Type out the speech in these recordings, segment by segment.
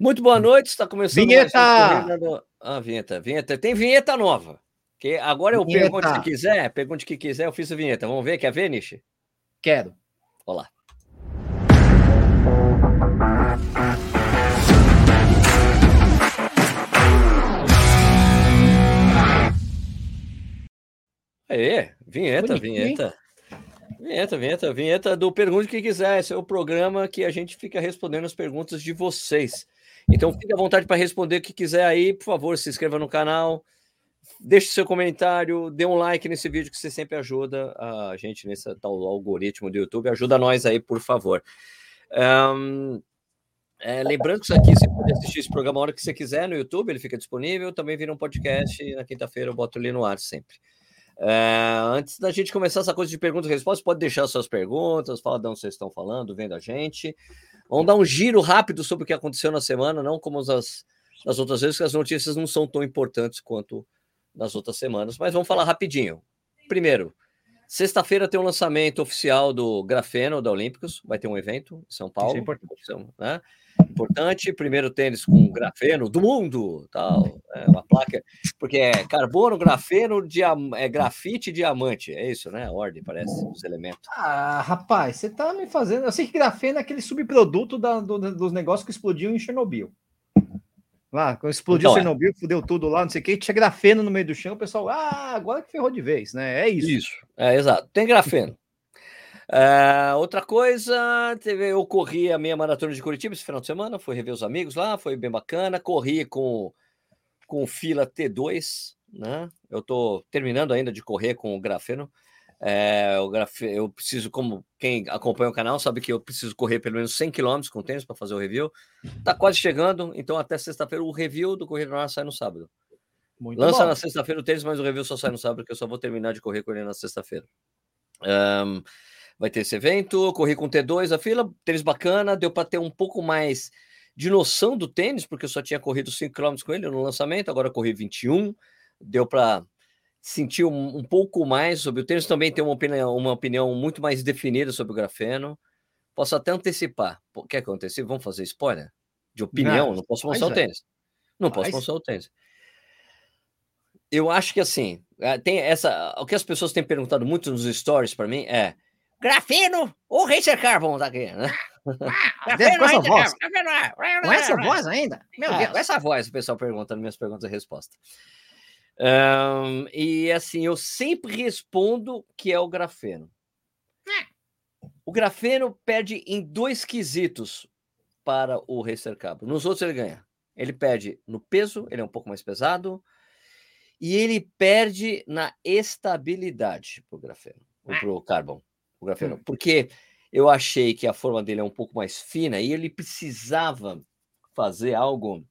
Muito boa noite, está começando vinheta! Do... Ah, vinheta, vinheta. Tem vinheta nova. Que agora eu vinheta. pergunto se quiser, pergunte o que quiser, eu fiz a vinheta. Vamos ver, quer ver, Nishi? Quero. Olá. Aê, vinheta, vinheta. Vinheta, vinheta, vinheta do Pergunte o que quiser. Esse é o programa que a gente fica respondendo as perguntas de vocês. Então fique à vontade para responder o que quiser aí. Por favor, se inscreva no canal, deixe seu comentário, dê um like nesse vídeo que você sempre ajuda a gente nesse tal algoritmo do YouTube. Ajuda nós aí, por favor. Um, é, lembrando que isso aqui você pode assistir esse programa a hora que você quiser no YouTube, ele fica disponível. Também vira um podcast. Na quinta-feira eu boto ele no ar sempre. É, antes da gente começar essa coisa de perguntas e respostas, pode deixar suas perguntas, fala de onde vocês estão falando, vendo a gente. Vamos dar um giro rápido sobre o que aconteceu na semana, não como as, as outras vezes, que as notícias não são tão importantes quanto nas outras semanas, mas vamos falar rapidinho. Primeiro, sexta-feira tem o um lançamento oficial do Grafeno da Olímpicos, vai ter um evento em São Paulo. Isso é importante. Né? Importante. Primeiro tênis com grafeno do mundo, tal, é uma placa, porque é carbono, grafeno, diam, é grafite e diamante. É isso, né? A ordem, parece, os elementos. Ah, rapaz, você tá me fazendo. Eu sei que grafeno é aquele subproduto da, do, dos negócios que explodiu em Chernobyl. Lá, quando explodiu então, é. Chernobyl, é. fudeu tudo lá, não sei o que, tinha grafeno no meio do chão, o pessoal, ah, agora que ferrou de vez, né? É isso. Isso, é exato. Tem grafeno. Uh, outra coisa, teve, eu corri a minha maratona de Curitiba esse final de semana, fui rever os amigos lá, foi bem bacana. Corri com, com fila T2, né? Eu tô terminando ainda de correr com o grafeno. É, o graf... Eu preciso, como quem acompanha o canal sabe que eu preciso correr pelo menos 100 km com tênis para fazer o review. Tá quase chegando, então até sexta-feira o review do Corrida Norte sai no sábado. Muito Lança bom. na sexta-feira o tênis, mas o review só sai no sábado, porque eu só vou terminar de correr com ele na sexta-feira. Um, vai ter esse evento. Corri com T2 a fila, tênis bacana, deu para ter um pouco mais de noção do tênis, porque eu só tinha corrido 5 km com ele no lançamento, agora corri 21, deu para sentir um, um, pouco mais sobre o tênis. Também tem uma opinião, uma opinião muito mais definida sobre o grafeno. Posso até antecipar. Quer que eu antecipe? Vamos fazer spoiler? De opinião? Não, não posso mostrar o tênis. Não posso mostrar o tênis. Eu acho que assim, eh, tem essa. O que as pessoas têm perguntado muito nos stories para mim é Grafeno ou Racer Carbon aqui, né? Ah, com essa voz. Com essa voz ainda? Meu é, Deus. Com essa voz, o pessoal perguntando minhas perguntas e respostas. Um, e assim, eu sempre respondo que é o grafeno. É. O grafeno perde em dois quesitos para o Racer Carbon. Nos outros ele ganha. Ele perde no peso, ele é um pouco mais pesado, e ele perde na estabilidade para o grafeno, é. para o carbon o grafeno, hum. porque eu achei que a forma dele é um pouco mais fina e ele precisava fazer algo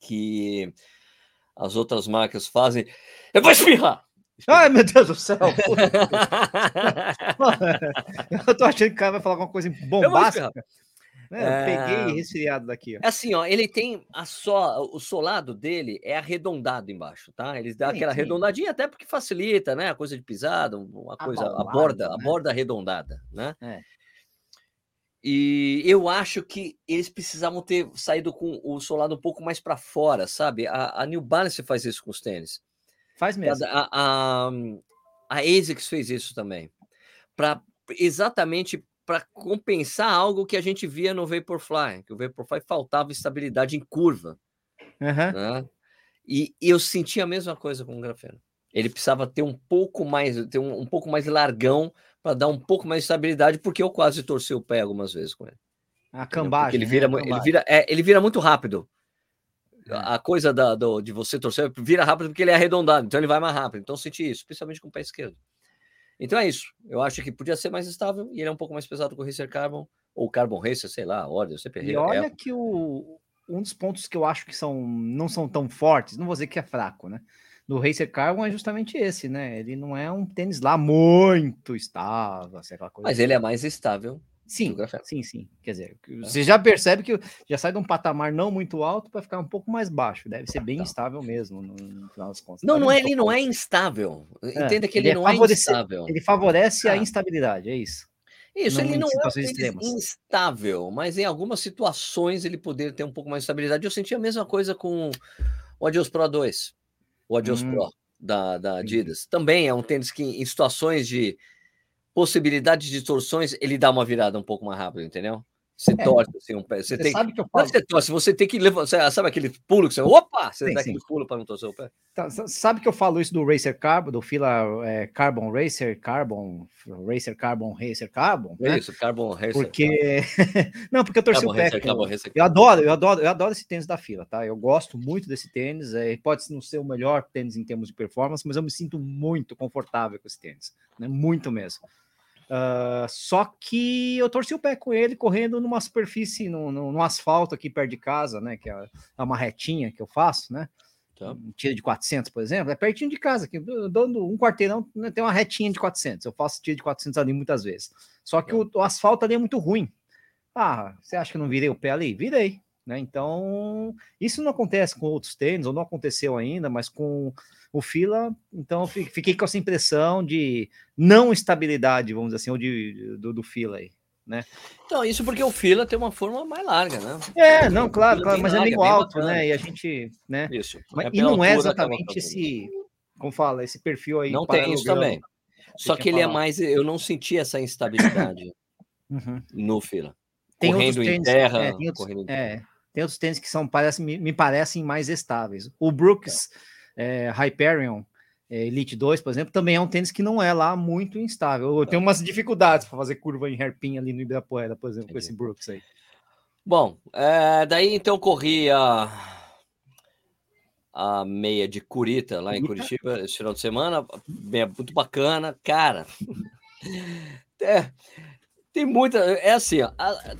que as outras marcas fazem. Eu vou espirrar! Ai, meu Deus do céu! eu tô achando que o cara vai falar alguma coisa bombástica. É, eu peguei é. resfriado daqui. Ó. É assim, ó, ele tem a só o solado dele é arredondado embaixo, tá? Ele dá sim, aquela sim. arredondadinha até porque facilita, né? A coisa de pisada, uma coisa, a, a borda, né? a borda arredondada, né? É. E eu acho que eles precisavam ter saído com o solado um pouco mais para fora, sabe? A, a, New Balance faz isso com os tênis. Faz mesmo. A, a, a ASICS fez isso também. Para exatamente para compensar algo que a gente via no Vaporfly, que o Vaporfly faltava estabilidade em curva. Uhum. Né? E, eu senti a mesma coisa com o grafeno. Ele precisava ter um pouco mais, ter um, um pouco mais largão para dar um pouco mais de estabilidade, porque eu quase torci o pé algumas vezes com ele. A cambagem. Ele vira, né? ele, vira, é, ele vira muito rápido. É. A coisa da, do, de você torcer vira rápido porque ele é arredondado, então ele vai mais rápido. Então eu senti isso, principalmente com o pé esquerdo. Então é isso. Eu acho que podia ser mais estável e ele é um pouco mais pesado que o Racer Carbon ou Carbon Racer, sei lá, olha, eu sempre E olha é... que o, um dos pontos que eu acho que são não são tão fortes, não vou dizer que é fraco, né? Do Racer Carbon é justamente esse, né? Ele não é um tênis lá muito estável, assim, aquela coisa. Mas ele é mais estável Sim, sim, sim. Quer dizer, é. você já percebe que já sai de um patamar não muito alto para ficar um pouco mais baixo. Deve ser bem tá. instável mesmo, no, no, final das contas. Não, tá não é, ele não é instável. É, Entenda que ele, ele é não é instável. Ele favorece a instabilidade, é isso. Isso, ele não é extremas. instável, mas em algumas situações ele poderia ter um pouco mais de estabilidade. Eu senti a mesma coisa com o Adios Pro 2, o Adios hum. Pro da, da Adidas. Também é um tênis que, em situações de possibilidade de torções, ele dá uma virada um pouco mais rápido, entendeu? Você é. torce assim um pé. Você, você tem, sabe que eu falo. Você torce, você tem que levantar. Sabe aquele pulo que você. Opa! Você sim, dá sim. aquele pulo para não torcer o pé. Tá, sabe que eu falo isso do Racer Carbon, do fila é, Carbon Racer, Carbon, Racer Carbon, Racer Carbon. Né? Isso, Carbon Racer. Porque. não, porque eu torci Carbon o pé. Racer, Carbon Racer, eu adoro, eu adoro, eu adoro esse tênis da fila, tá? Eu gosto muito desse tênis. É, pode não ser o melhor tênis em termos de performance, mas eu me sinto muito confortável com esse tênis. Né? Muito mesmo. Uh, só que eu torci o pé com ele correndo numa superfície, no, no, no, asfalto aqui perto de casa, né? Que é, é uma retinha que eu faço, né? Tá. Um tiro de 400, por exemplo, é pertinho de casa, aqui, dando um quarteirão, né, tem uma retinha de 400. Eu faço tiro de 400 ali muitas vezes. Só que tá. o, o, asfalto ali é muito ruim. Ah, você acha que eu não virei o pé ali? Virei. Né? Então, isso não acontece com outros tênis, ou não aconteceu ainda, mas com o Fila, então eu fiquei com essa impressão de não estabilidade, vamos dizer assim, ou de, do, do Fila aí. Né? Então, isso porque o fila tem uma forma mais larga, né? É, não, claro, claro mas é larga, é meio alto, né? E a gente, né? Isso. Mas, é e não é exatamente esse, como fala, esse perfil aí. Não tem isso também. Só que ele é mais, eu não senti essa instabilidade uhum. no fila. Tem correndo tênis, em terra, é, outros, é, tem outros tênis que são, parece, me, me parecem mais estáveis. O Brooks é, Hyperion é, Elite 2, por exemplo, também é um tênis que não é lá muito instável. Eu tenho umas dificuldades para fazer curva em hairpin ali no Ibirapuera, por exemplo, Entendi. com esse Brooks aí. Bom, é, daí então corri a, a meia de Curita lá em Curitiba esse final de semana, bem, muito bacana, cara. É, tem muita. É assim, ó,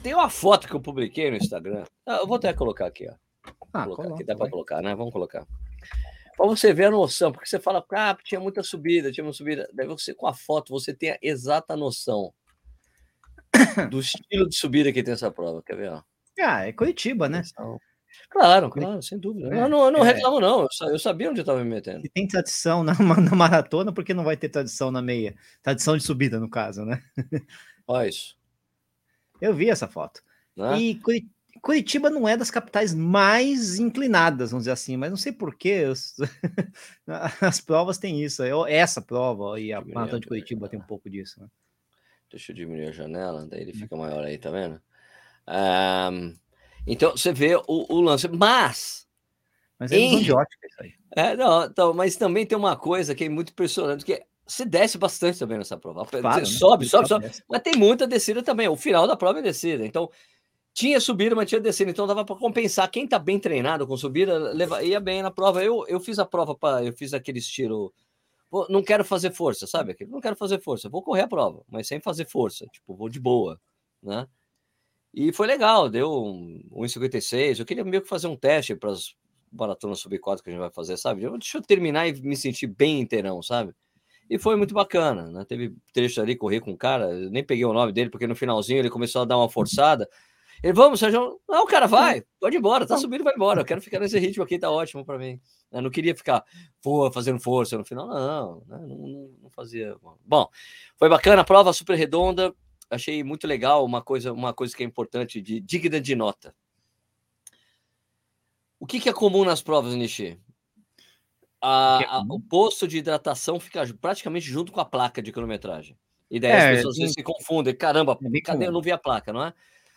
tem uma foto que eu publiquei no Instagram. Ah, eu vou até colocar aqui, ó. Ah, colocar, coloca, aqui dá para colocar, né? Vamos colocar para você ver a noção, porque você fala, ah, tinha muita subida, tinha uma subida. Daí você, com a foto, você tem a exata noção do estilo de subida que tem essa prova. Quer ver? Ó? Ah, é Curitiba, né? Claro, claro, sem dúvida. É, eu não, eu não é. reclamo, não. Eu sabia onde eu estava me metendo. Se tem tradição na, na maratona, por que não vai ter tradição na meia? Tradição de subida, no caso, né? Olha isso. Eu vi essa foto. Né? E Curitiba não é das capitais mais inclinadas, vamos dizer assim, mas não sei porquê. As provas têm isso. Essa prova e a Maratona de Curitiba tem um pouco disso. Né? Deixa eu diminuir a janela, daí ele hum. fica maior aí, tá vendo? Um, então você vê o, o, lance, mas. Mas é em... de ótica isso aí. É, não, então, mas também tem uma coisa que é muito impressionante, que você desce bastante também nessa prova. Claro, você né? sobe, sobe, sobe, sobe, mas tem muita descida também. O final da prova é descida. Então, tinha subida, mas tinha descida, então dava para compensar. Quem tá bem treinado com subida, leva, ia bem na prova. Eu, eu fiz a prova para, eu fiz aquele estilo. Não quero fazer força, sabe? Não quero fazer força, vou correr a prova, mas sem fazer força, tipo, vou de boa, né? E foi legal, deu 1,56. Eu queria meio que fazer um teste para as maratonas sub 4 que a gente vai fazer, sabe? Deixa eu terminar e me sentir bem inteirão, sabe? E foi muito bacana, né? Teve trecho ali, correr com o cara, eu nem peguei o nome dele, porque no finalzinho ele começou a dar uma forçada. Ele, vamos, Sérgio. Não, cara, vai, pode ir embora, tá subindo, vai embora. Eu quero ficar nesse ritmo aqui, tá ótimo para mim. Eu não queria ficar pô, fazendo força no final, não, né, não, não, não fazia. Bom, foi bacana, a prova super redonda, achei muito legal uma coisa, uma coisa que é importante, de digna de nota. O que, que é comum nas provas, Nishi? A, é a, o posto de hidratação fica praticamente junto com a placa de cronometragem. E daí é, as pessoas se confundem. Caramba, é cadê? Eu não vi a placa, não é?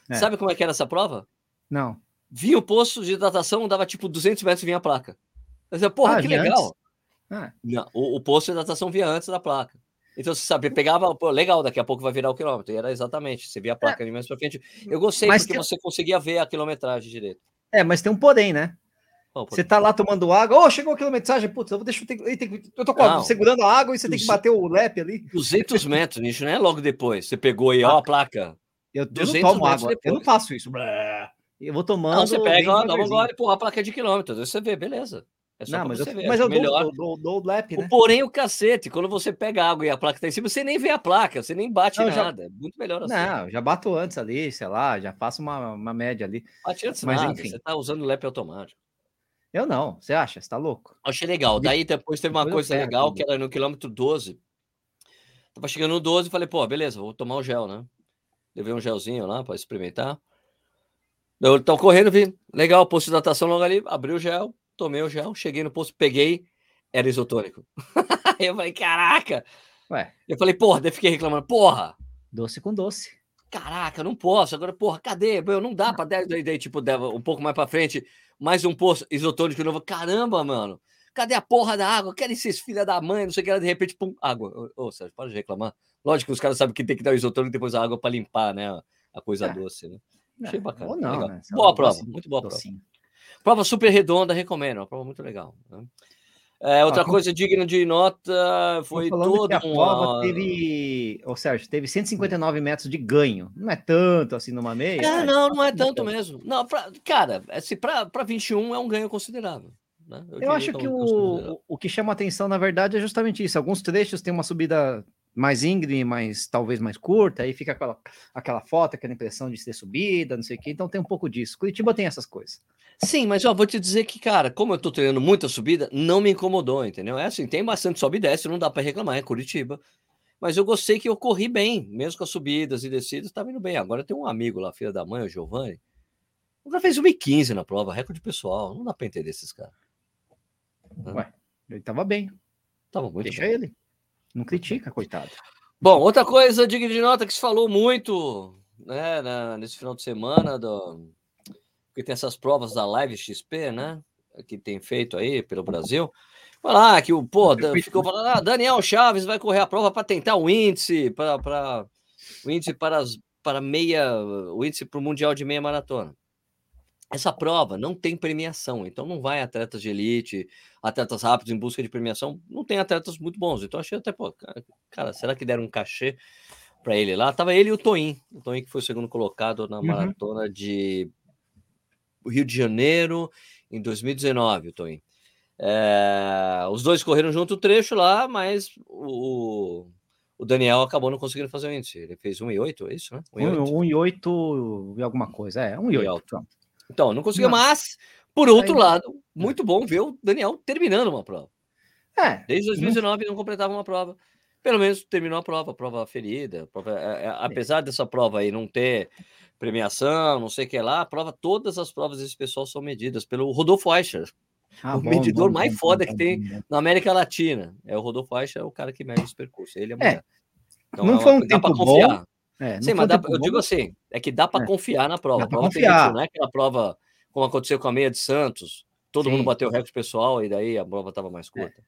É. Sabe como é que era essa prova? Não. Vinha o posto de hidratação, dava tipo 200 metros e vinha a placa. Eu dizia, porra, ah, que legal. Ah. Não, o, o, posto de hidratação vinha antes da placa. Então você sabe, pegava, pô, legal, daqui a pouco vai virar o quilômetro. E era exatamente, você via a placa é. ali mais pra frente. Eu gostei mas porque tem... você conseguia ver a quilometragem direito. É, mas tem um porém, né? Você tá lá tomando água, oh, chegou a quilometragem, putz, eu, deixa, eu, ter, eu, tenho, eu tô não, segurando a água e você 200, tem que bater o lep ali. 200 metros, nisso não é logo depois. Você pegou aí, ah. ó, a placa. Eu, eu não tomo água, depois. eu não faço isso. Eu vou tomando. Não, você pega, ó, dá gole, pô, a placa é de quilômetros, você vê, beleza. É só não, mas eu, ver, mas eu melhor. Dou, dou, dou, lap, né? Porém, o cacete, quando você pega água e a placa tá em cima, você nem vê a placa, você nem bate não, nada. Já... É muito melhor assim. Não, já bato antes ali, sei lá, já faço uma, uma média ali. Bate antes mas, nada, enfim. você tá usando lap automático. Eu não, você acha? Você tá louco? Achei legal. Daí depois teve uma depois coisa legal, que era no quilômetro 12. Tava chegando no 12 e falei, pô, beleza, vou tomar o gel, né? levei um gelzinho lá para experimentar. Eu estou correndo, vi, legal, posto de natação logo ali, abri o gel, tomei o gel, cheguei no posto, peguei, era isotônico. eu falei, caraca! Ué. Eu falei, porra, daí fiquei reclamando, porra! Doce com doce. Caraca, não posso. Agora, porra, cadê? Eu não dá para daí, daí, tipo, um pouco mais para frente, mais um posto isotônico de novo. Caramba, mano. Cadê a porra da água? Querem esses filha da mãe, não sei o que, de repente, pum, água. Ô, Sérgio, para de reclamar. Lógico que os caras sabem que tem que dar o isotônico e depois a água para limpar, né? A coisa é. doce, né? Achei é, bacana. Ou não, né? Boa prova, muito boa prova. Prova super redonda, recomendo, uma prova muito legal. Né? É, outra ah, coisa digna de nota foi todo a prova teve, ou Sérgio, teve 159 metros de ganho. Não é tanto assim numa meia. É, não, não é tanto mesmo. Não, pra, cara, assim, para 21 é um ganho considerável. Né? Eu, Eu acho que o, o que chama atenção, na verdade, é justamente isso. Alguns trechos têm uma subida mais íngreme, mas talvez mais curta, aí fica aquela, aquela foto, aquela impressão de ser subida, não sei o quê. Então tem um pouco disso. Curitiba tem essas coisas. Sim, mas ó, vou te dizer que, cara, como eu tô treinando muita subida, não me incomodou, entendeu? É assim, tem bastante sobe e desce, não dá para reclamar, é Curitiba. Mas eu gostei que eu corri bem, mesmo com as subidas e descidas, tá indo bem. Agora tem um amigo lá, filha da mãe, o Giovanni, o cara fez 1,15 na prova, recorde pessoal. Não dá pra entender esses caras. Ué, ele tava bem. Tava muito Deixa bem. ele. Não critica, coitado. Bom, outra coisa digna de nota que se falou muito né, na, nesse final de semana do, porque tem essas provas da Live XP, né? Que tem feito aí pelo Brasil. Falar ah, que o pô, ficou falando, ah, Daniel Chaves vai correr a prova para tentar o índice, para o índice para, as, para meia, o índice para o Mundial de Meia Maratona. Essa prova não tem premiação, então não vai atletas de elite, atletas rápidos em busca de premiação, não tem atletas muito bons. Então achei até, pô, cara, será que deram um cachê para ele lá? Tava ele e o Toim, o Toim que foi o segundo colocado na uhum. maratona de Rio de Janeiro em 2019, o Toim. É, os dois correram junto o trecho lá, mas o, o Daniel acabou não conseguindo fazer o índice. Ele fez 1,8, é isso, né? 1,8 e alguma coisa, é, 1,8. Então, não conseguiu, mas, por outro Aí, lado, muito bom ver o Daniel terminando uma prova. É. Desde 2019 não completava uma prova. Pelo menos terminou a prova, prova ferida. Prova, é, é, apesar dessa prova aí não ter premiação, não sei o que lá, a prova, todas as provas desse pessoal são medidas pelo Rodolfo Eicher, ah, o bom, medidor bom, mais bom, foda que tem na América Latina. É o Rodolfo Eicher, é o cara que mede esse percurso. Ele é, é. Então, não é foi um tempo confiar. É, Sim, mas dá, eu digo assim, é que dá para é. confiar na prova. A prova confiar. não é aquela prova como aconteceu com a meia de Santos, todo Sim. mundo bateu o recorde pessoal e daí a prova estava mais curta.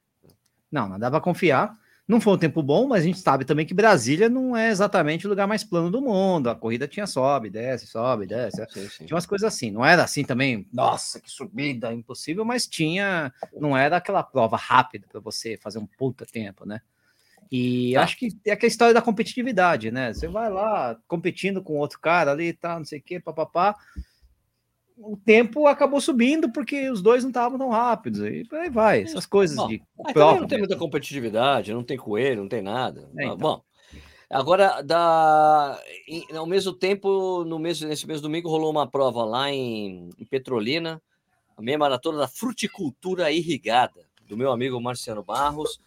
Não, não dá para confiar. Não foi um tempo bom, mas a gente sabe também que Brasília não é exatamente o lugar mais plano do mundo. A corrida tinha sobe, desce, sobe, desce. Sim, sim. Tinha umas coisas assim. Não era assim também, nossa, que subida impossível, mas tinha. Não era aquela prova rápida para você fazer um puta tempo, né? E tá. acho que é aquela história da competitividade, né? Você vai lá competindo com outro cara ali tá, não sei o quê, papapá o tempo acabou subindo porque os dois não estavam tão rápidos. Aí, aí vai, essas coisas bom, de prova. Não tem muita competitividade, não tem coelho, não tem nada. É, então. Bom, agora, da, ao mesmo tempo, no mês, nesse mês domingo, rolou uma prova lá em, em Petrolina, a meia maratona da fruticultura irrigada, do meu amigo Marciano Barros.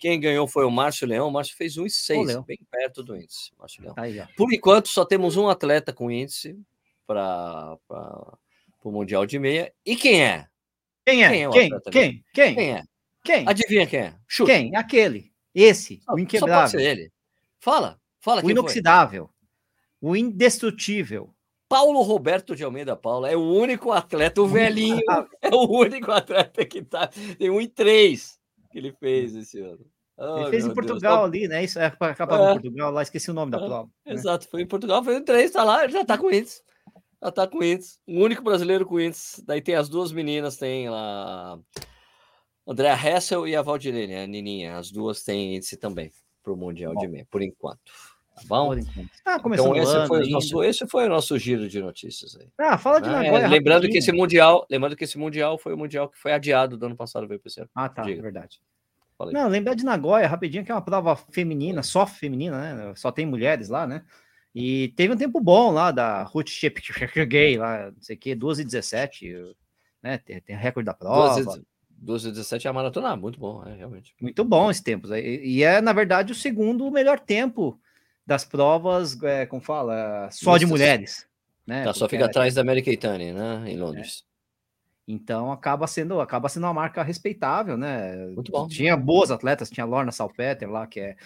Quem ganhou foi o Márcio Leão. O Márcio fez 1,6, bem perto do índice. Márcio Leão. Aí, Por enquanto, só temos um atleta com índice, para o Mundial de Meia. E quem é? Quem é? Quem? É quem? Quem? Quem? Quem é? Quem? Adivinha quem é? Chuta. Quem? Aquele. Esse. o inquebrável. Ele. Fala. Fala o inoxidável. Foi. O indestrutível. Paulo Roberto de Almeida Paula é o único atleta, o velhinho, é o único atleta que tá. Tem um e três que ele fez esse ano. Oh, ele fez em Portugal Deus. ali, né? Isso é para acabar é. Portugal, lá esqueci o nome da prova. É. Exato, foi em Portugal, foi em três, tá lá, já tá com isso. Ela tá com índice. O único brasileiro com índice. Daí tem as duas meninas, tem lá. Andréa Hessel e a Valdirene, a Nininha. As duas têm índice também para o Mundial bom. de meia, por enquanto. Tá bom? Ah, então, esse, foi o nosso, esse foi o nosso giro de notícias aí. Ah, fala de ah, Nagoya. É, lembrando que esse Mundial, lembrando que esse Mundial foi o Mundial que foi adiado do ano passado, veio para Ah, tá, Diga. verdade. Não, lembrar de Nagoya, rapidinho, que é uma prova feminina, só feminina, né? Só tem mulheres lá, né? E teve um tempo bom lá da Ruth Gay, lá, não sei o que, 12 e 17, né? Tem, tem recorde da prova. 12 e 17 é a maratona, muito bom, é, realmente. Muito bom esse tempo. E, e é, na verdade, o segundo melhor tempo das provas, é, como fala, só Mistas. de mulheres. Né? Tá, só fica atrás da Mary Keitane, né? Em Londres. É. Então acaba sendo, acaba sendo uma marca respeitável, né? Muito bom. Tinha boas atletas, tinha a Lorna Salpeter lá, que é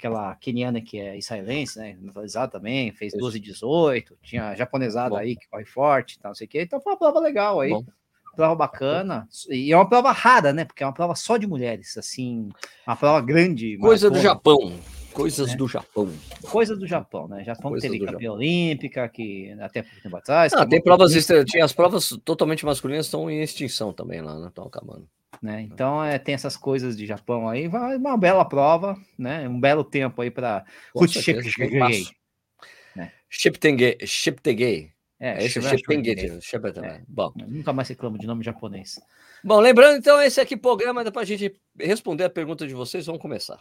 aquela keniana que é israelense, né? Naturalizada também, fez 12 e 18, tinha a japonesada bom. aí que corre forte, tal, não sei o quê. Então foi uma prova legal aí. Bom. Prova bacana. E é uma prova rara, né? Porque é uma prova só de mulheres, assim, uma prova grande. Coisa maratona. do Japão. Coisas é. do Japão. Coisas do Japão, né? Japão Coisa teve campeã olímpica, que até pouco tempo atrás. Ah, tem provas, tinha as provas totalmente masculinas estão em extinção também lá, né? Estão acabando. Né? Então é, tem essas coisas de Japão aí, vai uma bela prova, né? Um belo tempo aí para Shiptengay. É, esse Shiptengay. É, Bom, nunca mais reclamo de nome japonês. Bom, lembrando então, esse aqui programa para a gente responder a pergunta de vocês. Vamos começar.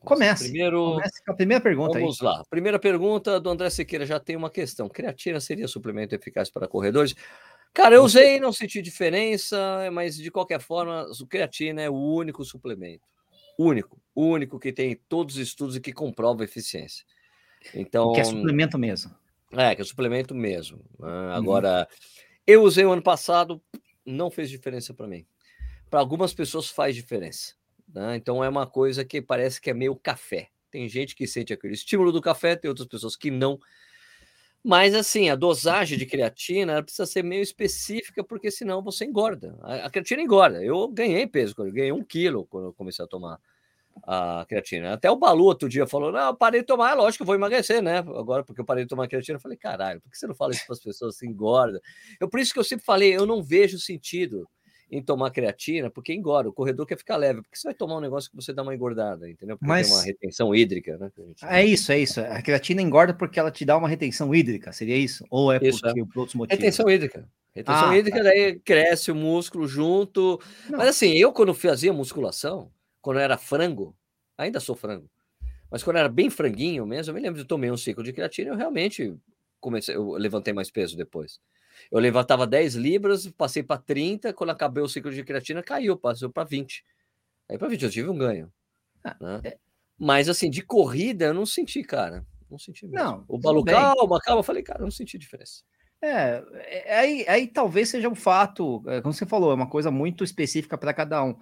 Comece. Primeiro, Comece com a primeira pergunta. Vamos aí. lá. Primeira pergunta do André Siqueira já tem uma questão. Creatina seria suplemento eficaz para corredores? Cara, eu usei, não senti diferença, mas de qualquer forma, o creatina é o único suplemento. Único, único que tem todos os estudos e que comprova eficiência. Então, que é suplemento mesmo. É, que é suplemento mesmo. Uhum. Agora, eu usei o ano passado, não fez diferença para mim. Para algumas pessoas faz diferença. Né? Então é uma coisa que parece que é meio café. Tem gente que sente aquele estímulo do café, tem outras pessoas que não. Mas assim, a dosagem de creatina precisa ser meio específica, porque senão você engorda. A, a creatina engorda. Eu ganhei peso, eu ganhei um quilo quando eu comecei a tomar a creatina. Até o Balu outro dia falou: Não, eu parei de tomar, é lógico que eu vou emagrecer, né? Agora, porque eu parei de tomar creatina, eu falei: Caralho, por que você não fala isso para as pessoas? Você engorda. Eu, por isso que eu sempre falei: Eu não vejo sentido em tomar creatina, porque engorda, o corredor quer ficar leve, porque você vai tomar um negócio que você dá uma engordada, entendeu? Porque Mas... tem uma retenção hídrica, né? É isso, é isso. A creatina engorda porque ela te dá uma retenção hídrica, seria isso? Ou é isso, porque é. por outros motivos? Retenção hídrica. Retenção ah, hídrica, tá. daí cresce o músculo junto. Não. Mas assim, eu quando fazia musculação, quando era frango, ainda sou frango, mas quando eu era bem franguinho mesmo, eu me lembro de tomar um ciclo de creatina, eu realmente comecei, eu levantei mais peso depois. Eu levantava 10 libras, passei para 30, quando acabei o ciclo de creatina, caiu, passou para 20. Aí para 20 eu tive um ganho. Ah, né? é... Mas assim, de corrida eu não senti, cara. Não senti mesmo. Não, o Balu, calma, calma. Eu falei, cara, eu não senti diferença. É, é, aí, aí talvez seja um fato, é, como você falou, é uma coisa muito específica para cada um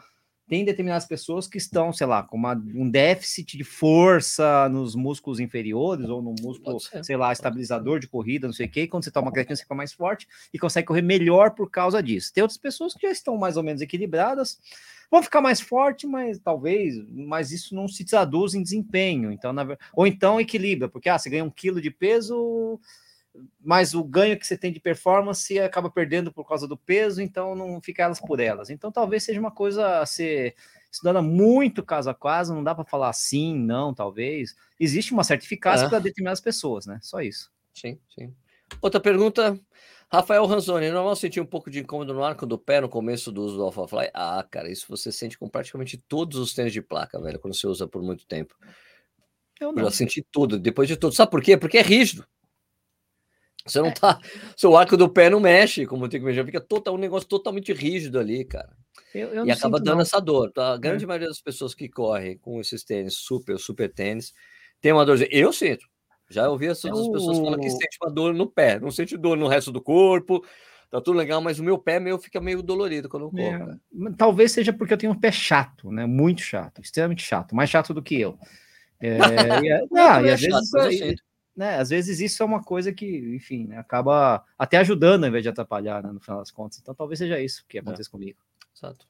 tem determinadas pessoas que estão, sei lá, com uma, um déficit de força nos músculos inferiores ou no músculo, sei lá, estabilizador de corrida, não sei o quê. E quando você toma creatina, você fica mais forte e consegue correr melhor por causa disso. Tem outras pessoas que já estão mais ou menos equilibradas, vão ficar mais forte, mas talvez, mas isso não se traduz em desempenho. Então, na, ou então equilibra, porque ah, você ganha um quilo de peso, mas o ganho que você tem de performance acaba perdendo por causa do peso, então não fica elas por elas. Então talvez seja uma coisa a ser estudada muito caso a caso, não dá para falar sim, não, talvez. Existe uma certa eficácia é. para determinadas pessoas, né? Só isso. Sim, sim. Outra pergunta, Rafael Ranzoni, normal sentir um pouco de incômodo no arco do pé no começo do uso do AlphaFly? Ah, cara, isso você sente com praticamente todos os tênis de placa, velho, quando você usa por muito tempo. Eu não. Eu já senti tudo, depois de tudo. Sabe por quê? Porque é rígido. Você não é. tá. Seu arco do pé não mexe, como tem que mexer, fica total, um negócio totalmente rígido ali, cara. Eu, eu e acaba dando não. essa dor. Tá? A grande é. maioria das pessoas que correm com esses tênis super, super tênis, tem uma dor. Eu sinto. Já ouvi as, as pessoas falando que sente uma dor no pé, não sente dor no resto do corpo. Tá tudo legal, mas o meu pé meu fica meio dolorido quando eu corro. É. Talvez seja porque eu tenho um pé chato, né? Muito chato, extremamente chato, mais chato do que eu. É, e, não, e às chato, vezes né, às vezes isso é uma coisa que, enfim, né, acaba até ajudando ao invés de atrapalhar, né, no final das contas. Então talvez seja isso que acontece é. comigo. Exato.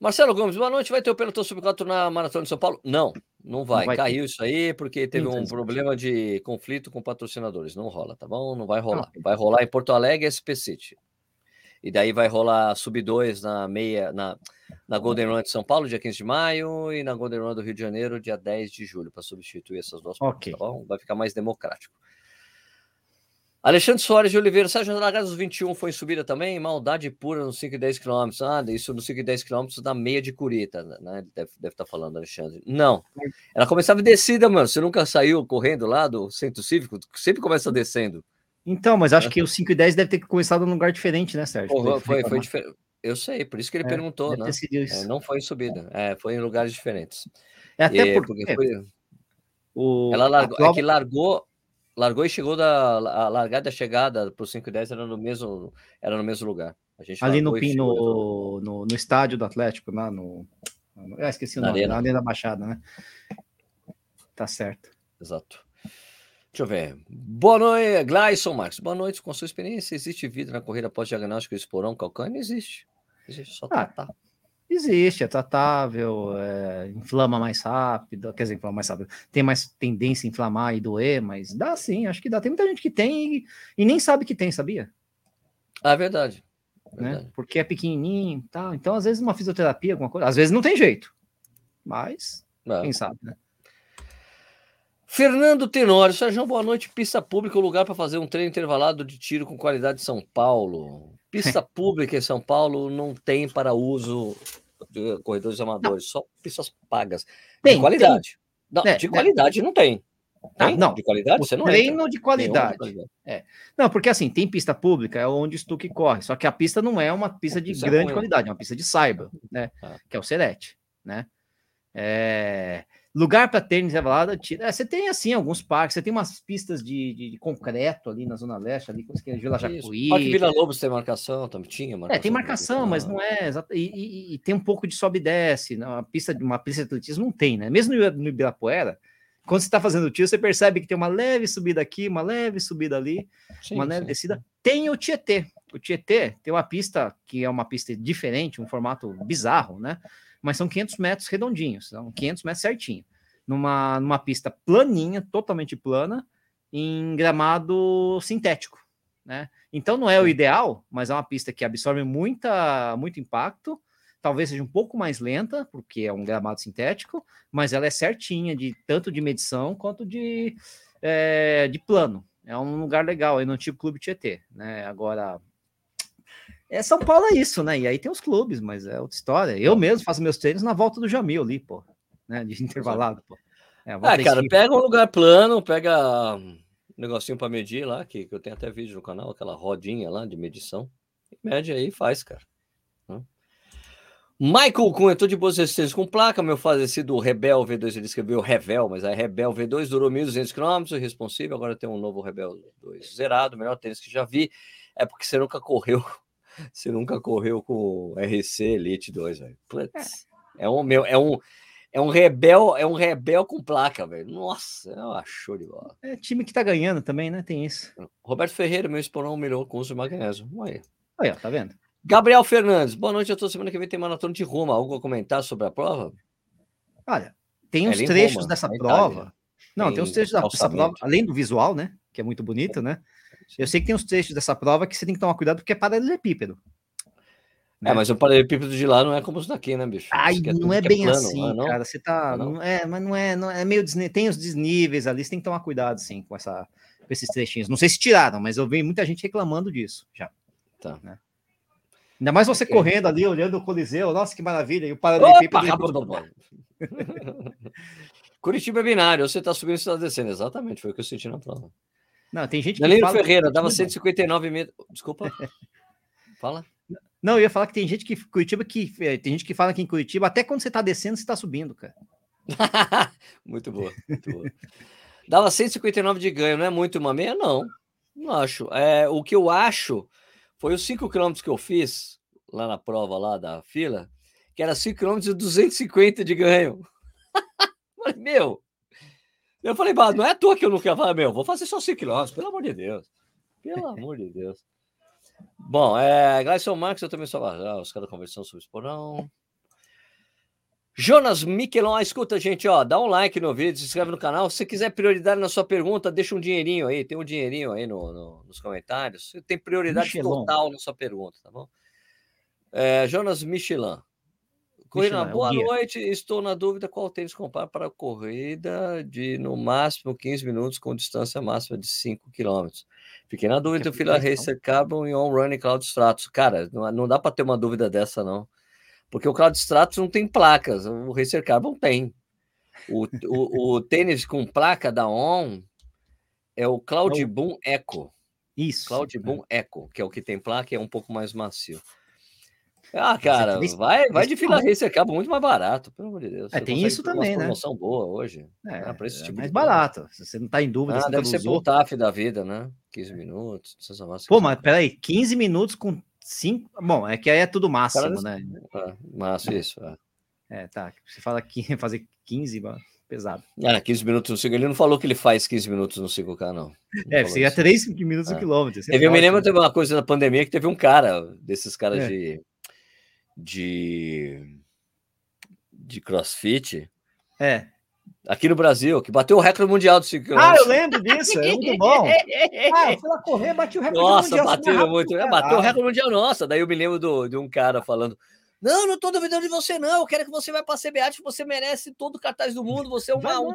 Marcelo Gomes, boa noite. Vai ter o pelotão sub 4 na Maratona de São Paulo? Não, não vai. Não vai Caiu ter. isso aí porque teve um problema de conflito com patrocinadores. Não rola, tá bom? Não vai rolar. Vai rolar em Porto Alegre SP City. E daí vai rolar sub 2 na meia, na, na Golden Run de São Paulo, dia 15 de maio, e na Golden Run do Rio de Janeiro, dia 10 de julho, para substituir essas duas okay. tá bom? Vai ficar mais democrático. Alexandre Soares de Oliveira, Sérgio Largadas 21 foi em subida também, maldade pura nos 5 e 10 km. Ah, isso nos 5 e 10 km da meia de Curita, né? Deve, deve estar tá falando, Alexandre. Não, ela começava descida, mano. Você nunca saiu correndo lá do centro cívico? Sempre começa descendo. Então, mas acho é. que o 5 e 10 deve ter começado num lugar diferente, né, Sérgio? Porra, foi, foi diferente. Eu sei, por isso que ele é, perguntou, né? É, não foi em subida, é, foi em lugares diferentes. É até e, porque, porque foi... O, Ela largou, prova... é que largou, largou e chegou da a largada e a chegada para o 5 e 10 era no mesmo, era no mesmo lugar. Ali no, no, no, no, estádio do Atlético, lá no. Ah, esqueci o nome, na Arena da Baixada, né? Tá certo. Exato. Deixa eu ver. Boa noite, Gleison Marques. Boa noite. Com sua experiência, existe vida na corrida pós-diagnóstico esporão calcâneo? Existe. Existe, só ah, tratar. Existe, é tratável, é, inflama mais rápido, quer dizer, inflama mais rápido, tem mais tendência a inflamar e doer, mas dá sim, acho que dá. Tem muita gente que tem e, e nem sabe que tem, sabia? Ah, é verdade. Né? Porque é pequenininho e tal. Então, às vezes, uma fisioterapia, alguma coisa, às vezes não tem jeito, mas é. quem sabe, né? Fernando Tenório, Sérgio, boa noite. Pista pública, lugar para fazer um treino intervalado de tiro com qualidade de São Paulo. Pista pública em São Paulo não tem para uso de corredores amadores, não. só pistas pagas. Tem, de qualidade. Tem. Não, é, de é. qualidade é. não tem. Ah, tem? Ah, não, de qualidade você não treino entra. de qualidade. de qualidade. É. Não, porque assim, tem pista pública, é onde o Stuck corre, só que a pista não é uma pista de pista grande é qualidade, é uma pista de saiba, né? Ah. Que é o Serete, né? É... Lugar para tênis revelado, é, você tem assim alguns parques, você tem umas pistas de, de, de concreto ali na Zona Leste, ali, como é Vila Jacuí. Parque Vila Lobos tem marcação, também tinha marcação. É, tem marcação, mas não é e, e, e, tem um pouco de sobe e desce. Né? Uma pista, uma pista de atletismo não tem, né? Mesmo no, no Ibirapuera, quando você está fazendo o tiro, você percebe que tem uma leve subida aqui, uma leve subida ali, sim, uma leve sim. descida. Tem o Tietê. O Tietê tem uma pista que é uma pista diferente, um formato bizarro, né? Mas são 500 metros redondinhos, são 500 metros certinho, numa, numa pista planinha, totalmente plana, em gramado sintético, né? Então não é o ideal, mas é uma pista que absorve muita, muito impacto, talvez seja um pouco mais lenta, porque é um gramado sintético, mas ela é certinha, de tanto de medição quanto de, é, de plano. É um lugar legal aí no tipo Clube Tietê, né? Agora, é, São Paulo é isso, né? E aí tem os clubes, mas é outra história. Eu mesmo faço meus treinos na volta do Jamil ali, pô, né? De intervalado, pô. É, ah, cara, pega um lugar plano, pega um negocinho para medir lá, que, que, eu tenho até vídeo no canal, aquela rodinha lá de medição. Mede aí e faz, cara. Michael Cunha, tô de boas resistências com placa, meu falecido Rebel V2, ele escreveu Revel, mas é Rebel V2, durou 1.200 km, irresponsível, agora tem um novo Rebel 2 zerado, melhor tênis que já vi, é porque você nunca correu você nunca correu com RC Elite 2, velho. É. é um meu, é um é um rebel, é um rebel com placa, velho. Nossa, é uma show de bola. É time que tá ganhando também, né? Tem isso. Roberto Ferreira, meu esporão melhor com uso de magnésio. Aí. Aí, tá vendo? Gabriel Fernandes, boa noite. Eu tô semana que vem tem maratona de Roma. Algo a comentar sobre a prova? Olha, tem uns trechos Roma, dessa prova. Itália. Não, tem, tem uns trechos dessa prova, além do visual, né? Que é muito bonito, né? Eu sei que tem uns trechos dessa prova que você tem que tomar cuidado porque é paralelepípedo. Né? É, mas o paralelepípedo de lá não é como os daqui, né, bicho? Ai, é não é, é bem plano, assim, não? cara. Você tá. Não? não? é, mas não é, não é meio desne... Tem os desníveis ali, você tem que tomar cuidado, sim, com, essa, com esses trechinhos. Não sei se tiraram, mas eu vi muita gente reclamando disso já. Tá. Né? Ainda mais você correndo ali, olhando o Coliseu, nossa, que maravilha, e o paralelepípedo. Opa, Curitiba é binário, você tá subindo, você tá descendo. Exatamente, foi o que eu senti na prova. Não, tem gente que. Danilo fala Ferreira, dava 159 metros. Desculpa. Fala. Não, eu ia falar que tem gente que Curitiba que eh, tem gente que fala que em Curitiba, até quando você tá descendo, você tá subindo, cara. muito boa, muito boa. Dava 159 de ganho, não é muito uma meia? Não, não acho. É, o que eu acho foi os 5 km que eu fiz lá na prova lá da fila, que era 5 km e 250 de ganho. meu, eu falei, bah, não é à toa que eu não quero falar, meu, vou fazer só 5 km, pelo amor de Deus. Pelo amor de Deus. Bom, é, Gleison Marques, eu também sou ah, os caras conversando sobre o esporão. Jonas Miquelon, escuta, gente, ó, dá um like no vídeo, se inscreve no canal. Se quiser prioridade na sua pergunta, deixa um dinheirinho aí, tem um dinheirinho aí no, no nos comentários. Tem prioridade Michelon. total na sua pergunta, tá bom? É, Jonas Michelin. Corrida, boa noite. Estou na dúvida qual tênis comprar para a corrida de no máximo 15 minutos com distância máxima de 5 km. Fiquei na dúvida, o Fila Racer Carbon e On Running Cloud Stratos. Cara, não, não dá para ter uma dúvida dessa, não. Porque o Cloud Stratos não tem placas, o Racer Carbon tem. O, o, o tênis com placa da On é o Cloud Boom Echo. Isso. Cloud Boom Echo, que é o que tem placa e é um pouco mais macio. Ah, cara, vai, vai de fila race, acaba muito mais barato, pelo amor de Deus. É, tem isso também, né? promoção boa hoje. É, ah, esse é tipo mais barato. Se você não tá em dúvida. Ah, deve ser o TAF da vida, né? 15 minutos. Pô, mas peraí, 15 minutos com 5. Bom, é que aí é tudo máximo, né? É, máximo, isso. É. é, tá. Você fala que fazer 15, pesado. Ah, 15 minutos no 5. Ele não falou que ele faz 15 minutos no 5K, não. não é, seria 3 minutos no é. quilômetro. Teve, eu me lembro, né? teve uma coisa na pandemia que teve um cara, desses caras é. de, de, de crossfit. É. Aqui no Brasil, que bateu o recorde mundial do 5 km. Ah, eu lembro disso, é muito bom. ah, eu fui lá correr, bati o recorde nossa, mundial. Nossa, bateu muito. É, bateu o recorde mundial, nossa. Daí eu me lembro do, de um cara falando não, não estou duvidando de você, não. Eu quero que você vá para a CBAT, você merece todo o cartaz do mundo. Você é uma. Vai, um...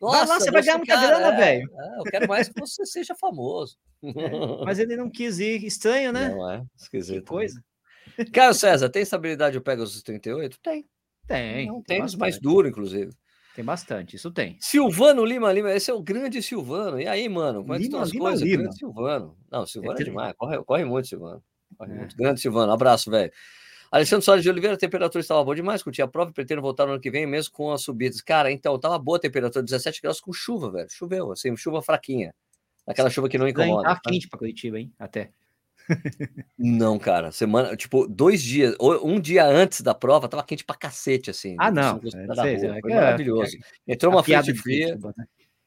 Nossa, vai lá, você vai ganhar muita cara, grana, é, velho. É, eu quero mais que você seja famoso. É, mas ele não quis ir. Estranho, né? Não é? Esquisito. Que coisa. Carlos César, tem estabilidade o Pegasus 38? Tem. Tem. Não, tem tênis mais duro, inclusive. Tem bastante, isso tem. Silvano Lima Lima, esse é o grande Silvano. E aí, mano, como é que estão as Lima, coisas? Lima. Grande Silvano. Não, Silvano é, é demais. Corre, corre muito, Silvano. Corre é. muito. Grande Silvano. Abraço, velho. Alexandre Soares de Oliveira, a temperatura estava boa demais, curti a prova e pretendo voltar no ano que vem, mesmo com as subidas. Cara, então, estava boa a temperatura, 17 graus com chuva, velho. Choveu, assim, chuva fraquinha. Aquela chuva que não incomoda. Tá quente para Curitiba, hein? Até. Não, cara, semana, tipo, dois dias, um dia antes da prova, tava quente pra cacete, assim. Ah, não. É, sei, é, foi maravilhoso. Entrou uma frente fria. Né?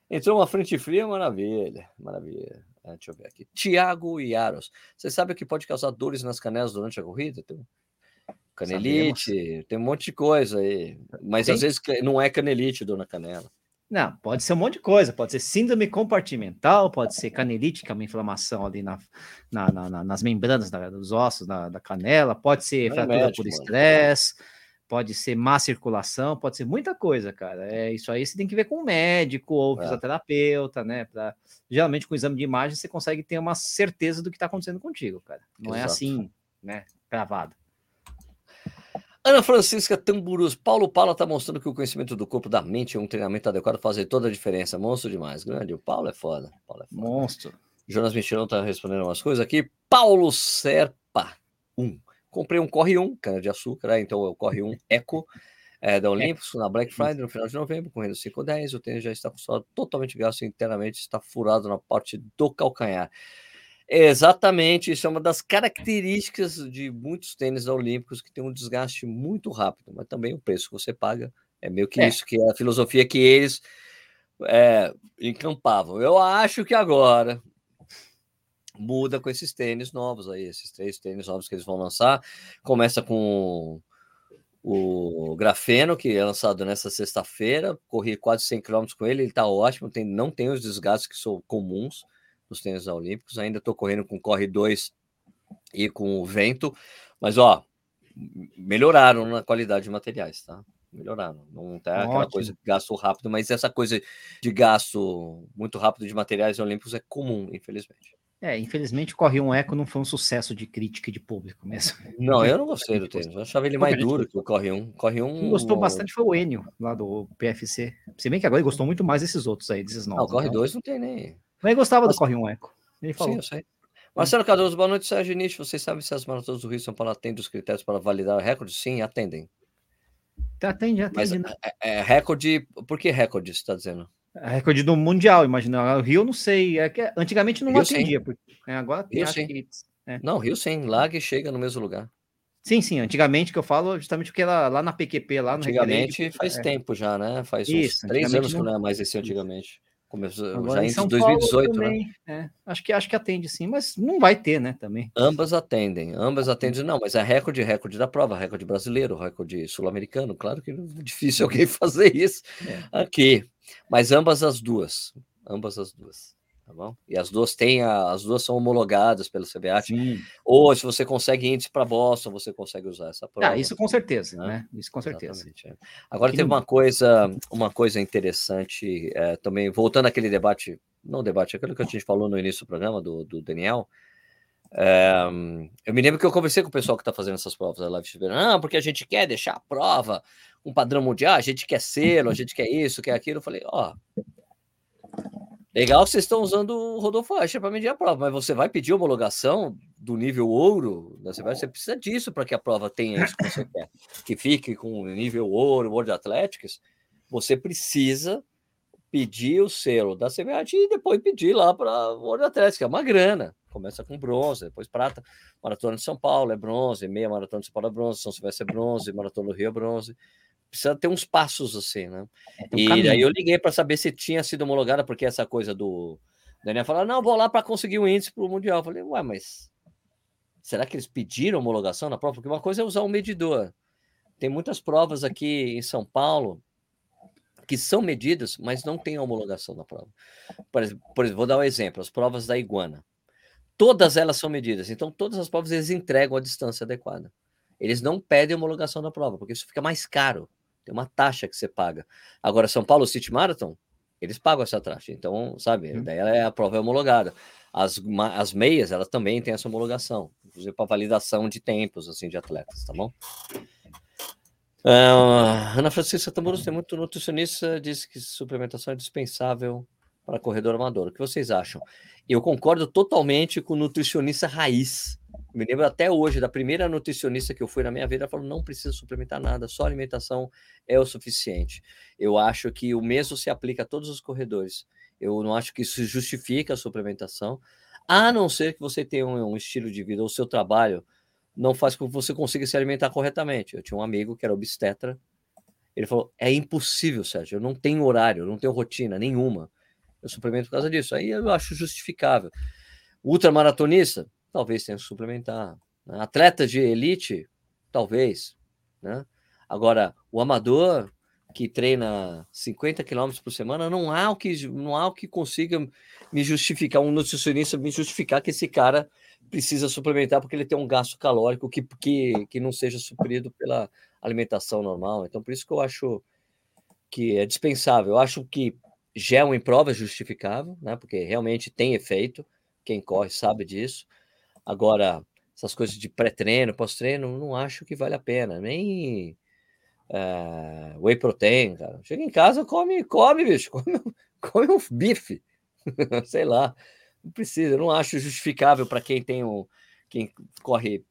Entrou uma frente fria, maravilha, maravilha. Ah, deixa eu ver aqui. Tiago Yaros. Você sabe o que pode causar dores nas canelas durante a corrida? Canelite, Sabemos. tem um monte de coisa aí. Mas tem? às vezes não é canelite, dona Canela. Não, pode ser um monte de coisa. Pode ser síndrome compartimental, pode ser canelite, que é uma inflamação ali na, na, na nas membranas da, dos ossos da, da, canela, pode ser não é fratura é médico, por estresse, pode ser má circulação, pode ser muita coisa, cara. É isso aí você tem que ver com o médico ou é. fisioterapeuta, né? Pra, geralmente com o exame de imagem você consegue ter uma certeza do que está acontecendo contigo, cara. Não é Exato. é assim, né? Gravado. Ana Francisca Tamburus, Paulo Paula está mostrando que o conhecimento do corpo da mente e um treinamento adequado fazem toda a diferença. Monstro demais, grande. O Paulo é foda. Paulo é foda. Monstro. Jonas Michelão está respondendo umas coisas aqui. Paulo Serpa, 1. Um. Comprei um Corre 1, cana de açúcar, né? então é o Corre 1 Eco é, da Olympus na Black Friday no final de novembro, correndo 5,10. O tênis já está com totalmente gasto internamente, está furado na parte do calcanhar. Exatamente, isso é uma das características de muitos tênis olímpicos que tem um desgaste muito rápido, mas também o preço que você paga é meio que é. isso, que é a filosofia que eles é, encampavam. Eu acho que agora muda com esses tênis novos aí, esses três tênis novos que eles vão lançar. Começa com o Grafeno, que é lançado nessa sexta-feira, corri quase 100 km com ele, ele está ótimo, tem, não tem os desgastes que são comuns nos tênis olímpicos. Ainda estou correndo com Corre 2 e com o vento, mas ó, melhoraram na qualidade de materiais, tá? Melhoraram. Não tá Ótimo. aquela coisa de gasto rápido, mas essa coisa de gasto muito rápido de materiais olímpicos é comum, infelizmente. É, infelizmente o Corre 1 Eco não foi um sucesso de crítica e de público mesmo. Não, eu não gostei do tênis. Eu achava ele mais duro que o Corre 1. Corre 1 Quem gostou bastante foi o Enio, lá do PFC. Se bem que agora ele gostou muito mais desses outros aí, desses novos. Não, o Corre então... 2 não tem nem. Mas gostava Mas... do Corre um Eco. Ele falou. Sim, eu sei. Marcelo Cardoso, boa noite, Sérgio Nietzsche. Vocês sabem se as maratonas do Rio São Paulo atendem os critérios para validar o recorde? Sim, atendem. Tá, atende, atende. Mas né? é, é, recorde. Por que recorde, você está dizendo? É recorde do Mundial, imagina. O Rio, não sei. É que antigamente não Rio, atendia. Porque, é, agora tem, Rio, sim. Que, é. Não, Rio sim. Lá que chega no mesmo lugar. Sim, sim. Antigamente que eu falo, justamente porque lá, lá na PQP, lá no Antigamente faz é. tempo já, né? Faz Isso, uns três anos não... que não é mais esse antigamente. Começou Agora, já em, São 2018, né? também, né? É, acho que acho que atende sim, mas não vai ter, né? Também. Ambas atendem, ambas atendem, não, mas é recorde, recorde da prova, recorde brasileiro, recorde sul-americano. Claro que é difícil alguém fazer isso é. aqui, mas ambas as duas, ambas as duas tá bom? E as duas têm, a, as duas são homologadas pelo CBAT. Sim. Ou se você consegue índice para Boston, você consegue usar essa prova. Ah, isso com certeza, né? né? Isso com certeza. É. Agora Aqui teve uma coisa, uma coisa interessante é, também, voltando àquele debate, não debate, aquilo que a gente falou no início do programa do, do Daniel. É, eu me lembro que eu conversei com o pessoal que está fazendo essas provas da Live Verão, ah, porque a gente quer deixar a prova um padrão mundial, a gente quer selo, a gente quer isso, quer aquilo. Eu falei, ó, Legal que vocês estão usando o Rodolfo Asher para medir a prova, mas você vai pedir homologação do nível ouro? Você, vai, você precisa disso para que a prova tenha isso que você quer. Que fique com o nível ouro, World Athletics. Você precisa pedir o selo da CBAT e depois pedir lá para o World Athletics, que é uma grana. Começa com bronze, depois prata. Maratona de São Paulo é bronze, meia maratona de São Paulo é bronze, São Silvestre é bronze, maratona do Rio é bronze precisa ter uns passos assim, né? É, um e caminho. aí eu liguei para saber se tinha sido homologada, porque essa coisa do Daniel falou: não, vou lá para conseguir o um índice para o Mundial. Eu falei, ué, mas será que eles pediram homologação na prova? Porque uma coisa é usar um medidor. Tem muitas provas aqui em São Paulo que são medidas, mas não tem homologação na prova. Por exemplo, por exemplo, vou dar um exemplo: as provas da iguana. Todas elas são medidas, então todas as provas eles entregam a distância adequada. Eles não pedem homologação da prova, porque isso fica mais caro. Tem uma taxa que você paga. Agora, São Paulo City Marathon, eles pagam essa taxa. Então, sabe, hum. daí é, a prova é homologada. As, as meias, elas também têm essa homologação, inclusive para validação de tempos, assim, de atletas, tá bom? Uh, Ana Francisca Tamburos tem muito nutricionista, diz que suplementação é dispensável para corredor amador. O que vocês acham? Eu concordo totalmente com o nutricionista raiz. Me lembro até hoje da primeira nutricionista que eu fui na minha vida, ela falou: não precisa suplementar nada, só alimentação é o suficiente. Eu acho que o mesmo se aplica a todos os corredores. Eu não acho que isso justifica a suplementação, a não ser que você tenha um, um estilo de vida, ou seu trabalho não faz com que você consiga se alimentar corretamente. Eu tinha um amigo que era obstetra, ele falou: é impossível, Sérgio, eu não tenho horário, eu não tenho rotina nenhuma. Eu suplemento por causa disso. Aí eu acho justificável. Ultramaratonista, talvez tenha que suplementar. Né? Atleta de elite, talvez. Né? Agora, o amador que treina 50 quilômetros por semana, não há o que não há o que consiga me justificar, um nutricionista me justificar que esse cara precisa suplementar porque ele tem um gasto calórico que, que, que não seja suprido pela alimentação normal. Então, por isso que eu acho que é dispensável. Eu acho que gel em prova é justificável, né? Porque realmente tem efeito. Quem corre sabe disso. Agora, essas coisas de pré-treino, pós-treino, não acho que vale a pena. Nem uh, whey protein, cara. Chega em casa, come, come, bicho. Come, come um bife. Sei lá. Não precisa. Não acho justificável para quem tem um, quem corre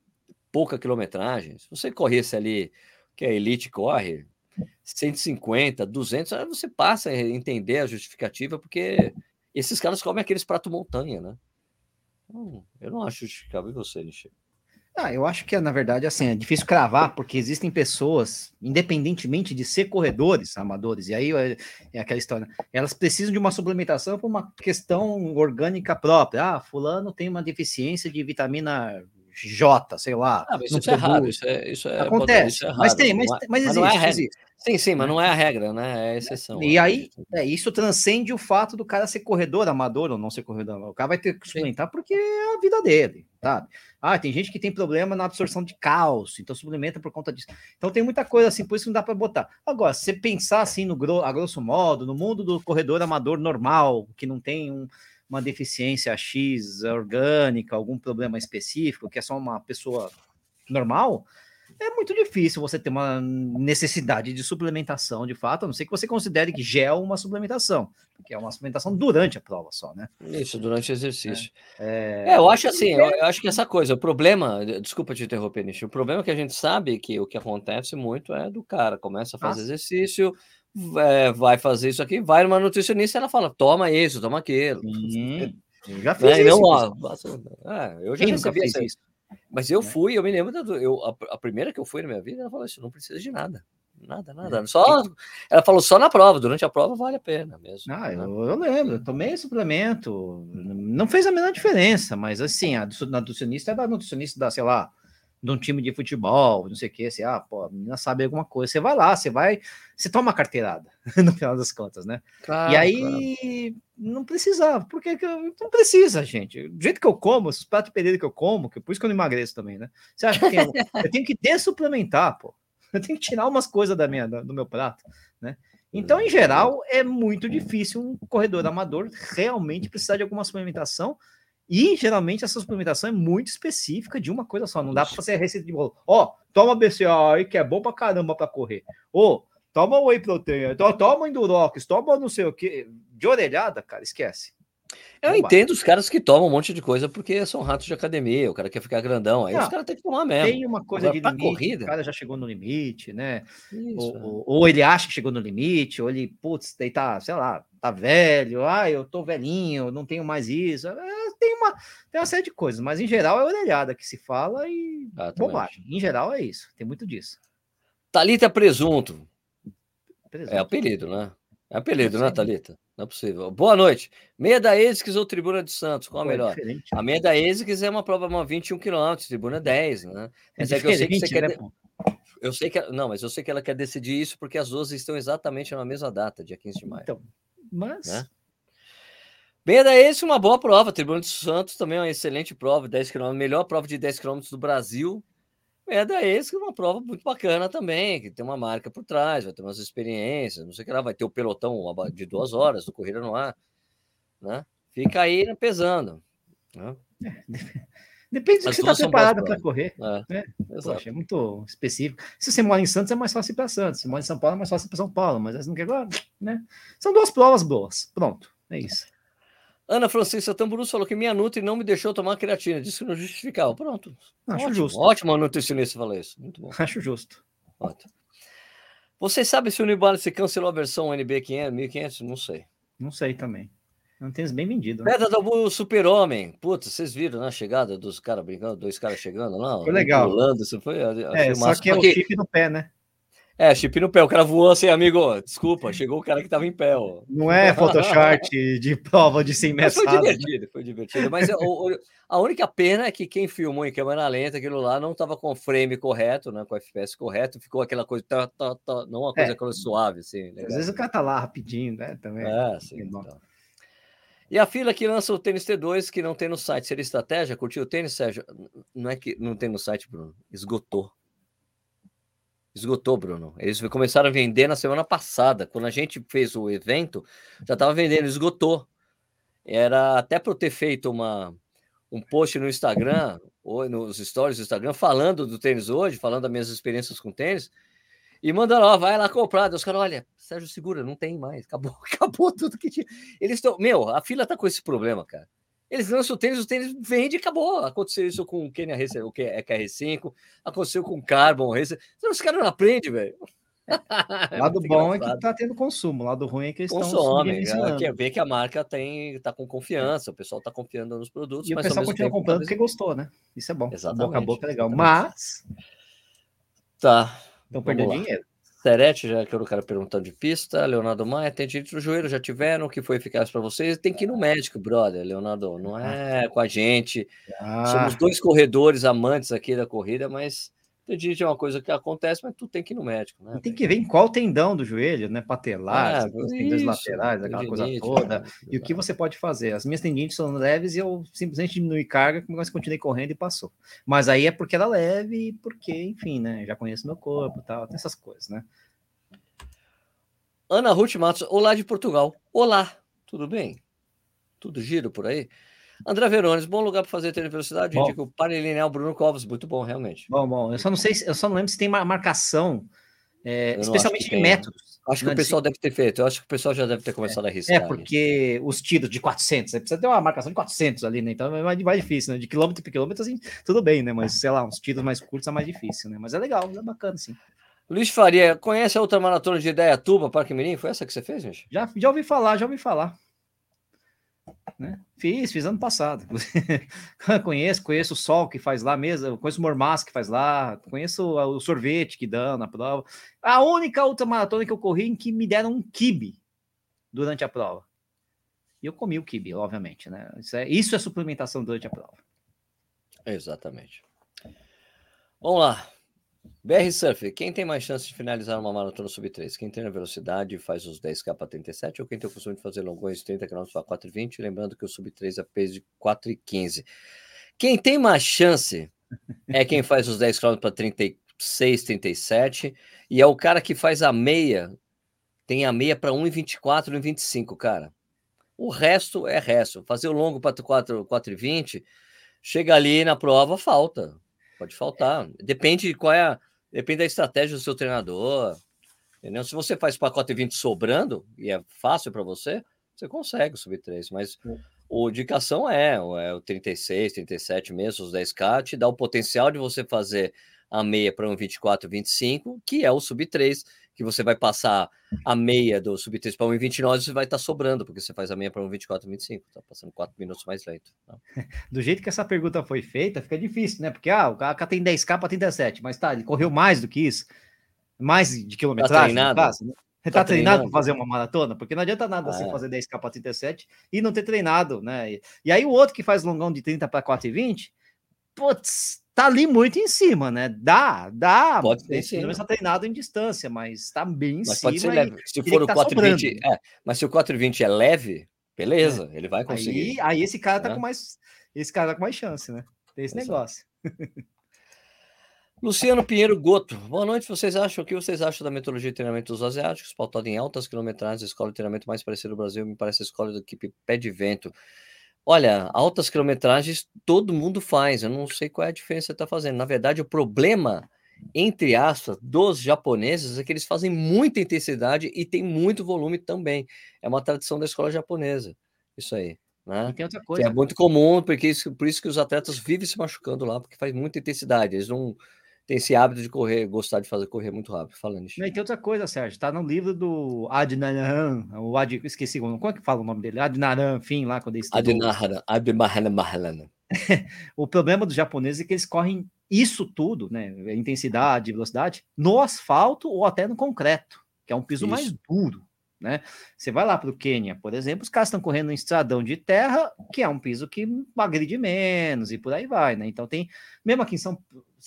pouca quilometragem. Se você corresse ali, que a elite corre, 150, 200, aí você passa a entender a justificativa, porque esses caras comem aqueles prato montanha, né? Eu não acho justificável. Você, Nishi? Ah, eu acho que, na verdade, assim, é difícil cravar, porque existem pessoas, independentemente de ser corredores, amadores, e aí é, é aquela história, elas precisam de uma suplementação por uma questão orgânica própria. Ah, fulano tem uma deficiência de vitamina J, sei lá. Ah, mas isso, é raro, isso, é, isso é, Acontece, isso é raro, mas tem, mas, mas, mas existe, não é existe. Sim, sim, mas não é a regra, né? É a exceção. E aí, é, isso transcende o fato do cara ser corredor, amador ou não ser corredor. O cara vai ter que suplementar porque é a vida dele, sabe? Ah, tem gente que tem problema na absorção de cálcio, então suplementa por conta disso. Então tem muita coisa assim, por isso não dá para botar. Agora, se você pensar assim no a grosso modo, no mundo do corredor amador normal, que não tem um, uma deficiência X orgânica, algum problema específico, que é só uma pessoa normal, é muito difícil você ter uma necessidade de suplementação de fato, a não ser que você considere que gel uma suplementação, porque é uma suplementação durante a prova só, né? Isso, durante o exercício. É, é eu acho assim, eu, eu, acho que essa coisa, o problema, desculpa te interromper, Nishi, o problema é que a gente sabe que o que acontece muito é do cara, começa a fazer Nossa. exercício, é, vai fazer isso aqui, vai numa nutricionista e ela fala, toma isso, toma aquilo. Sim, eu já fiz é, isso. Não, ó, é, eu já Quem recebi isso. Mas eu né? fui, eu me lembro, eu, a, a, primeira que eu fui na minha vida, ela falou isso, não precisa de nada. Nada, nada. É. Só, ela falou só na prova, durante a prova vale a pena mesmo. Ah, né? eu, eu, lembro, eu tomei suplemento, não fez a menor diferença, mas assim, a nutricionista é da nutricionista da, sei lá, de um time de futebol, não sei o que, assim, ah, pô, a menina sabe alguma coisa, você vai lá, você vai, você toma carteirada, no final das contas, né? Claro, e aí claro. não precisava, porque não precisa, gente. Do jeito que eu como, os pratos de que eu como, que por isso que eu não emagreço também, né? Você acha que eu, eu tenho que dessuplementar, pô. Eu tenho que tirar umas coisas da minha, do meu prato, né? Então, em geral, é muito difícil um corredor amador realmente precisar de alguma suplementação e geralmente essa suplementação é muito específica de uma coisa só. Não dá para fazer a receita de bolo. Ó, toma BCA aí que é bom para caramba para correr. Ou toma whey protein, toma Endurox, toma não sei o que. De orelhada, cara, esquece. Eu não entendo vai. os caras que tomam um monte de coisa porque são ratos de academia, o cara quer ficar grandão. Aí não, os caras têm que tomar mesmo. Tem uma coisa Agora, de limite, corrida. o cara já chegou no limite, né? Ou, ou, ou, ele acha que chegou no limite, ou ele, putz, daí tá, sei lá, tá velho, ah, eu tô velhinho, não tenho mais isso. É, tem, uma, tem uma série de coisas, mas em geral é orelhada que se fala e Exatamente. bobagem. Em geral é isso, tem muito disso. Thalita Presunto. Presunto. É apelido, né? É apelido, né, Thalita? Não é possível. Boa noite. Meia da ESICS ou Tribuna de Santos? Qual a melhor? Diferente. A meia da ESICS é uma prova uma 21 km, Tribuna 10, né? Mas é, é que eu sei que você né, quer. Eu sei que. Não, mas eu sei que ela quer decidir isso porque as duas estão exatamente na mesma data, dia 15 de maio. Então, mas. Né? Meia da ESICS, uma boa prova. Tribuna de Santos também é uma excelente prova, 10 km, melhor prova de 10 km do Brasil. É da é uma prova muito bacana também, que tem uma marca por trás, vai ter umas experiências, não sei o que lá, vai ter o pelotão de duas horas do Corrida no Ar, né? Fica aí pesando. Né? Depende do que você está preparado para correr. É, né? Poxa, é muito específico. Se você mora em Santos, é mais fácil para Santos. Se mora em São Paulo, é mais fácil para São Paulo. Mas não quer agora, né? São duas provas boas. Pronto, é isso. Ana Francisca Tamburus falou que minha Nutri não me deixou tomar creatina, disse que não justificava. Pronto. Acho ótimo, justo. Ótimo nutricionista falar isso. Muito bom. Acho justo. Ótimo. Vocês sabem se o Nibalance cancelou a versão NB 500, 1500? Não sei. Não sei também. Não tênis bem vendido. Né? Pedra do Super-Homem. Putz, vocês viram na né, chegada dos caras brincando, dois caras chegando lá? Foi legal. Pulando, isso foi. É, só que é o chip no pé, né? É, chip no pé. O cara voou assim, amigo. Desculpa, chegou o cara que tava em pé. Ó. Não é Photoshop de prova de 100 metros. Foi divertido, foi divertido. Mas o, a única pena é que quem filmou em câmera lenta aquilo lá não tava com o frame correto, né? Com o FPS correto. Ficou aquela coisa. Tá, tá, tá, não uma coisa é. suave, assim. Legal. Às vezes o cara tá lá rapidinho, né? Também. É, sim. Então. E a fila que lança o tênis T2 que não tem no site. Seria estratégia? Curtiu o tênis, Sérgio? Não é que não tem no site, Bruno. Esgotou. Esgotou, Bruno. Eles começaram a vender na semana passada. Quando a gente fez o evento, já estava vendendo, esgotou. Era até para eu ter feito uma, um post no Instagram, ou nos stories do Instagram, falando do tênis hoje, falando das minhas experiências com tênis, e mandando, ó, vai lá comprar. Os caras, olha, Sérgio Segura, não tem mais, acabou, acabou tudo que tinha. Eles estão, meu, a fila tá com esse problema, cara. Eles lançam o tênis, o tênis vende e acabou. Aconteceu isso com o Kenya Racer, o KR5, aconteceu com o Carbon Racer. Então, os caras não aprendem, velho. É lado bom engraçado. é que tá tendo consumo, lado ruim é que eles Consome, estão quer ver que a marca tem tá com confiança, o pessoal tá confiando nos produtos. E o pessoal continua comprando porque gostou, né? Isso é bom. Exatamente. Boca a boca é legal. Mas. Tá. Estão perdendo dinheiro. Serete, já que era o cara perguntando de pista, Leonardo Maia, tem direito no joelho, já tiveram, que foi eficaz para vocês? Tem que ir no médico, brother, Leonardo, não é com a gente. Ah. Somos dois corredores amantes aqui da corrida, mas Tendinite é uma coisa que acontece, mas tu tem que ir no médico, né? tem que ver em qual tendão do joelho, né? Patelar, é, tendões laterais, aquela coisa toda. Né? E o que você pode fazer? As minhas tendinites são leves e eu simplesmente diminui carga, mas continuei correndo e passou. Mas aí é porque era leve e porque, enfim, né? Já conheço meu corpo e tal, tem essas coisas, né? Ana Ruth Matos, olá de Portugal. Olá, tudo bem? Tudo giro por aí? André Verones, bom lugar para fazer treino de velocidade. Indica o paralineal Bruno Covas, muito bom, realmente. Bom, bom. Eu só não sei, eu só não lembro se tem uma marcação, é, especialmente em métodos. Acho que o né, pessoal deve ter feito. Eu acho que o pessoal já deve ter começado a arriscar. É, porque os tiros de 400, você precisa ter uma marcação de 400 ali, né? Então é mais, mais difícil, né? De quilômetro por quilômetro, assim, tudo bem, né? Mas, sei lá, uns tiros mais curtos é mais difícil, né? Mas é legal, é bacana, sim. Luiz Faria, conhece a outra maratona de Ideia Tuba, Parque Mirim? Foi essa que você fez, gente? Já, já ouvi falar, já ouvi falar. Né? Fiz, fiz ano passado. conheço, conheço o Sol que faz lá mesmo, conheço o Mormas que faz lá, conheço o sorvete que dão na prova. A única outra maratona que eu corri em que me deram um kibe durante a prova. E eu comi o kibe, obviamente, né? Isso é, isso é suplementação durante a prova. Exatamente. Vamos lá. BR Surf, quem tem mais chance de finalizar uma maratona sub 3? Quem tem a velocidade faz os 10k para 37 ou quem tem o costume de fazer longões de 30 km para 4,20? Lembrando que o sub 3 é peso de 4,15. Quem tem mais chance é quem faz os 10 km para 36, 37 e é o cara que faz a meia, tem a meia para 1,24, 1,25, cara. O resto é resto. Fazer o longo para 4,20, chega ali na prova, falta. Pode faltar. Depende de qual é a Depende da estratégia do seu treinador. Entendeu? Se você faz pacote 20 sobrando, e é fácil para você, você consegue subir 3, mas é. o indicação é, é o 36, 37 mesmo, os 10K, te dá o potencial de você fazer a meia para um 24, 25, que é o sub 3, que você vai passar a meia do sub 3 para 1,29 você vai estar tá sobrando, porque você faz a meia para 1,24, 25, tá passando 4 minutos mais lento. Tá? Do jeito que essa pergunta foi feita, fica difícil, né? Porque ah, o cara tem 10k para 37, mas tá, ele correu mais do que isso mais de quilometragem, tá treinado, né? Você tá, tá treinado para fazer uma maratona? Porque não adianta nada ah, você é. fazer 10K para 37 e não ter treinado, né? E aí o outro que faz longão de 30 para 4,20, putz, tá ali muito em cima, né? Dá, dá. Pode ser, sim. Não está treinado em distância, mas tá bem em mas cima. Pode ser leve. Se for o tá 4,20, é, mas se o 4,20 é leve, beleza, é. ele vai conseguir. Aí, aí esse cara tá é. com mais, esse cara tá com mais chance, né? Tem esse Exato. negócio. Luciano Pinheiro Goto, boa noite. Vocês acham o que vocês acham da metodologia de treinamento dos asiáticos, pautada em altas quilometragens, escola de treinamento mais parecida no Brasil, me parece a escola da equipe Pé de Vento. Olha, altas quilometragens todo mundo faz, eu não sei qual é a diferença que está fazendo. Na verdade, o problema, entre aspas, dos japoneses é que eles fazem muita intensidade e tem muito volume também. É uma tradição da escola japonesa, isso aí. Né? E tem outra coisa. Que é muito comum, porque isso, por isso que os atletas vivem se machucando lá, porque faz muita intensidade. Eles não tem esse hábito de correr, gostar de fazer correr muito rápido, falando isso. E tem outra coisa, Sérgio, tá no livro do Adnaran, o Ad, esqueci, como é que fala o nome dele? Adnaran, enfim, lá quando ele Adnaran, Adnaran, O problema dos japoneses é que eles correm isso tudo, né, intensidade, velocidade, no asfalto ou até no concreto, que é um piso isso. mais duro. Né? Você vai lá para o Quênia, por exemplo, os caras estão correndo em estradão de terra, que é um piso que agride menos e por aí vai, né? Então tem, mesmo aqui em São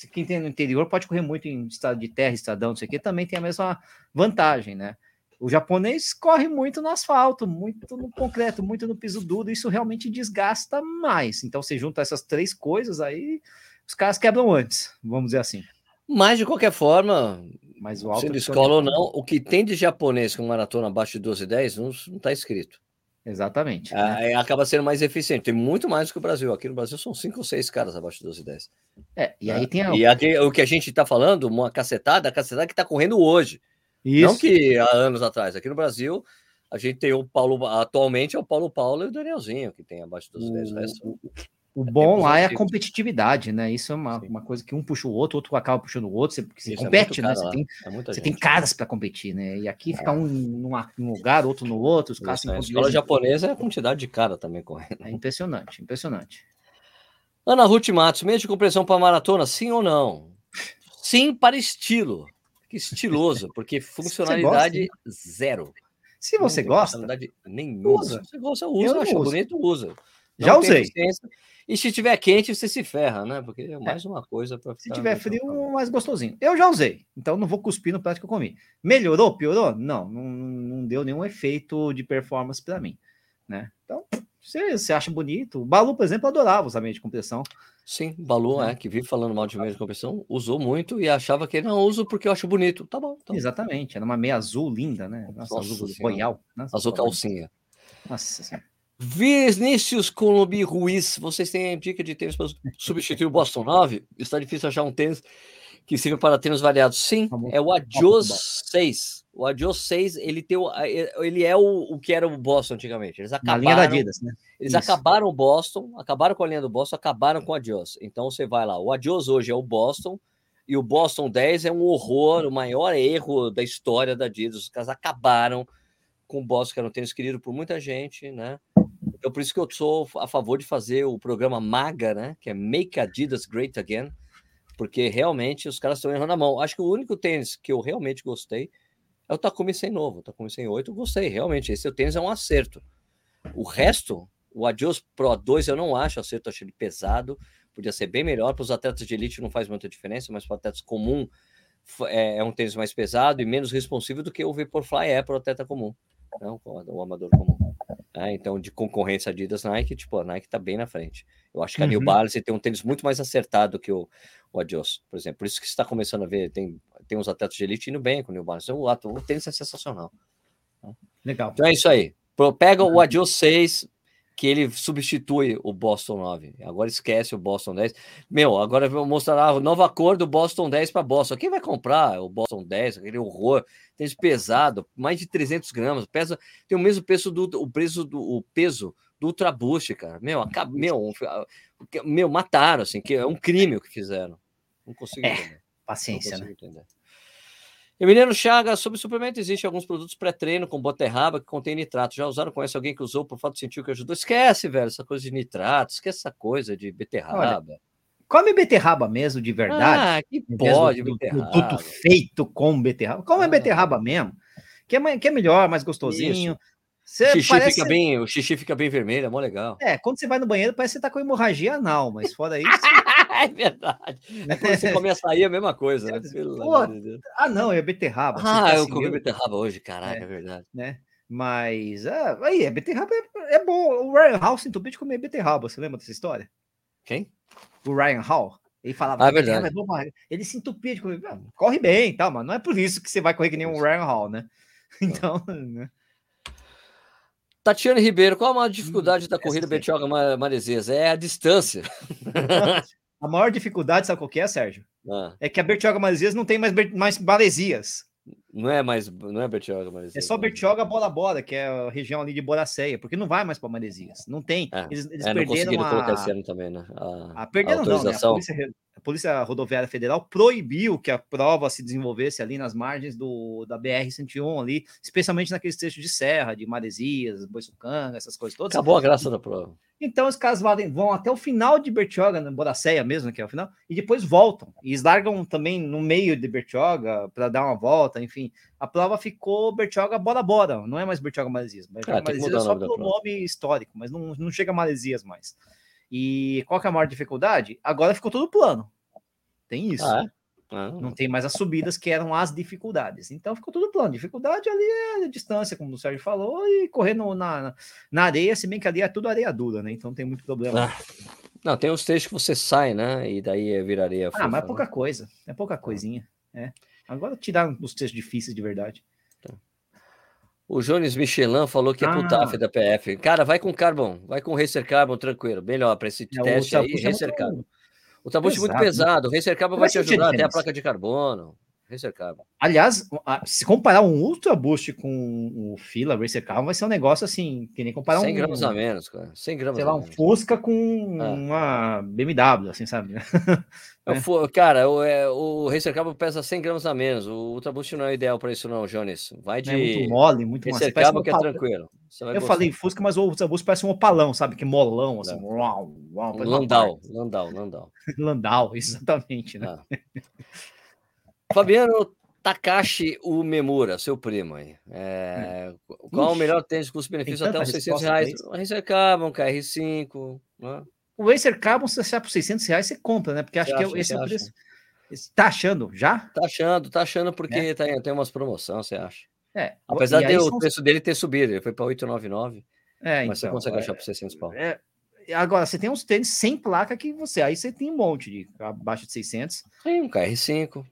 quem tem no interior pode correr muito em estado de terra, estradão, não sei o que, também tem a mesma vantagem, né? O japonês corre muito no asfalto, muito no concreto, muito no piso duro, isso realmente desgasta mais. Então você junta essas três coisas aí, os caras quebram antes, vamos dizer assim. Mas de qualquer forma, mas o alto sendo escola ou não, o que tem de japonês com maratona abaixo de 12 e 10 não está escrito. Exatamente. Né? acaba sendo mais eficiente. Tem muito mais do que o Brasil. Aqui no Brasil são cinco ou seis caras abaixo de 12 e 10. É, e aí né? tem a... E aqui, o que a gente está falando, uma cacetada, a cacetada que está correndo hoje. Isso. Não que há anos atrás. Aqui no Brasil, a gente tem o Paulo, atualmente é o Paulo Paulo e o Danielzinho, que tem abaixo de 12 e 10. O, o é bom lá é a competitividade, né? Isso é uma, uma coisa que um puxa o outro, outro acaba puxando o outro, você, você é compete, é né? Você, tem, é você tem caras para competir, né? E aqui fica um numa, num lugar, outro no outro, os caras A escola japonesa é a quantidade de cara também correndo. É impressionante, impressionante. Ana Ruth Matos, meio de compressão para maratona, sim ou não? Sim para estilo. Que estiloso, porque funcionalidade zero. Se você gosta, nenhuma. Usa. Se você gosta, usa, acha bonito, usa. Não Já usei. E se tiver quente, você se ferra, né? Porque é, é. mais uma coisa para Se tiver frio, mais gostosinho. Eu já usei, então não vou cuspir no prato que eu comi. Melhorou, piorou? Não, não, não deu nenhum efeito de performance para mim, né? Então, você, você acha bonito. O Balu, por exemplo, adorava usar meio de compressão. Sim, o Balu, é. é, que vive falando mal de meio de compressão, usou muito e achava que ele não uso porque eu acho bonito. Tá bom. Tá Exatamente, era uma meia azul linda, né? Nossa, Nossa azul senhora. royal. Nossa, azul calcinha. Nossa senhora. Vinícius Colombi Ruiz, vocês têm dica de tênis para substituir o Boston 9? Está difícil achar um tênis que sirva para tênis variados. Sim, é o Adios 6. O Adios 6, ele, tem o, ele é o, o que era o Boston antigamente. Eles acabaram, Na linha da Adidas, né? Eles Isso. acabaram o Boston, acabaram com a linha do Boston, acabaram com o Adios. Então você vai lá, o Adios hoje é o Boston, e o Boston 10 é um horror, o maior erro da história da Adidas. Os caras acabaram com o Boston, que era um tênis querido por muita gente, né? Então, por isso que eu sou a favor de fazer o programa MAGA, né? Que é Make Adidas Great Again, porque realmente os caras estão errando a mão. Acho que o único tênis que eu realmente gostei é o Takumi 100 novo. O Takumi 108 eu gostei, realmente. Esse tênis é um acerto. O resto, o Adios Pro 2 eu não acho acerto, achei ele pesado. Podia ser bem melhor. Para os atletas de elite não faz muita diferença, mas para atletas comum é, é, um tênis mais pesado e menos responsivo do que o Vaporfly é para o atleta comum, não o amador comum. É, então, de concorrência Adidas Nike, tipo, a Nike está bem na frente. Eu acho que a uhum. New Balance tem um tênis muito mais acertado que o, o Adios, por exemplo. Por isso que você está começando a ver, tem, tem uns atletas de elite indo bem com o New Balance. O, o tênis é sensacional. Legal. Então é isso aí. Pega o Adios 6, que ele substitui o Boston 9. Agora esquece o Boston 10. Meu, agora eu vou mostrar a nova cor do Boston 10 para Boston. Quem vai comprar o Boston 10, aquele horror? Tem pesado, mais de 300 gramas, pesa, tem o mesmo peso do o peso do o peso do Ultra Boost, cara. Meu, acaba, meu, meu, mataram assim, que é um crime o que fizeram. Não consigo é, entender. Paciência, né? Entender. Emiliano Chaga, sobre suplemento, existem alguns produtos pré-treino com boterraba que contém nitrato. Já usaram? Conhece alguém que usou por fato sentiu que ajudou? Esquece, velho, essa coisa de nitrato, esquece essa coisa de beterraba. Olha, come beterraba mesmo, de verdade. Ah, que pode, do, Produto feito com beterraba. Come ah. beterraba mesmo, que é, que é melhor, mais gostosinho. Isso. Você xixi parece... fica bem, o xixi fica bem vermelho, é mó legal. É, quando você vai no banheiro, parece que você tá com hemorragia anal, mas fora isso. é verdade. É quando você come açaí, é a mesma coisa, né? Pô, ah, não, é beterraba. Ah, tá eu assim, comi beterraba hoje, caralho, é, é verdade. Né? Mas ah, aí, é beterraba é, é, bom. O Ryan Hall se entupiu de comer beterraba, você lembra dessa história? Quem? O Ryan Hall. Ele falava, ah, é verdade. É ele se entupia de comer. Ah, corre bem, tá, mas não é por isso que você vai correr que nem um Ryan Hall, né? Então, né? Tatiane Ribeiro, qual a maior dificuldade hum, da corrida Betioga Maresias? É a distância. a maior dificuldade, sabe qual que é, Sérgio? Ah. É que a Bertioga Maresias não tem mais, mais Maresias. Não é mais, não é Bertioga Maresias. É só Bertioga Bola Bola, que é a região ali de Boraceia, porque não vai mais para Maresias. Não tem. É, eles, eles é, perderam a... colocar esse ano também, né? A, a perderam a autorização. não, né? A polícia, a Polícia Rodoviária Federal proibiu que a prova se desenvolvesse ali nas margens do, da BR-101 ali, especialmente naqueles trechos de serra, de Maresias, Boiçucanga, essas coisas todas. Acabou a graça da prova. Então os caras vão até o final de Bertioga, na Boracéia mesmo, que é o final, e depois voltam. E eles largam também no meio de Bertioga para dar uma volta, enfim. A prova ficou Bertioga Bora Bora, não é mais Bertioga Maresias. Bertioga ah, Maresias é só pelo nome histórico, mas não, não chega a Maresias mais. E qual que é a maior dificuldade? Agora ficou tudo plano. Tem isso. Ah, é? ah, não tem mais as subidas que eram as dificuldades. Então ficou tudo plano. Dificuldade ali é a distância, como o Sérgio falou, e correndo na, na areia, se bem que ali é tudo areia dura, né? Então não tem muito problema. Ah. Não, tem os trechos que você sai, né? E daí viraria. Ah, mas é pouca né? coisa. É pouca coisinha. É. Agora tirar os trechos difíceis de verdade. O Jones Michelin falou que é ah. pro TAF da PF. Cara, vai com Carbon, vai com Racer Carbon tranquilo. Melhor para esse é, teste aí, Racer Carbon. O tabucho é muito pesado. O Racer Carbon vai te ajudar até a placa de carbono. Racer Carbon. Aliás, se comparar um Ultra Boost com o Fila Racer Carbon, vai ser um negócio assim, que nem comparar 100 um. 100 gramas a menos, cara. 100 gramas sei lá, um Fusca com ah. uma BMW, assim, sabe? É. Cara, o, é, o Racer Carbon pesa 100 gramas a menos. O Ultra Boost não é ideal para isso, não, Jones. Vai de. É muito mole, muito Racer Carbon que é tranquilo. Eu falei Fusca, mas o Ultra Boost parece um opalão, sabe? Que molão, assim. Uau, uau, Landau, Landau, Landau. Landau, exatamente, né? Ah. Fabiano Takashi Umemura, seu primo aí. É, qual Ixi, o melhor tênis custo-benefício até uns 600 reais? O Racer Carbon, KR5. Né? O Racer Carbon, se você achar por 600 reais, você compra, né? Porque acho que acha, esse é o preço. Tá achando já? Tá achando, tá achando, porque é. tem, tem umas promoções, você acha? É. Apesar de o preço dele ter subido, ele foi para 899. É, mas então, você consegue é, achar por 600 pau. É, agora, você tem uns tênis sem placa que você. Aí você tem um monte de abaixo de 600. Sim, um KR5.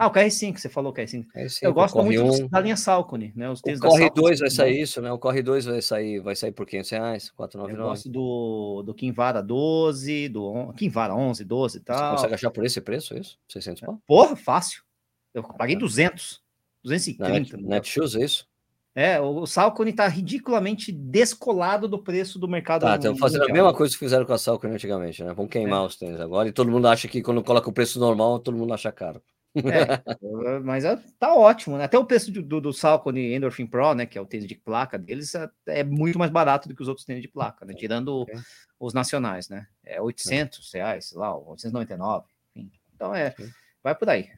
Ah, o KR5, você falou KR5. KR5 eu gosto muito um... da linha Salcone, né? Os o Corre 2 vai sair isso, né? O Corre 2 vai sair, vai sair por 500 reais, 499. Eu gosto do, do Kinvara 12, do Kinvara 11, 12 e tal. Você consegue achar por esse preço, isso? 600 pau? Porra, fácil. Eu paguei 200, 230. Na Netshoes, é isso? É, o Salcone tá ridiculamente descolado do preço do mercado. Tá, estão fazendo mundial. a mesma coisa que fizeram com a Salcone antigamente, né? Vamos queimar é. os tênis agora e todo mundo acha que quando coloca o preço normal, todo mundo acha caro. É, mas é, tá ótimo, né? Até o preço do, do Salcone Endorphin Pro, né? Que é o tênis de placa deles, é, é, muito mais barato do que os outros tênis de placa, né? Tirando okay. os nacionais, né? É 800 reais, sei lá, 899, enfim. Então é, vai por aí.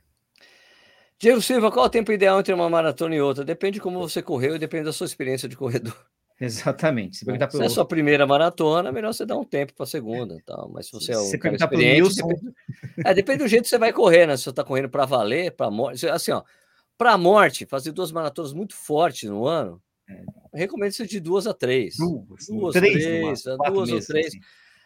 Diego Silva, qual o tempo ideal entre uma maratona e outra? Depende de como você correu e depende da sua experiência de corredor. Exatamente. Se, é, se é a sua primeira maratona, é melhor você dar um tempo para a segunda. Tal. Mas se você é um cara experiente, depende, é, depende do jeito que você vai correr, né? Se você está correndo para valer, para morte. Assim, ó, para morte, fazer duas maratonas muito fortes no ano, é. recomendo ser de duas a três. Duas, duas três, três duas meses, ou três. Assim.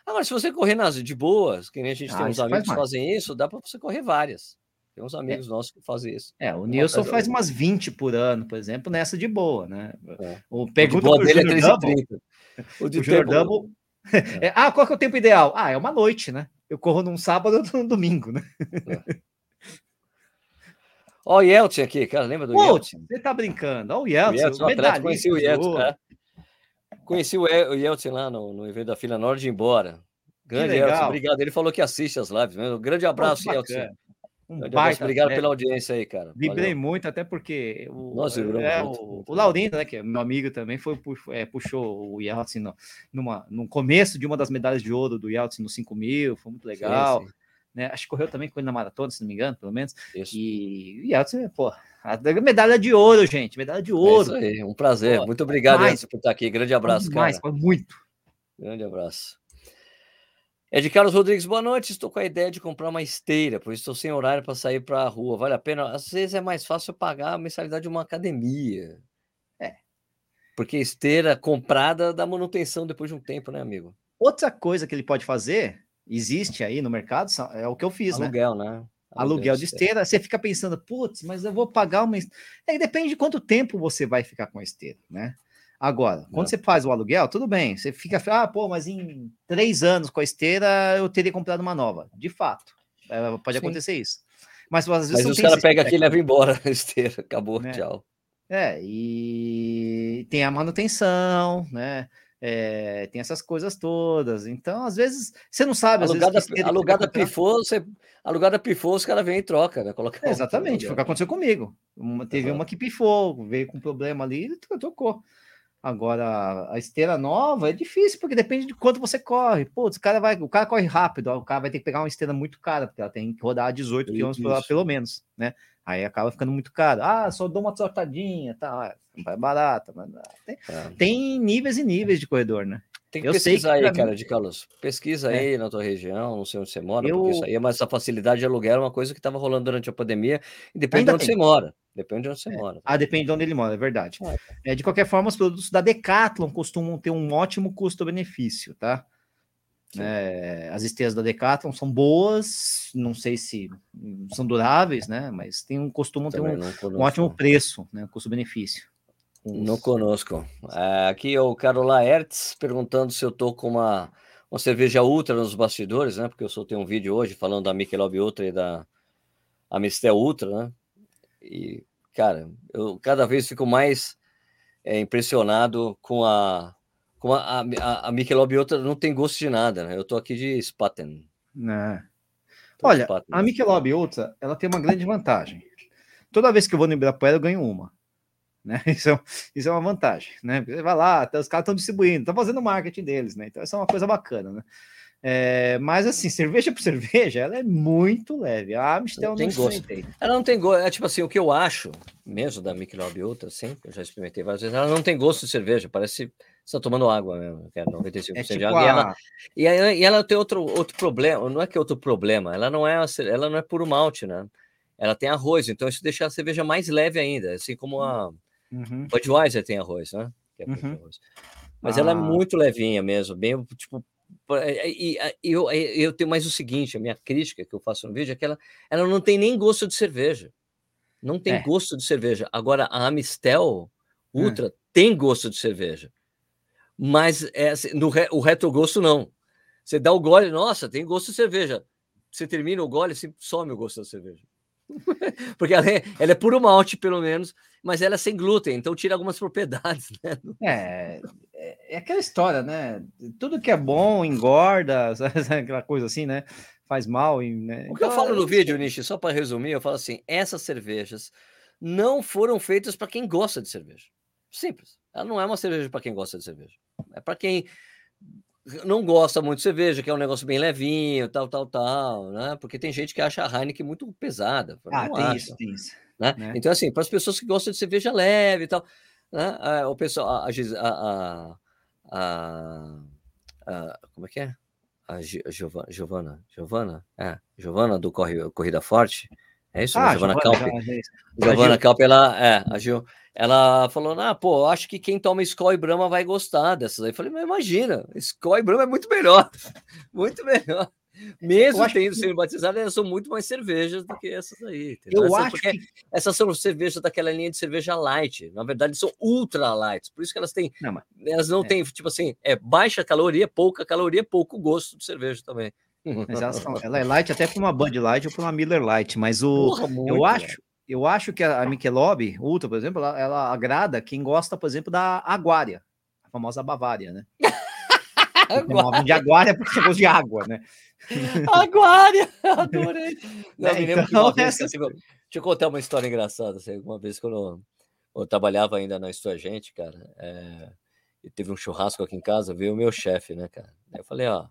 Agora, se você correr nas de boas, que nem a gente ah, tem uns amigos que fazem isso, dá para você correr várias. Tem uns amigos é. nossos que fazem isso. É, o Nilson faz umas 20 por ano, por exemplo, nessa de boa, né? É. O pergunta o dele é 330. O de o Double. É. ah, qual que é o tempo ideal? Ah, é uma noite, né? Eu corro num sábado ou num domingo, né? É. Ó, o Yeltsin aqui, cara, lembra do Pô, Yeltsin? Você tá brincando? Ó, o Yeltsin, o Yeltsin conheci o Yeltsin, é. Conheci o Yeltsin lá no, no evento da fila hora de ir embora. Grande Yeltsin, obrigado. Ele falou que assiste as lives. Um grande abraço, Pô, Yeltsin. Um abraço, obrigado pela audiência aí, cara. Vibrei Valeu. muito, até porque o, Nossa, é, muito, o, muito, o Laurindo, né, que é meu amigo também, foi, é, puxou o Yeltsin no, numa, no começo de uma das medalhas de ouro do Yeltsin no 5 mil, foi muito legal. Sim, sim. Né? Acho que correu também com ele na maratona, se não me engano, pelo menos. Isso. E o Yeltsin, pô, a medalha de ouro, gente, medalha de ouro. É isso aí, um prazer. Pô, muito obrigado, Yeltsin, por estar aqui. Grande abraço, mais, cara. muito. Grande abraço. É de Carlos Rodrigues, boa noite. Estou com a ideia de comprar uma esteira, pois estou sem horário para sair para a rua. Vale a pena? Às vezes é mais fácil pagar a mensalidade de uma academia. É. Porque esteira comprada dá manutenção depois de um tempo, né, amigo? Outra coisa que ele pode fazer, existe aí no mercado, é o que eu fiz, Aluguel, né? né? Aluguel, Aluguel de esteira. Você fica pensando, putz, mas eu vou pagar uma. É, depende de quanto tempo você vai ficar com a esteira, né? Agora, quando é. você faz o aluguel, tudo bem, você fica, ah, pô, mas em três anos com a esteira eu teria comprado uma nova. De fato, é, pode Sim. acontecer isso. Mas às vezes mas os caras pegam aqui e levam embora a esteira, acabou, né? tchau. É, e tem a manutenção, né? É, tem essas coisas todas. Então, às vezes, você não sabe. Alugada, vezes, alugada pifou, você, alugada pifou, os caras vêm e troca, né? Coloca é, exatamente, foi o que aconteceu comigo. Uma, teve uhum. uma que pifou, veio com problema ali e trocou. Agora, a esteira nova é difícil, porque depende de quanto você corre. Putz, o cara vai, o cara corre rápido, o cara vai ter que pegar uma esteira muito cara, porque ela tem que rodar 18 km por hora, pelo menos, né? Aí acaba ficando muito caro. Ah, só dou uma sortadinha, tá, é barata, mas tem, é. tem níveis e níveis de corredor, né? Tem que eu pesquisar que aí, cara, de Carlos. Pesquisa é. aí na tua região, não sei onde você mora, eu... porque isso aí, mas essa facilidade de aluguel é uma coisa que estava rolando durante a pandemia e depende Ainda de onde tem. você mora. Depende de onde você é. mora. Ah, depende de onde ele mora, é verdade. É. é. de qualquer forma, os produtos da Decathlon costumam ter um ótimo custo-benefício, tá? É, as esteiras da Decathlon são boas, não sei se são duráveis, né? Mas tem um costumam ter um, um ótimo preço, né? Custo-benefício. Não conosco. É, aqui é o Carola Hertz perguntando se eu tô com uma, uma cerveja Ultra nos bastidores, né? Porque eu soltei um vídeo hoje falando da Michelob Ultra e da Amistel Ultra, né? E, cara, eu cada vez fico mais é, impressionado com a. Com a, a, a Michelob Ultra não tem gosto de nada, né? Eu tô aqui de Spaten. Né? Olha, Spaten. a Ultra, ela tem uma grande vantagem. Toda vez que eu vou no Ibirapuera, eu ganho uma né? Isso é, isso é uma vantagem, né? Você vai lá, tá, os caras estão distribuindo, estão fazendo marketing deles, né? Então, isso é uma coisa bacana, né? É, mas assim, cerveja por cerveja, ela é muito leve. A Amstel não, tem gosto. Ela não tem gosto. É tipo assim, o que eu acho, mesmo da Michelob Ultra, assim, eu já experimentei várias vezes, ela não tem gosto de cerveja, parece você está tomando água mesmo, que é 95% é tipo de água. A... E, ela, e, ela, e ela tem outro, outro problema, não é que é outro problema, ela não é, ela não é puro malte, né? Ela tem arroz, então isso deixa a cerveja mais leve ainda, assim como a Uhum. Budweiser tem arroz, né? É uhum. arroz. Mas ah. ela é ah. muito levinha mesmo, bem tipo. E, e, eu, eu tenho mais o seguinte: a minha crítica que eu faço no vídeo é que ela, ela não tem nem gosto de cerveja. Não tem é. gosto de cerveja. Agora, a Amistel Ultra tem gosto de cerveja. Mas é, assim, no o retrogosto não. Você dá o gole, nossa, tem gosto de cerveja. Você termina o gole, assim, some o gosto da cerveja. Porque ela é, ela é puro malte, pelo menos, mas ela é sem glúten, então tira algumas propriedades, né? É, é, é aquela história, né? Tudo que é bom engorda, aquela coisa assim, né? Faz mal. Né? O que eu falo no vídeo, Nishi, só para resumir, eu falo assim: essas cervejas não foram feitas para quem gosta de cerveja. Simples. Ela não é uma cerveja para quem gosta de cerveja. É para quem não gosta muito de cerveja, que é um negócio bem levinho, tal, tal, tal, né? Porque tem gente que acha a Heineken muito pesada. Ah, tem acha, isso, tem isso. Né? né? Então, assim, para as pessoas que gostam de cerveja leve e tal, né? o pessoal, a, a, a, a, como é que é? A Giovana, Giovana, é, Giovana do Corre, Corrida Forte, é isso? Ah, Giovana Calp. Giovana Calp, ela, é, a Gil, ela falou, ah, pô, acho que quem toma Skol e Brahma vai gostar dessas aí. Eu falei, mas imagina, Skol e Brahma é muito melhor, muito melhor. Mesmo tendo que... sendo batizadas, elas são muito mais cervejas do que essas aí. Entendeu? Eu essas, acho que... essas são cervejas daquela linha de cerveja light. Na verdade, são ultra light. Por isso que elas têm. Não, mas... Elas não é. têm, tipo assim, é baixa caloria, pouca caloria, pouco gosto de cerveja também. Mas são, ela é light até para uma Bud Light ou para uma Miller Light, mas o Porra, muito, eu acho, eu acho que a Michelob Ultra, por exemplo, ela, ela, agrada quem gosta, por exemplo, da Aguária, a famosa Bavária, né? Aguária. de Aguária porque gosto de água, né? Aguária, adorei. Não, é, me lembro então, que essa... assim, deixa eu contar uma história engraçada. Assim, uma vez quando eu, eu trabalhava ainda na Estua Gente, cara, é, e teve um churrasco aqui em casa, veio o meu chefe, né, cara? Aí eu falei, ó,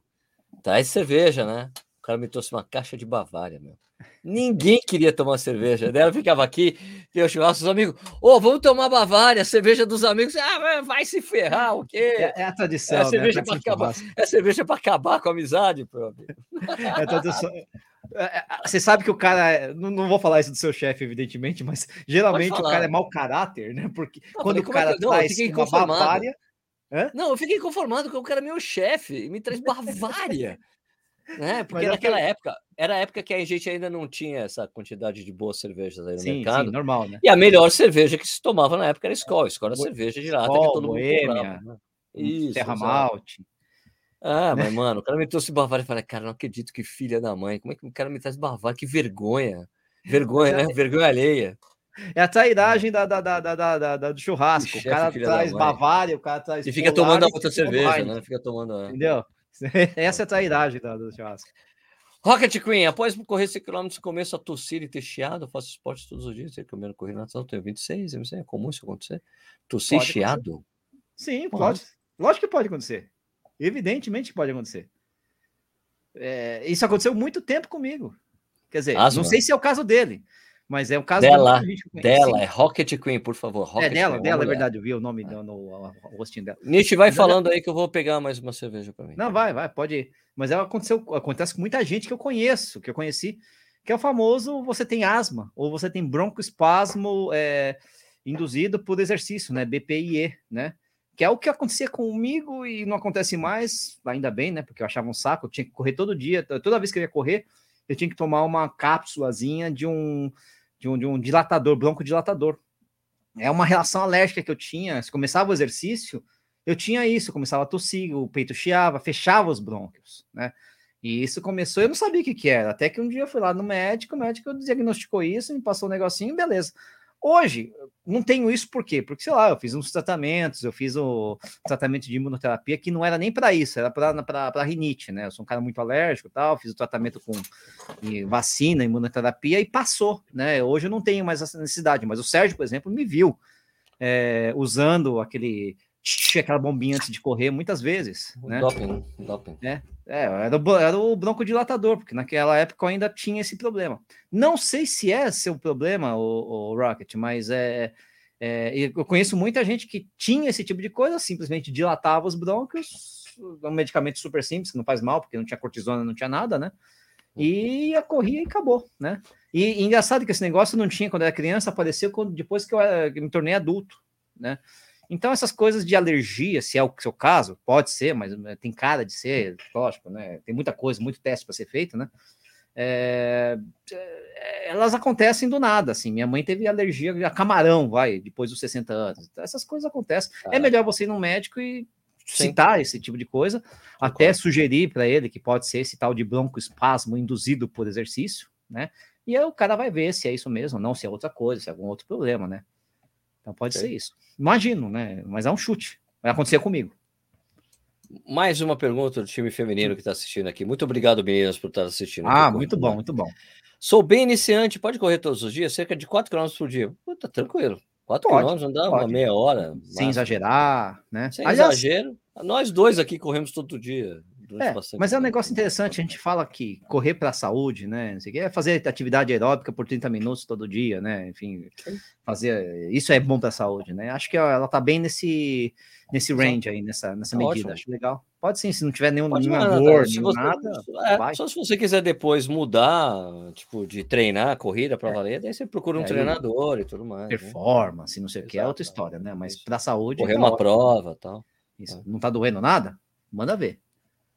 traz cerveja, né? O cara me trouxe uma caixa de Bavária, meu. Ninguém queria tomar cerveja. Daí ela ficava aqui, eu churrasco, os amigos, ô, oh, vamos tomar Bavária, cerveja dos amigos. Ah, vai se ferrar, o quê? É, é a tradição. É cerveja né? para acabar, é acabar com a amizade, pô. É a tradição. É, é, você sabe que o cara, não, não vou falar isso do seu chefe, evidentemente, mas geralmente o cara é mau caráter, né? Porque não, quando o cara é que, traz não, uma Bavária. Hã? Não, eu fiquei conformado com o cara é meu chefe e me traz Bavária. Né? Porque naquela época, era a época que a gente ainda não tinha essa quantidade de boas cervejas aí no sim, mercado. Sim, normal, né? E a melhor cerveja que se tomava na época era Skol. Skol era cerveja de lata que todo Boêmia, mundo comprava. Né? Isso, Terra Malte. Ah, mas, mano, o cara me trouxe Bavária e falei, cara, não acredito que filha da mãe. Como é que o cara me traz Bavária? Que vergonha. Vergonha, né? Vergonha alheia. É a trairagem da, da, da, da, da, da do churrasco. O, o cara traz Bavária, o cara traz. E fica tomando a outra cerveja, né? Fica tomando. Entendeu? Essa é a trairagem da, do churrasco. Rocket Queen, após correr 5 km, começo a tossir e ter chiado, faço esporte todos os dias, sei que eu menos corri natação, tenho 26, é comum isso acontecer? Tossir pode chiado? Acontecer. Sim, pode. Lógico que pode acontecer. Evidentemente pode acontecer. É, isso aconteceu muito tempo comigo. Quer dizer, Asma. não sei se é o caso dele, mas é o caso dela, dela, é Rocket Queen, por favor. Rocket é dela, Queen, dela, é verdade, eu vi o nome é. no, no, no rostinho dela. Nietzsche, vai mas falando ela... aí que eu vou pegar mais uma cerveja para mim. Não, vai, vai, pode ir. Mas ela aconteceu, acontece com muita gente que eu conheço, que eu conheci, que é o famoso você tem asma, ou você tem broncoespasmo é, induzido por exercício, né? BPIE, né? Que é o que acontecia comigo e não acontece mais, ainda bem, né? Porque eu achava um saco, eu tinha que correr todo dia, toda vez que eu ia correr, eu tinha que tomar uma cápsulazinha de um de um, de um dilatador, broncodilatador. É uma relação alérgica que eu tinha. Se começava o exercício, eu tinha isso, eu começava a tossir, o peito chiava, fechava os brônquios, né? E isso começou, eu não sabia o que, que era. Até que um dia eu fui lá no médico, o médico diagnosticou isso, me passou um negocinho, beleza. Hoje, não tenho isso por quê? Porque, sei lá, eu fiz uns tratamentos, eu fiz o tratamento de imunoterapia que não era nem para isso, era para rinite, né? Eu sou um cara muito alérgico tal, fiz o tratamento com vacina, imunoterapia e passou, né? Hoje eu não tenho mais essa necessidade, mas o Sérgio, por exemplo, me viu é, usando aquele aquela bombinha antes de correr muitas vezes, né? Doping, doping. É, é, era, o, era o broncodilatador, porque naquela época eu ainda tinha esse problema. Não sei se é seu problema, o, o Rocket, mas é, é, eu conheço muita gente que tinha esse tipo de coisa, simplesmente dilatava os brônquios, um medicamento super simples, que não faz mal, porque não tinha cortisona, não tinha nada, né? E a corria e acabou, né? E, e engraçado que esse negócio não tinha quando era criança, apareceu quando, depois que eu, que eu me tornei adulto, né? Então, essas coisas de alergia, se é o seu caso, pode ser, mas né, tem cara de ser, lógico, né? Tem muita coisa, muito teste para ser feito, né? É, é, elas acontecem do nada, assim. Minha mãe teve alergia a camarão, vai, depois dos 60 anos. Então, essas coisas acontecem. É melhor você ir no médico e Sim. citar esse tipo de coisa, até sugerir para ele que pode ser esse tal de broncoespasmo induzido por exercício, né? E aí o cara vai ver se é isso mesmo, não se é outra coisa, se é algum outro problema, né? Então pode ser isso. Imagino, né? Mas é um chute. Vai acontecer comigo. Mais uma pergunta do time feminino que está assistindo aqui. Muito obrigado, meninas, por estar assistindo. Ah, muito bom, muito bom. Sou bem iniciante, pode correr todos os dias, cerca de 4 km por dia. Puta, tranquilo. 4 km não dá uma meia hora. Sem exagerar, né? Sem Aliás, exagero. Nós dois aqui corremos todo dia. É, mas é um negócio interessante, a gente fala que correr para a saúde, né? Não sei que, é fazer atividade aeróbica por 30 minutos todo dia, né? Enfim, fazer isso é bom para a saúde, né? Acho que ela tá bem nesse nesse range aí, nessa, nessa medida. Ótimo. Acho legal. Pode sim, se não tiver nenhum, nenhuma dor, nenhum você, nada. É, só se você quiser depois mudar, tipo, de treinar a corrida para é. valer, daí você procura um é, treinador e tudo mais. Né? Performance, né? não sei o que, é outra história, né? Mas para a saúde. Correr tá uma ótimo. prova tal. Isso. Não tá doendo nada? Manda ver.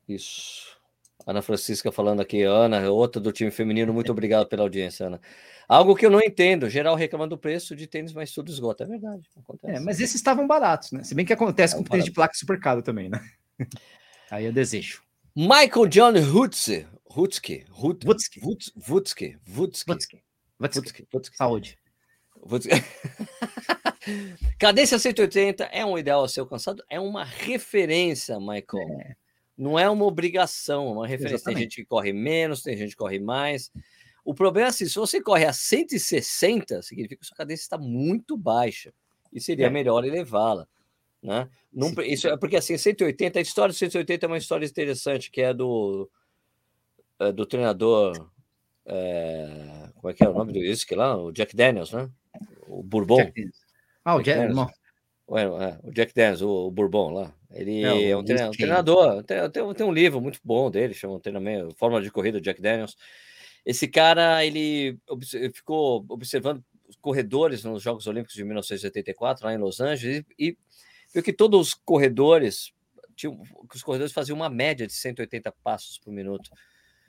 Isso. Ana Francisca falando aqui, Ana, outra do time feminino, muito obrigado pela audiência, Ana. Algo que eu não entendo, geral reclamando do preço de tênis, mas tudo esgota. É verdade. É, mas esses estavam baratos, né? Se bem que acontece com tênis de placa super caro também, né? Aí eu desejo. Michael John Hutzke. Hutzke. Hutzke. Hutzke. Hutzke. Hutzke. Saúde. Cadência 180 é um ideal a ser alcançado, é uma referência, Michael. É. Não é uma obrigação, é uma referência. Exatamente. Tem gente que corre menos, tem gente que corre mais. O problema é assim: se você corre a 160, significa que sua cadência está muito baixa e seria é. melhor elevá-la. Né? Não, isso é porque assim, 180, a história de 180 é uma história interessante, que é do, é, do treinador. É, como é que é o nome do whisky lá? O Jack Daniels, né? O Bourbon. Ah, o Jack, Daniels. É, o Jack Daniels, o, Bourbon lá. Ele é, é um, treinador, um treinador tem, tem, tem, um livro muito bom dele, chama treinamento, Fórmula de Corrida, Jack Daniels. Esse cara, ele ficou observando corredores nos Jogos Olímpicos de 1984, lá em Los Angeles, e, e viu que todos os corredores, tinham, que os corredores faziam uma média de 180 passos por minuto.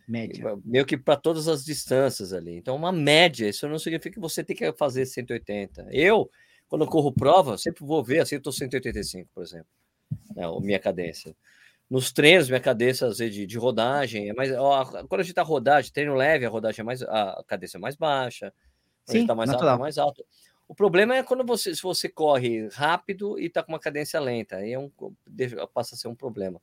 Média. Meio que para todas as distâncias ali. Então, uma média, isso não significa que você tem que fazer 180. Eu, quando eu corro prova, sempre vou ver, assim, eu estou 185, por exemplo, né, a minha cadência. Nos treinos, minha cadência às vezes, de, de rodagem é mais. Ó, quando a gente está rodagem, treino leve, a rodagem é mais. A cadência é mais baixa. Quando Sim, a gente está mais natural. alto, é mais alto. O problema é quando você, se você corre rápido e está com uma cadência lenta, aí é um, passa a ser um problema.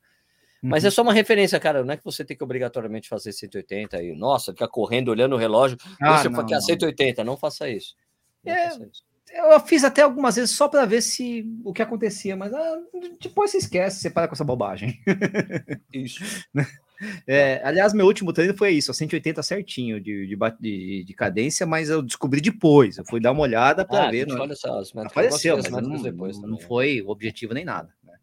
Mas é uhum. só uma referência, cara. Não é que você tem que obrigatoriamente fazer 180 e, nossa, ficar correndo, olhando o relógio. Ah, você quer 180, não faça isso. Não é, faça isso. Eu fiz até algumas vezes só para ver se o que acontecia, mas ah, depois você esquece, você para com essa bobagem. Isso. É, aliás, meu último treino foi isso, 180 certinho de, de, de, de, cadência, mas eu descobri depois. Eu fui dar uma olhada para ah, ver. Não, olha só, apareceu, mas não, depois não, foi o objetivo nem nada. Né?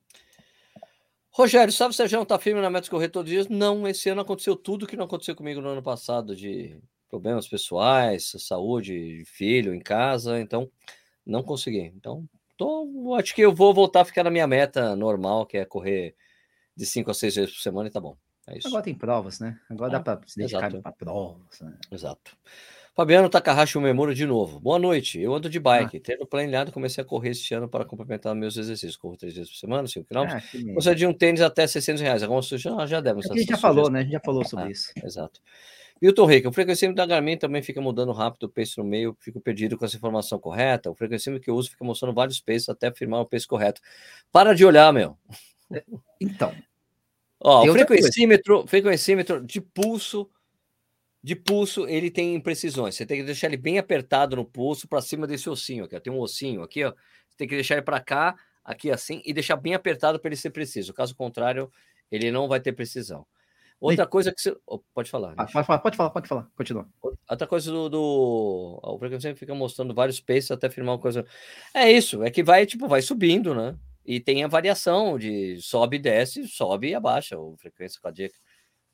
Rogério, sabe se a gente tá firme na meta de correr todos os dias? Não, esse ano aconteceu tudo que não aconteceu comigo no ano passado, de problemas pessoais, saúde, filho em casa, então não consegui. Então, tô, acho que eu vou voltar a ficar na minha meta normal, que é correr de 5 a 6 vezes por semana e tá bom. É Agora tem provas, né? Agora é, dá para se dedicar para provas. Né? Exato. Fabiano Takahashi Memura de novo. Boa noite. Eu ando de bike. Ah. Tendo planeado, comecei a correr este ano para complementar meus exercícios. Corro três vezes por semana, 5 km. Ah, Você de um tênis até 600 reais. Alguma sugestão? Ah, já devemos. É a gente já falou, né? A gente já falou sobre ah, isso. Exato. Milton Rica, o frequencímetro da Garmin também fica mudando rápido o pace no meio, fico perdido com essa informação correta. O frequencímetro que eu uso fica mostrando vários paces até afirmar o pace correto. Para de olhar, meu. É, então. Ó, o frequencímetro, frequencímetro de pulso, de pulso, ele tem imprecisões. Você tem que deixar ele bem apertado no pulso para cima desse ossinho aqui. Ó. Tem um ossinho aqui, ó. Você tem que deixar ele para cá, aqui assim, e deixar bem apertado para ele ser preciso. Caso contrário, ele não vai ter precisão. Outra coisa que você. Oh, pode falar. Ah, pode falar, pode falar, pode falar. Continua. Outra coisa do. do... O frequência fica mostrando vários paces até firmar uma coisa. É isso, é que vai, tipo, vai subindo, né? E tem a variação de sobe e desce, sobe e abaixa a frequência cardíaca.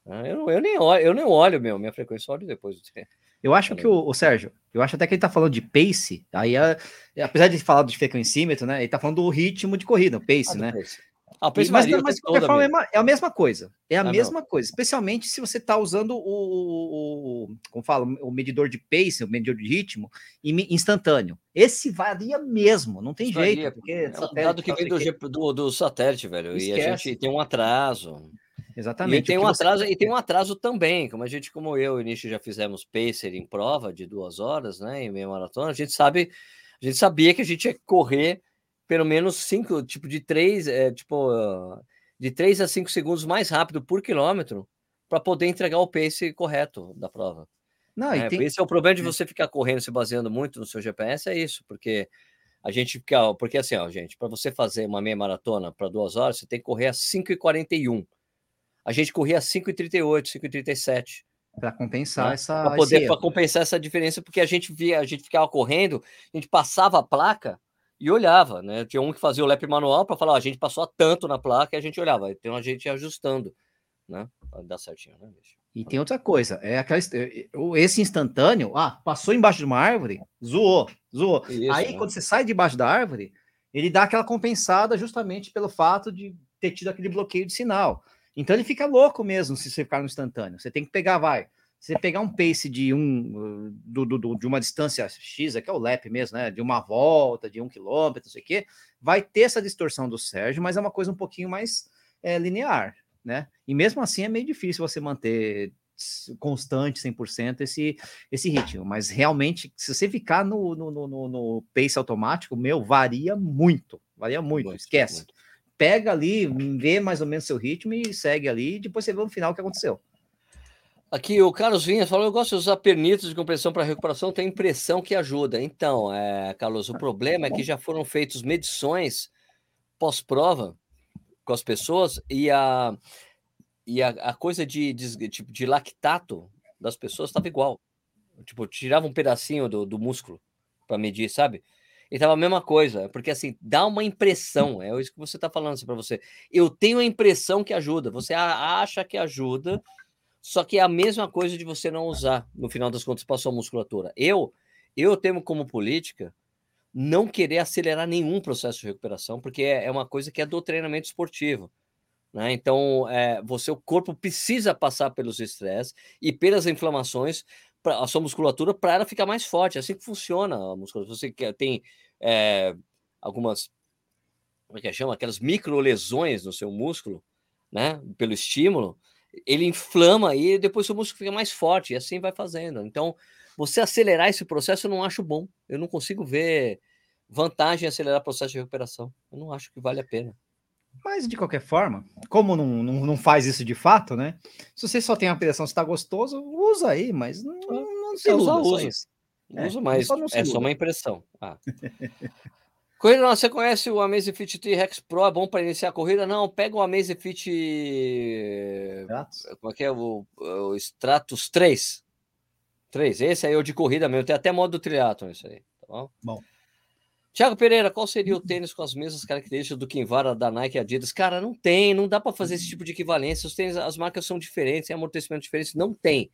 Né? Eu, eu, nem olho, eu nem olho, meu, minha frequência olho depois. Eu acho que o, o, Sérgio, eu acho até que ele tá falando de pace, aí a, apesar de falar de frequencímetro, né? Ele tá falando do ritmo de corrida, o pace, ah, né? Pace. Ah, mas, mas, mas de qualquer forma é, é, a mesma coisa. É a ah, mesma não. coisa, especialmente se você está usando o, o, o, como fala, o medidor de pace, o medidor de ritmo instantâneo. Esse varia mesmo, não tem jeito. Porque é um dado que vem do, do, do, satélite, velho. Esquece. E a gente tem um atraso. Exatamente. E tem um atraso e tem um atraso também, como a gente, como eu e o Nishi já fizemos pacer em prova de duas horas, né, em meia maratona, a gente sabe, a gente sabia que a gente ia correr pelo menos cinco, tipo, de três, é, tipo, de três a cinco segundos mais rápido por quilômetro para poder entregar o pace correto da prova. Não, é, tem... Esse é o problema de é. você ficar correndo, se baseando muito no seu GPS, é isso, porque a gente fica, porque assim, ó, gente, para você fazer uma meia maratona para duas horas, você tem que correr a 5h41. A gente corria a 5h38, 5h37 para compensar né? essa para poder para compensar essa diferença porque a gente via a gente ficava correndo a gente passava a placa e olhava, né? Tinha um que fazia o lap manual para falar, a gente passou a tanto na placa e a gente olhava, tem uma gente ajustando, né? Para dar certinho, né? E tem outra coisa, é aquela, esse instantâneo, ah, passou embaixo de uma árvore, zoou, zoou. Isso, Aí né? quando você sai debaixo da árvore, ele dá aquela compensada justamente pelo fato de ter tido aquele bloqueio de sinal. Então ele fica louco mesmo se você ficar no instantâneo. Você tem que pegar, vai. Você pegar um pace de um do, do, de uma distância X, que é o lap mesmo, né? De uma volta, de um quilômetro, não sei o quê, vai ter essa distorção do Sérgio, mas é uma coisa um pouquinho mais é, linear, né? E mesmo assim é meio difícil você manter constante 100% esse, esse ritmo, mas realmente, se você ficar no, no, no, no pace automático, meu, varia muito, varia muito, muito esquece. Muito. Pega ali, vê mais ou menos seu ritmo e segue ali, e depois você vê no final o que aconteceu. Aqui o Carlos Vinhas falou: eu gosto de usar pernitos de compressão para recuperação, tem impressão que ajuda. Então, é, Carlos, o problema é que já foram feitas medições pós-prova com as pessoas e a, e a, a coisa de, de, tipo, de lactato das pessoas estava igual. Tipo, tirava um pedacinho do, do músculo para medir, sabe? E tava a mesma coisa, porque assim, dá uma impressão, é isso que você está falando assim, para você. Eu tenho a impressão que ajuda, você acha que ajuda, só que é a mesma coisa de você não usar, no final das contas, para sua musculatura. Eu, eu tenho como política não querer acelerar nenhum processo de recuperação, porque é, é uma coisa que é do treinamento esportivo. Né? Então, é, você, o corpo precisa passar pelos estresses e pelas inflamações, pra, a sua musculatura, para ela ficar mais forte. É assim que funciona a musculatura. Você tem é, algumas, como é que chama? Aquelas micro lesões no seu músculo, né? Pelo estímulo, ele inflama e depois o músculo fica mais forte, e assim vai fazendo. Então, você acelerar esse processo eu não acho bom. Eu não consigo ver vantagem em acelerar o processo de recuperação. Eu não acho que vale a pena. Mas, de qualquer forma, como não, não, não faz isso de fato, né? Se você só tem a pressão se está gostoso, usa aí, mas não, não se usa, usa. Isso. É, uso, mas só é só uma impressão. Ah. corrida, não, você conhece o Amazfit T-Rex Pro? É bom para iniciar a corrida? Não, pega o Amazfit... Como é que é? O, o Stratus 3. 3, esse aí é o de corrida mesmo. Tem até modo triatlon isso aí, tá bom? Bom. Tiago Pereira, qual seria o tênis com as mesmas características do Kinvara da Nike e Adidas? Cara, não tem, não dá para fazer esse tipo de equivalência. Os tênis, as marcas são diferentes, têm amortecimento diferente, não tem.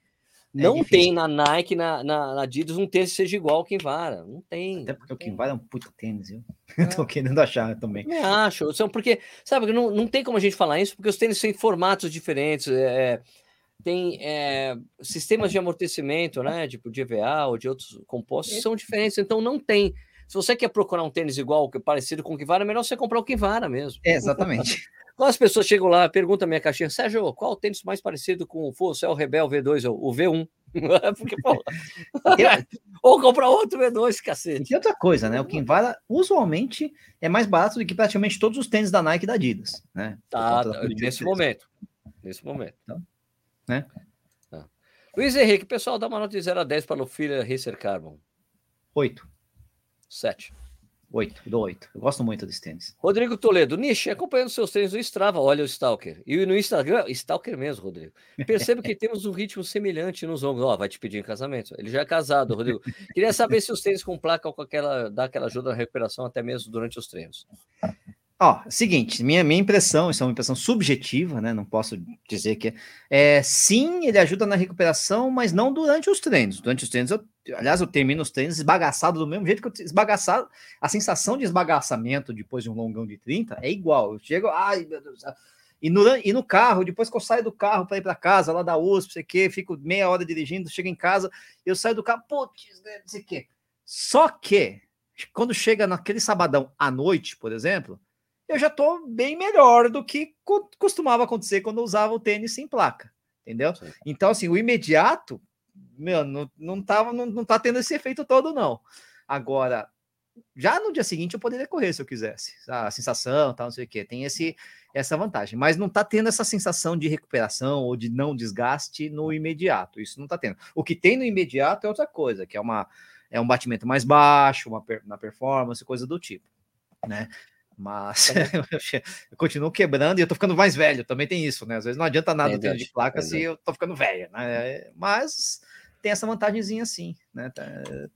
É não tem na Nike, na, na, na, Adidas, um tênis que seja igual ao Kinvara. Não tem. Até porque o Kinvara é um puta tênis, viu? É. Tô querendo achar também. Eu acho. São porque, sabe, não, não tem como a gente falar isso, porque os tênis têm formatos diferentes. É, tem é, sistemas de amortecimento, né? Tipo de EVA ou de outros compostos, são diferentes. Então não tem se você quer procurar um tênis igual, parecido com o Kivara, é melhor você comprar o Kivara mesmo. É, exatamente. Quando as pessoas chegam lá, perguntam a minha caixinha, Sérgio, qual o tênis mais parecido com o Full Rebel V2 ou o V1? Porque, pô, ou comprar outro V2, cacete. E outra coisa, né? O Kinvara usualmente é mais barato do que praticamente todos os tênis da Nike e da Adidas, né? Tá, nesse momento. Nesse momento. Então, né? Tá. Luiz Henrique, pessoal, dá uma nota de 0 a 10 para o Filha Racer Carbon. 8. Sete. Oito, dou oito. Eu gosto muito desse tênis. Rodrigo Toledo, Nishi, acompanhando seus tênis no Strava, olha o Stalker. E no Instagram, Stalker mesmo, Rodrigo. Percebo que temos um ritmo semelhante nos ombros. Ó, oh, vai te pedir em casamento. Ele já é casado, Rodrigo. Queria saber se os tênis com placa ou com aquela, dá aquela ajuda na recuperação até mesmo durante os treinos. Ó, seguinte, minha, minha impressão, isso é uma impressão subjetiva, né? Não posso dizer que é. Sim, ele ajuda na recuperação, mas não durante os treinos. Durante os treinos, eu, aliás, eu termino os treinos esbagaçado do mesmo jeito que eu esbagaçado. A sensação de esbagaçamento depois de um longão de 30 é igual. Eu chego, ai meu Deus. E no, e no carro, depois que eu saio do carro para ir para casa, lá da USP, sei que, fico meia hora dirigindo, chego em casa, eu saio do carro, putz, né, sei o quê. Só que, quando chega naquele sabadão à noite, por exemplo, eu já estou bem melhor do que costumava acontecer quando eu usava o tênis sem placa, entendeu? Sim. Então, assim, o imediato, meu, não, não, tava, não, não tá tendo esse efeito todo, não. Agora, já no dia seguinte eu poderia correr se eu quisesse. A sensação, tal, não sei o que, tem esse, essa vantagem. Mas não tá tendo essa sensação de recuperação ou de não desgaste no imediato. Isso não tá tendo. O que tem no imediato é outra coisa, que é uma é um batimento mais baixo, uma na performance, coisa do tipo, né? Mas eu continuo quebrando e eu tô ficando mais velho, também tem isso, né? Às vezes não adianta nada é ter de placa se eu tô ficando velho, né? Mas tem essa vantagemzinha sim, né? Tá,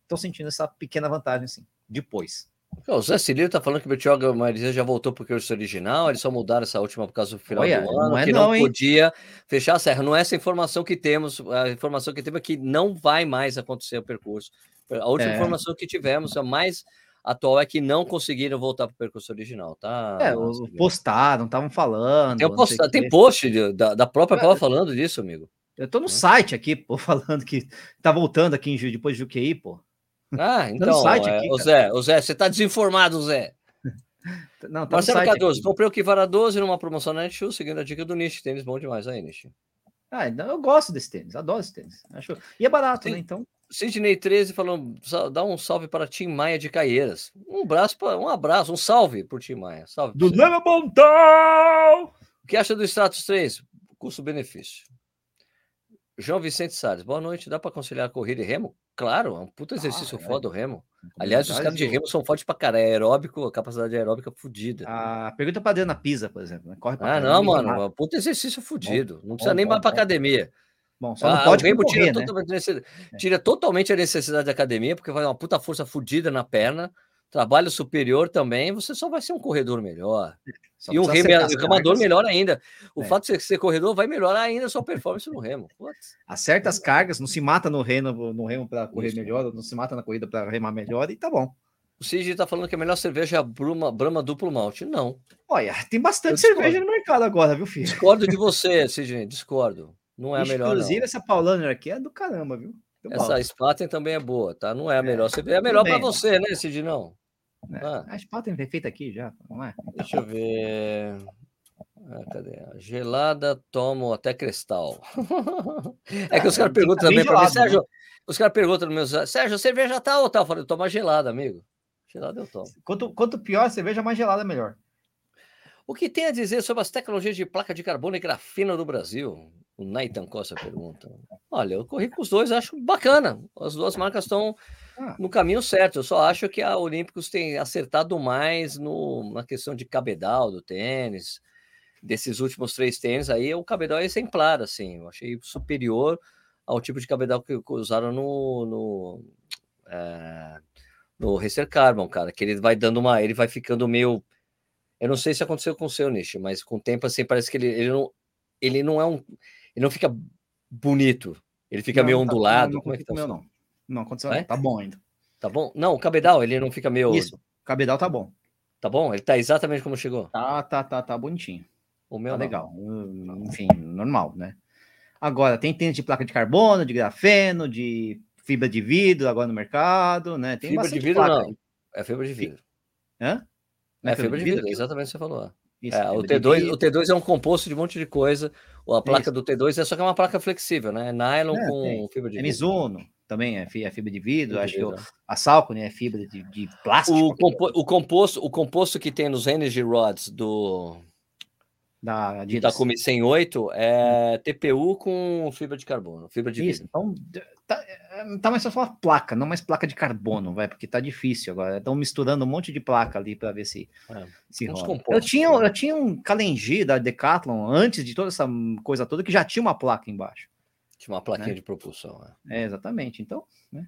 tô sentindo essa pequena vantagem assim, depois. O Zé Cilio tá falando que o Marizia já voltou porque o original, eles só mudaram essa última por causa do final Olha, do ano, não é que não, não podia fechar a serra. Não é essa informação que temos, a informação que temos é que não vai mais acontecer o percurso. A última é. informação que tivemos, a mais atual é que não conseguiram voltar para o percurso original, tá? É, postaram, estavam falando. Tem, post, tem post de, da, da própria é, prova falando disso, amigo. Eu tô no é. site aqui, pô, falando que tá voltando aqui em, depois de UQI, pô. Ah, então, site é, aqui, o Zé, o Zé, você tá desinformado, Zé. Não, tá Marcelo Cardoso, comprei o Kivara 12 numa promoção na Netshoes, seguindo a dica do Nish. Tênis bom demais aí, Nish. Ah, então eu gosto desse tênis, adoro esse tênis. Acho... E é barato, né? Então. Sidney 13 falando, dá um salve para Tim Maia de Caieiras. Um abraço, pra, um abraço, um salve por Tim Maia. Salve. Do Lema Montão! O que acha do Status 3? Custo-benefício. João Vicente Salles, boa noite. Dá para conciliar corrida e remo? Claro, é um puto exercício ah, foda é. o remo. Aliás, os caras de remo são fortes pra caralho. É aeróbico, a capacidade aeróbica fodida. Ah, pergunta pra Adriana Pisa, por exemplo. Né? Corre pra ah, não, mano. É um puto exercício fodido. Não precisa bom, nem bom, mais pra academia. Bom, só não ah, pode o remo tira, né? totalmente, é. tira totalmente a necessidade da academia, porque vai uma puta força fodida na perna trabalho superior também, você só vai ser um corredor melhor. Só e um remador melhor ainda. O é. fato de você ser corredor vai melhorar ainda a sua performance no remo. Putz. Acerta as cargas, não se mata no remo, no remo para correr Isso. melhor, não se mata na corrida para remar melhor e tá bom. O Cid tá falando que a melhor cerveja é a Bruma, Brahma duplo malte. Não. Olha, tem bastante cerveja no mercado agora, viu, filho? Discordo de você, Cid, discordo. Não é a melhor. Inclusive, essa Paulaner aqui é do caramba, viu? Essa Spaten também é boa, tá? Não é a melhor. É a melhor para você, né, Cid? Não. Né? Ah. Acho que tem feito aqui já, não é? Deixa eu ver. Ah, cadê? Gelada, tomo até cristal. é que os caras perguntam tá também para mim, Sérgio. Né? Os caras perguntam no meu Sérgio, a cerveja tá ou tá? Eu falei, toma gelada, amigo. Gelada eu tomo. Quanto, quanto pior a cerveja, mais gelada melhor. O que tem a dizer sobre as tecnologias de placa de carbono e grafeno do Brasil? O Nathan Costa pergunta. Olha, eu corri com os dois, acho bacana. As duas marcas estão ah. no caminho certo. Eu só acho que a Olímpicos tem acertado mais no, na questão de cabedal do tênis. Desses últimos três tênis aí, o cabedal é exemplar, assim. Eu achei superior ao tipo de cabedal que usaram no, no, é, no Racer Carbon, cara. Que ele vai dando uma. Ele vai ficando meio. Eu não sei se aconteceu com o seu nicho, mas com o tempo, assim, parece que ele, ele, não, ele não é um. Ele não fica bonito. Ele fica não, meio tá, ondulado. Não, não, Como é que tá? Meu, não. Não aconteceu. É? Tá bom ainda. Tá bom? Não, o cabedal, ele não fica meio. Isso, o cabedal tá bom. Tá bom? Ele tá exatamente como chegou? Tá, tá, tá, tá bonitinho. O meu tá não. legal. Hum, enfim, normal, né? Agora, tem tênis de placa de carbono, de grafeno, de fibra de vidro agora no mercado, né? Tem fibra de vidro não. Aí. É fibra de vidro. Hã? É, é fibra de vidro, vidro exatamente o que você falou. Isso, é, o, T2, o T2 é um composto de um monte de coisa. A placa Isso. do T2 é só que é uma placa flexível, né? Nylon é, com tem. fibra de é vidro. Mizuno também é, é fibra de vidro. Fibra acho de vidro. que a Salco né, é fibra de, de plástico. O, compo o, composto, o composto que tem nos Energy Rods do da Adidas. Takumi 108 é hum. TPU com fibra de carbono, fibra de Isso, vidro. Então tá, é, tá mais só falar placa, não mais placa de carbono, vai, porque tá difícil agora. Estão misturando um monte de placa ali para ver se é, se rola. Eu tinha, né? eu tinha um Kalenji da Decathlon antes de toda essa coisa toda que já tinha uma placa embaixo. Tinha uma plaquinha né? de propulsão. É. é, exatamente. Então, né?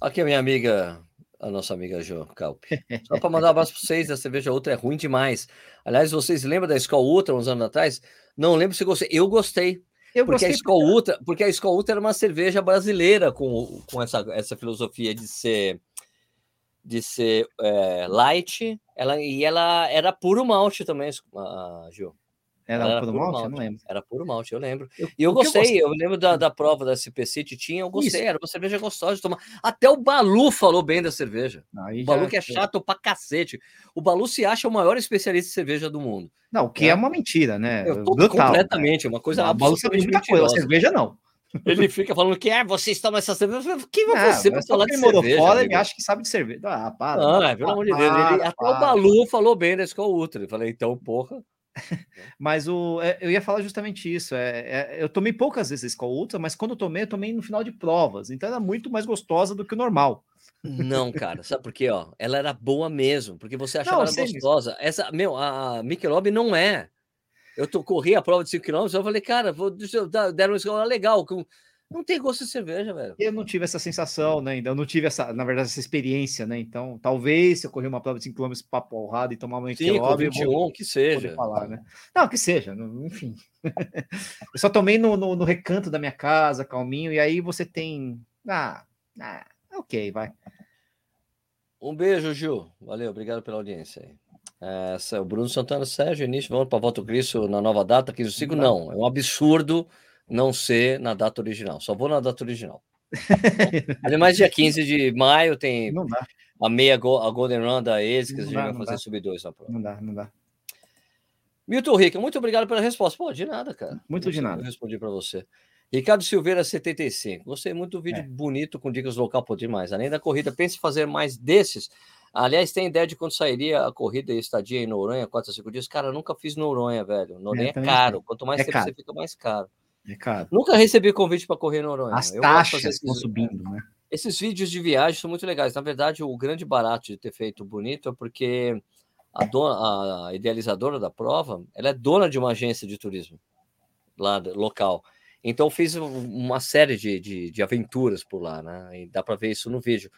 Aqui a minha amiga, a nossa amiga Jo Calp. Só para mandar um abraço para vocês, a cerveja Ultra é ruim demais. Aliás, vocês lembram da Skol Ultra uns anos atrás? Não lembro se gostei. Eu gostei. Eu porque a Skol porque... Ultra, porque a Skol Ultra era uma cerveja brasileira com, com essa, essa filosofia de ser de ser é, light, ela, e ela era puro malte também, a Gil. Era, era puro, malte? malte? Eu não lembro. Era puro malte, eu lembro. Eu, e eu gostei, eu, gostei, eu lembro da, da prova da SP City, tinha, eu gostei, Isso. era uma cerveja gostosa de tomar. Até o Balu falou bem da cerveja. Aí o Balu que é chato pra cacete. O Balu se acha o maior especialista de cerveja do mundo. Não, o que é, é uma mentira, né? Eu tô Brutal, completamente, né? uma coisa não, absolutamente muita coisa, cerveja não. Ele fica falando que é, vocês tomam essa cerveja. Quem vai você para falar de cerveja? Fora, ele acha que sabe de cerveja. Ah, para. Ah, pelo amor de Deus. Ele, até o Balu falou bem da Escola Ultra. Eu falei, então, porra. Mas o, é, eu ia falar justamente isso. É, é, eu tomei poucas vezes Skol Ultra, mas quando eu tomei, eu tomei no final de provas. Então era muito mais gostosa do que o normal. Não, cara, sabe por quê? Ó? Ela era boa mesmo, porque você achava não, ela gostosa. Essa, meu, a Michelob não é. Eu tô, corri a prova de 5 km, eu falei, cara, vou, deixa eu dar, deram uma escola legal, com não tem gosto de cerveja, velho. Eu não tive essa sensação, né? Ainda eu não tive essa, na verdade, essa experiência, né? Então, talvez se eu correr uma prova de 5 km para porrada e tomar uma 5, 21, que seja. Falar, né? Não, que seja, enfim. eu só tomei no, no, no, recanto da minha casa, calminho, e aí você tem. Ah, ah ok, vai. Um beijo, Gil. Valeu, obrigado pela audiência aí. É, o Bruno Santana, Sérgio, início, vamos para Voto Cristo na nova data, 15 5 Não, é um absurdo não ser na data original. Só vou na data original. Ademais, dia 15 de maio tem a meia a Golden Run da ex, que a gente vai fazer sub 2 na prova. Não dá, não dá. Milton Rica, muito obrigado pela resposta. Pô, de nada, cara. Muito de nada. Eu respondi para você. Ricardo Silveira, 75. Gostei muito do vídeo é. bonito com dicas local, pô, demais. Além da corrida, pense em fazer mais desses. Aliás, tem ideia de quando sairia a corrida e estadia em Noronha, 4 a 5 dias? Cara, eu nunca fiz Noronha, velho. Noronha é, é caro. Quanto mais é tempo caro. você fica, mais caro. É caro. Nunca recebi convite para correr Noronha. As eu taxas estão subindo, né? Esses vídeos de viagem são muito legais. Na verdade, o grande barato de ter feito bonito é porque a, dona, a idealizadora da prova, ela é dona de uma agência de turismo lá local. Então fiz uma série de, de, de, aventuras por lá, né? E dá para ver isso no vídeo.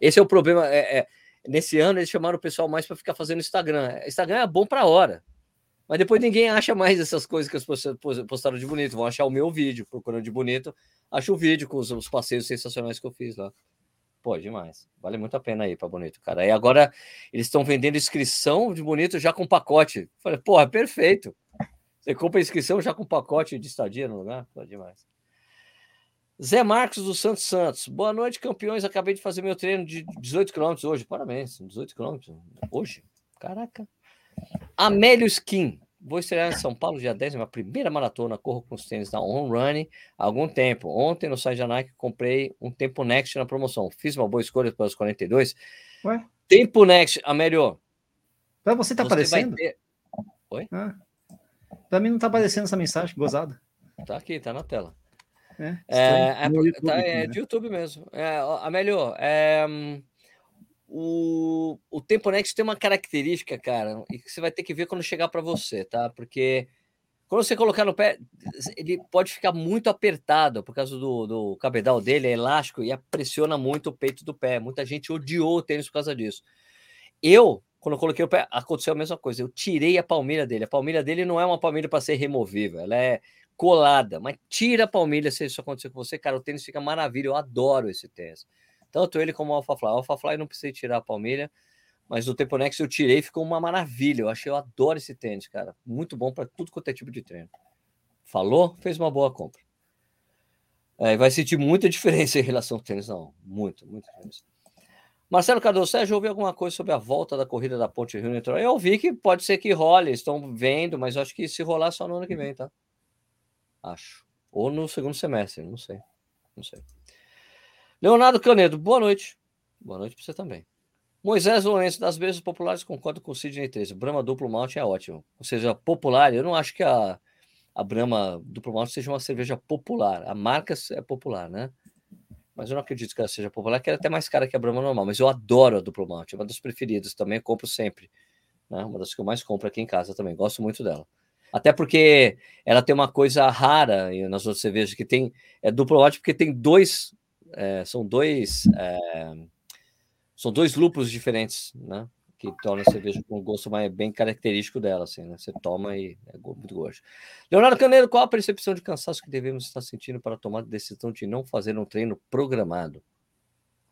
Esse é o problema. É, é nesse ano eles chamaram o pessoal mais para ficar fazendo Instagram. Instagram é bom para hora, mas depois ninguém acha mais essas coisas que as pessoas postaram de bonito. Vão achar o meu vídeo procurando de bonito. Acho o vídeo com os, os passeios sensacionais que eu fiz lá. Pô, demais. Vale muito a pena ir para Bonito, cara. E agora eles estão vendendo inscrição de Bonito já com pacote. Falei, porra, perfeito. Você compra inscrição já com pacote de estadia no lugar? Pô, demais. Zé Marcos do Santos Santos. Boa noite, campeões. Acabei de fazer meu treino de 18 km hoje. Parabéns. 18 km hoje. Caraca. Amélio Skin. Vou estrear em São Paulo dia 10, minha primeira maratona, corro com os tênis da On Running há algum tempo. Ontem no site da Nike comprei um Tempo Next na promoção. Fiz uma boa escolha para os 42. Ué? Tempo Next, Amélio. Para você tá você aparecendo? Ter... Oi? Ah. Para mim não tá aparecendo essa mensagem, gozada. Tá aqui, tá na tela. É, é, é, YouTube, tá, é né? de YouTube mesmo. É, Amélio, é, hum, o, o Tempo Next tem uma característica, cara, e que você vai ter que ver quando chegar para você, tá? Porque quando você colocar no pé, ele pode ficar muito apertado por causa do, do cabedal dele, é elástico e pressiona muito o peito do pé. Muita gente odiou o tênis por causa disso. Eu, quando eu coloquei o pé, aconteceu a mesma coisa. Eu tirei a palmilha dele. A palmilha dele não é uma palmilha para ser removível, ela é colada, mas tira a palmilha se isso acontecer com você, cara, o tênis fica maravilha. Eu adoro esse tênis. Tanto ele como o AlphaFly. O AlphaFly não precisei tirar a palmilha, mas no Tempo Next eu tirei ficou uma maravilha. Eu achei, eu adoro esse tênis, cara. Muito bom para tudo quanto é tipo de treino. Falou, fez uma boa compra. É, vai sentir muita diferença em relação ao tênis, não. Muito, muita diferença. Marcelo Cardoso, Sérgio, ouviu alguma coisa sobre a volta da corrida da Ponte Rio Niterói? Eu ouvi que pode ser que role, estão vendo, mas acho que se rolar só no ano que vem, tá? Acho. Ou no segundo semestre, não sei. Não sei. Leonardo Canedo, boa noite. Boa noite para você também. Moisés Lourenço, das beijas populares, concordo com o Sidney 13. Brahma duplo malte é ótimo. Ou seja, popular, eu não acho que a, a Brahma duplo malte seja uma cerveja popular. A marca é popular, né? Mas eu não acredito que ela seja popular, que ela é até mais cara que a Brahma normal. Mas eu adoro a duplo malte, é uma das preferidas também, compro sempre. Né? Uma das que eu mais compro aqui em casa também, gosto muito dela. Até porque ela tem uma coisa rara nas outras cervejas, que tem é duplo malte, porque tem dois é, são dois é, são dois lúpulos diferentes, né? Que torna a cerveja com um gosto mais bem característico dela, assim, né? Você toma e é muito gosto. Leonardo Caneiro, qual a percepção de cansaço que devemos estar sentindo para tomar a decisão de não fazer um treino programado?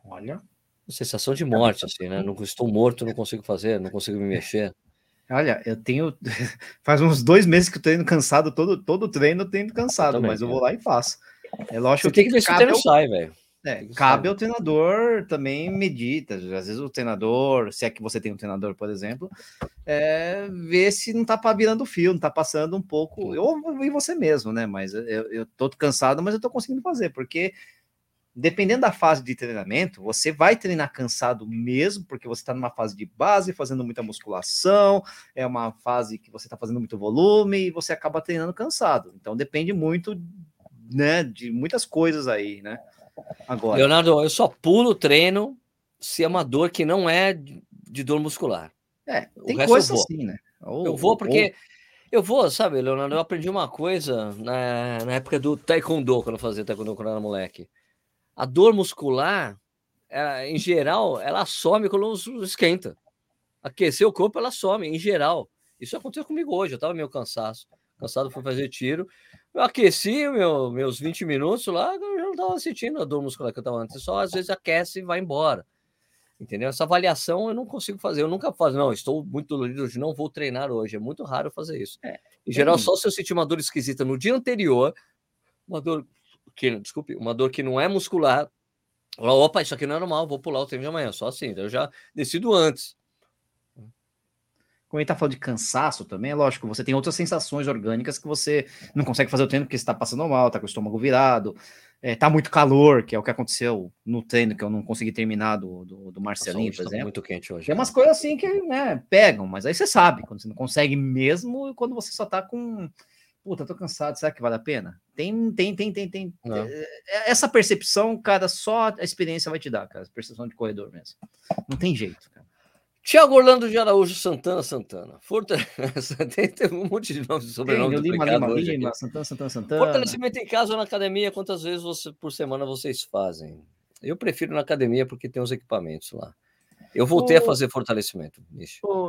Olha. Sensação de morte, assim, né? Não estou morto, não consigo fazer, não consigo me mexer. Olha, eu tenho. Faz uns dois meses que eu treino cansado, todo, todo treino eu treino cansado, eu também, mas eu vou lá e faço. É lógico Você que tem que ver se o treino sai, velho. É, cabe ao treinador também medita. Às vezes o treinador, se é que você tem um treinador, por exemplo, é, ver se não tá virando fio, não tá passando um pouco. Ou em você mesmo, né? Mas eu, eu tô cansado, mas eu tô conseguindo fazer, porque dependendo da fase de treinamento, você vai treinar cansado mesmo, porque você está numa fase de base, fazendo muita musculação, é uma fase que você está fazendo muito volume e você acaba treinando cansado. Então depende muito, né, de muitas coisas aí, né? Agora. Leonardo, eu só pulo treino se é uma dor que não é de dor muscular. É, tem coisa assim, né? Ou, eu vou porque. Ou... Eu vou, sabe, Leonardo? Eu aprendi uma coisa na, na época do Taekwondo, quando eu fazia Taekwondo quando eu era moleque. A dor muscular, ela, em geral, ela some quando esquenta. Aquecer o corpo, ela some, em geral. Isso aconteceu comigo hoje, eu tava meio cansado. Cansado, fui fazer tiro. Eu aqueci meu, meus 20 minutos lá, eu já não estava sentindo a dor muscular que eu estava antes. Só às vezes aquece e vai embora. Entendeu? Essa avaliação eu não consigo fazer. Eu nunca faço, não, estou muito dolorido hoje, não vou treinar hoje. É muito raro fazer isso. É, em geral, só se eu sentir uma dor esquisita no dia anterior, uma dor que, desculpe, uma dor que não é muscular. Opa, isso aqui não é normal, vou pular o treino de amanhã. Só assim, eu já decido antes. Como ele tá falando de cansaço também, é lógico, você tem outras sensações orgânicas que você não consegue fazer o treino porque você está passando mal, tá com o estômago virado, é, tá muito calor, que é o que aconteceu no treino que eu não consegui terminar do, do, do Marcelinho, por tá exemplo. muito quente hoje. Tem umas coisas assim que né, pegam, mas aí você sabe, quando você não consegue mesmo, quando você só tá com. Puta, tô cansado, será que vale a pena? Tem, tem, tem, tem, tem. É, essa percepção, cara, só a experiência vai te dar, cara. Percepção de corredor mesmo. Não tem jeito. Tiago Orlando de Araújo Santana Santana. Fortaleza. tem, tem um monte de nomes sobrenome. Lima, Lima, Lima, Santana, Santana, Santana. Fortalecimento em casa ou na academia, quantas vezes você, por semana vocês fazem? Eu prefiro na academia porque tem os equipamentos lá. Eu voltei a fazer fortalecimento.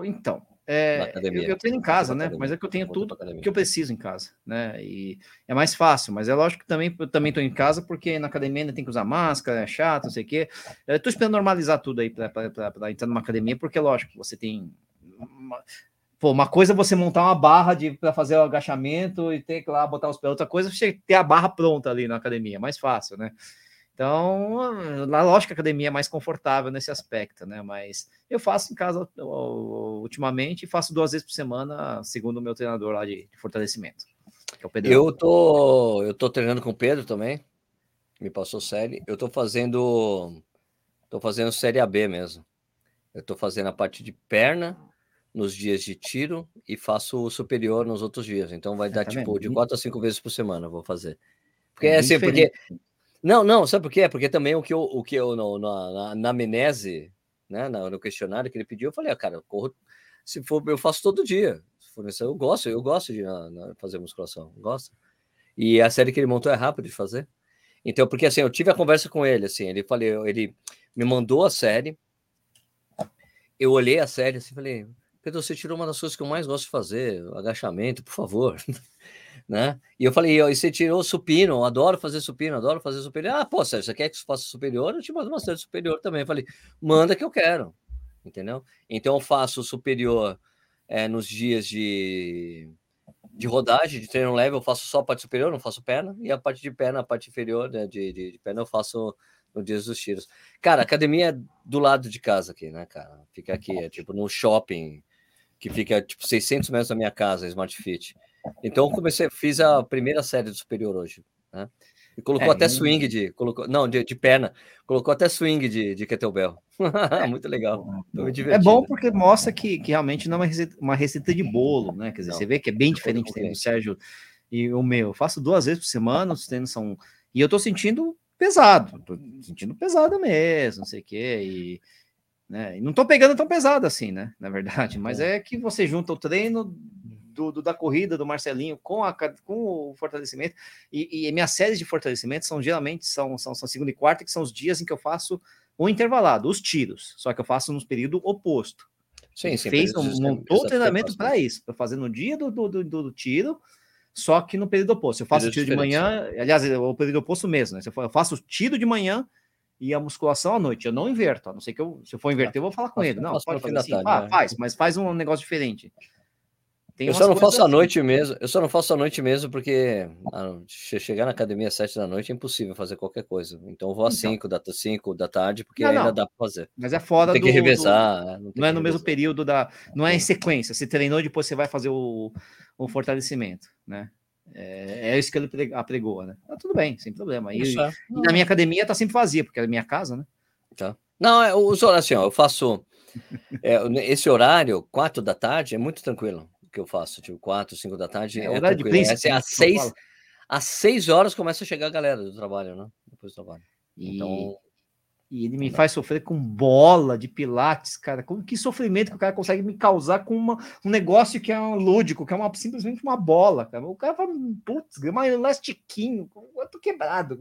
então, é, eu, eu, treino em casa, né? Mas é que eu tenho tudo que eu preciso em casa, né? E é mais fácil, mas é lógico que também eu também estou em casa porque na academia ainda tem que usar máscara, é chato, não sei o quê. Eu tô esperando normalizar tudo aí para entrar numa academia, porque lógico, você tem uma, Pô, uma coisa é você montar uma barra para fazer o agachamento e ter que lá botar os pés. Outra coisa é você ter a barra pronta ali na academia, é mais fácil, né? Então, lógico que a academia é mais confortável nesse aspecto, né? Mas eu faço em casa ultimamente e faço duas vezes por semana, segundo o meu treinador lá de, de fortalecimento. É eu tô, eu tô treinando com o Pedro também. Me passou série. Eu tô fazendo, tô fazendo série AB mesmo. Eu tô fazendo a parte de perna nos dias de tiro e faço o superior nos outros dias. Então vai é, dar tá tipo de quatro a cinco vezes por semana. Vou fazer. Porque é, é assim, porque não, não, sabe por quê? Porque também o que eu, o que eu no, na, na amnese, né, no questionário que ele pediu, eu falei, ah, cara, corro, se for, eu faço todo dia. Eu gosto, eu gosto de na, fazer musculação, gosto. E a série que ele montou é rápido de fazer. Então, porque assim, eu tive a conversa com ele, assim, ele falei, ele me mandou a série, eu olhei a série assim, falei, Pedro, você tirou uma das coisas que eu mais gosto de fazer, agachamento, por favor. né? E eu falei, e você tirou supino, adoro fazer supino, adoro fazer superior. Ah, pô, Sérgio, você quer que eu faça superior? Eu te mando uma série superior também. Eu falei, manda que eu quero, entendeu? Então eu faço superior é, nos dias de, de rodagem, de treino leve, eu faço só a parte superior, não faço perna, e a parte de perna, a parte inferior né, de, de, de perna eu faço no dias dos tiros. Cara, academia é do lado de casa aqui, né, cara? Fica aqui, é tipo no shopping, que fica tipo 600 metros da minha casa, Smart Fit. Então eu comecei, fiz a primeira série do superior hoje, né? E colocou é, até swing de, colocou, não, de, de, perna, colocou até swing de, de kettlebell. É, Muito legal. É bom porque mostra que, que realmente não é uma receita, uma receita de bolo, né? Quer dizer, não, você vê que é bem diferente do Sérgio e o meu. Eu faço duas vezes por semana, os treinos são. E eu tô sentindo pesado, tô sentindo pesado mesmo, não sei o quê. E, né? e não tô pegando tão pesado assim, né? Na verdade, mas é, é que você junta o treino do, do, da corrida do Marcelinho com, a, com o fortalecimento. E, e minhas séries de fortalecimento são geralmente são, são, são segunda e quarta, que são os dias em que eu faço o intervalado, os tiros. Só que eu faço no período oposto. Sim, sim, fez, um, montou o treinamento para isso, para fazer no dia do, do, do, do, tiro, só que no período oposto. Eu faço o tiro de manhã, aliás, é o período oposto mesmo, né? Eu faço o tiro de manhã e a musculação à noite. Eu não inverto, a não ser que eu, se eu for inverter, eu vou falar com ele. Não, pode fazer assim, ah, faz, mas faz um negócio diferente. Tem eu só não faço assim. à noite mesmo. Eu só não faço à noite mesmo porque ah, chegar na academia às sete da noite é impossível fazer qualquer coisa. Então eu vou às então. cinco da cinco da tarde porque não, ainda não. dá para fazer. Mas é fora tem do, que revezar. Do, é, não, não é no mesmo período da, não é em sequência. Se treinou depois você vai fazer o, o fortalecimento, né? É, é isso que ele apregoa, né? Tá tudo bem, sem problema. E, e, na minha academia tá sempre vazia porque é a minha casa, né? Tá. Não, é, os horários assim, ó, eu faço é, esse horário, quatro da tarde, é muito tranquilo que eu faço, tipo, quatro, cinco da tarde. É, é horário de príncipe, assim, às, seis, às seis horas começa a chegar a galera do trabalho, né? Depois do trabalho. E, então, e ele me faz sofrer com bola de pilates, cara. Com, que sofrimento que o cara consegue me causar com uma, um negócio que é um lúdico, que é uma, simplesmente uma bola, cara. O cara fala, putz, uma elastiquinho, eu tô quebrado.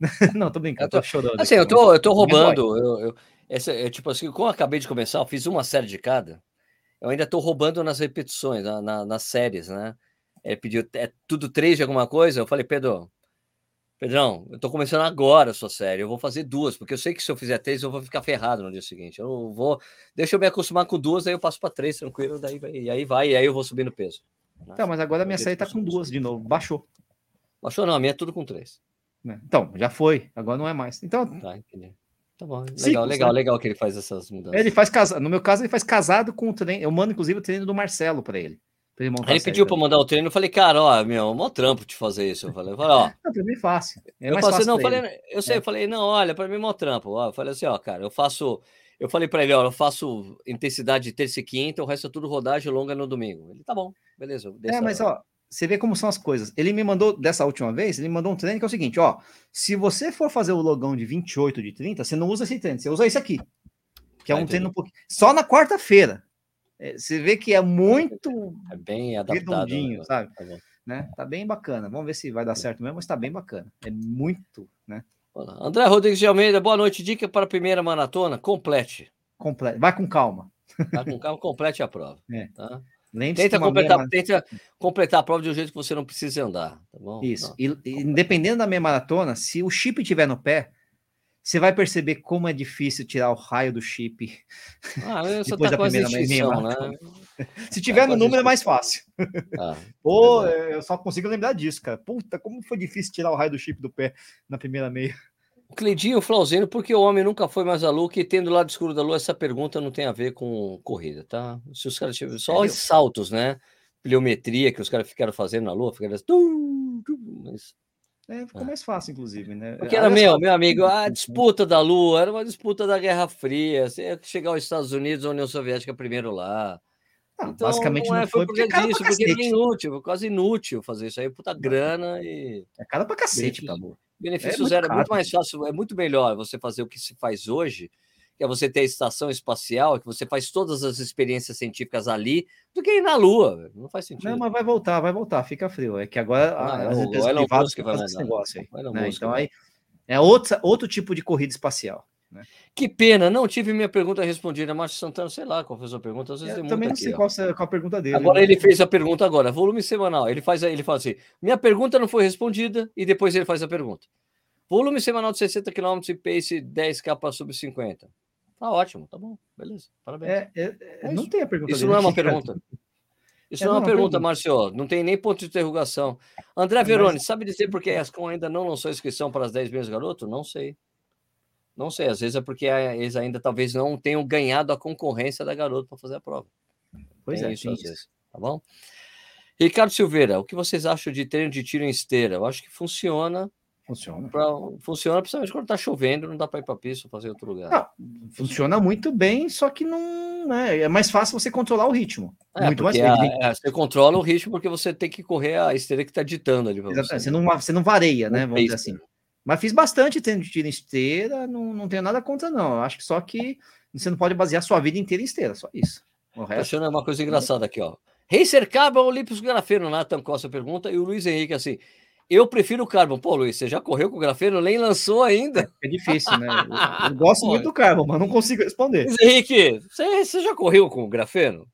Não, tô brincando, tô, tô chorando. Assim, aqui, eu tô, eu tô roubando. Eu, eu, essa, eu, tipo assim, como eu acabei de começar, eu fiz uma série de cada eu ainda estou roubando nas repetições, na, na, nas séries, né? Ele pediu é tudo três de alguma coisa. Eu falei, Pedro, Pedrão, eu tô começando agora a sua série. Eu vou fazer duas, porque eu sei que se eu fizer três, eu vou ficar ferrado no dia seguinte. Eu vou. Deixa eu me acostumar com duas, aí eu passo para três, tranquilo, daí vai, e aí vai, e aí eu vou subindo peso. Tá, mas agora a minha série tá com duas de novo. Baixou. Baixou não, a minha é tudo com três. Né? Então, já foi, agora não é mais. Então. Tá, entendi. Tá bom. Legal, legal, legal que ele faz essas mudanças. Ele faz casado. No meu caso, ele faz casado com o treino. Eu mando, inclusive, o treino do Marcelo para ele. Ele, ele pediu para mandar o treino, eu falei, cara, ó, meu, mó trampo te fazer isso. Eu falei, eu falei ó. Não, pra mim é fácil. É eu passei, não, falei, eu sei, é. eu falei, não, olha, para mim é mó trampo. Ó, eu falei assim, ó, cara, eu faço. Eu falei para ele, ó, eu faço intensidade de terça e quinta, o resto é tudo rodagem longa no domingo. Ele, tá bom, beleza. É, mas ó, você vê como são as coisas. Ele me mandou, dessa última vez, ele me mandou um treino que é o seguinte, ó, se você for fazer o logão de 28 de 30, você não usa esse treino, você usa esse aqui. Que é um treino um pouquinho. Só na quarta-feira. É, você vê que é muito é bem adaptado, né? sabe? Tá, né? tá bem bacana. Vamos ver se vai dar certo mesmo, mas tá bem bacana. É muito, né? André Rodrigues de Almeida, boa noite. Dica para a primeira maratona: complete. Complete. Vai com calma. Vai com calma, complete a prova. É. Tá? Tenta completar, meia... tenta completar a prova de um jeito que você não precise andar, tá bom? Isso. E, e, dependendo da meia maratona, se o chip estiver no pé, você vai perceber como é difícil tirar o raio do chip. Ah, depois tá da primeira extinção, né? Se tiver tá no número, é mais fácil. Ah, Pô, é eu só consigo lembrar disso, cara. Puta, como foi difícil tirar o raio do chip do pé na primeira meia. Cledinho Flauzino, por que o homem nunca foi mais a lua? Que tendo o lado escuro da lua, essa pergunta não tem a ver com corrida, tá? Se os caras tiverem só os saltos, né? Pliometria que os caras ficaram fazendo na lua, ficaram assim, mas é, ficou mais fácil, inclusive, né? Porque era meu, meu amigo, a disputa da Lua era uma disputa da Guerra Fria. Você ia chegar aos Estados Unidos, a União Soviética primeiro lá. Ah, então, basicamente não, é, não foi, por causa disso, porque era inútil, foi quase inútil fazer isso aí, puta grana e. É cara pra cacete, tá benefício é zero, é muito mais fácil, é muito melhor você fazer o que se faz hoje que é você ter a estação espacial, que você faz todas as experiências científicas ali, do que ir na Lua. Não faz sentido. Não, mas vai voltar, vai voltar, fica frio. É que agora ah, as é empresas privadas que vai esse negócio aí. Né? Então aí é outro, outro tipo de corrida espacial. Né? Que pena, não tive minha pergunta respondida. Márcio Santana, sei lá qual foi a sua pergunta. Às vezes eu também não sei qual, qual, a pergunta dele. Agora né? ele fez a pergunta agora, volume semanal. Ele faz, ele fala assim: minha pergunta não foi respondida, e depois ele faz a pergunta. Volume semanal de 60 km e pace 10k para sub 50. Tá ótimo, tá bom, beleza. Parabéns. É, é, é não tem a pergunta. Isso dele, não é uma pergunta. Isso é, não é uma pergunta, Márcio. Não tem nem ponto de interrogação. André Veroni, Mas... sabe dizer por que a ESCOM ainda não lançou inscrição para as 10 meses garoto? Não sei. Não sei. Às vezes é porque eles ainda talvez não tenham ganhado a concorrência da garoto para fazer a prova. Pois tem é, isso, às vezes. Tá bom? Ricardo Silveira, o que vocês acham de treino de tiro em esteira? Eu acho que funciona Funciona. Pra, funciona, principalmente quando tá chovendo, não dá para ir para pista fazer outro lugar. Não, funciona muito bem, só que não. Né, é mais fácil você controlar o ritmo. É, muito mais a, é, Você controla o ritmo porque você tem que correr a esteira que está ditando ali. Você. você. não, você não vareia, né? Vamos dizer assim. Mas fiz bastante treino de tiro em esteira, não, não tenho nada contra, não. Eu acho que só que você não pode basear sua vida inteira em esteira, só isso. O resto... achando uma coisa engraçada aqui, ó. Racer Cabo Olímpicos Grafeno, Nathan Costa pergunta, e o Luiz Henrique assim. Eu prefiro o Carbon. Pô, Luiz, você já correu com o grafeno? Nem lançou ainda. É difícil, né? Eu, eu gosto muito do Carbon, mas não consigo responder. Luiz Henrique, você, você já correu com o grafeno?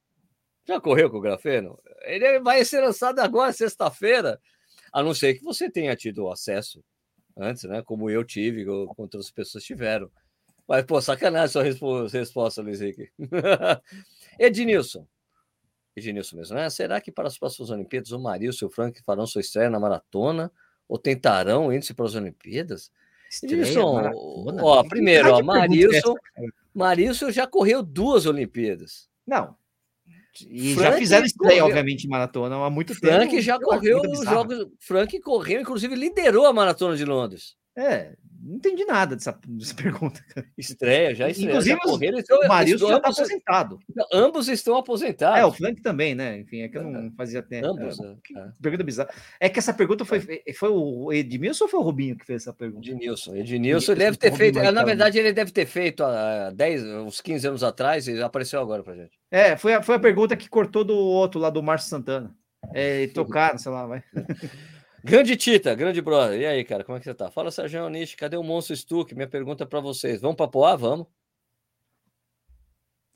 Já correu com o grafeno? Ele vai ser lançado agora, sexta-feira. A não ser que você tenha tido acesso antes, né? Como eu tive, ou outras pessoas tiveram. Mas, pô, sacanagem sua resposta, Luiz Henrique. Ednilson, Ednilson mesmo, né? Será que para as próximas Olimpíadas o Marilson e o Frank farão sua estreia na maratona? Ou tentarão índice para as Olimpíadas? Ednilson, ó, primeiro, ó, Marilson, Marilson já correu duas Olimpíadas. Não. E Frank já fizeram estreia, correu. obviamente, em maratona há muito Frank tempo. Frank já correu os jogos. Frank correu, inclusive liderou a maratona de Londres. É, não entendi nada dessa, dessa pergunta. Estreia, já estreia. Inclusive, já correram, estão, o Marilson já está aposentado. Ambos estão aposentados. É, o Frank também, né? Enfim, é que eu não fazia tempo. Ambos. É, é. Pergunta bizarra. É que essa pergunta foi, é. foi o Edmilson ou foi o Rubinho que fez essa pergunta? Ednilson ele deve ter feito. Na verdade, ele deve ter feito há 10, uns 15 anos atrás e apareceu agora pra gente. É, foi a, foi a pergunta que cortou do outro lá do Márcio Santana. É, tocar, sei lá, vai. Grande Tita, grande brother. E aí, cara, como é que você tá? Fala, Sérgio Nish, cadê o Monstro Stuck? Minha pergunta para vocês. Vamos para Poá? Vamos.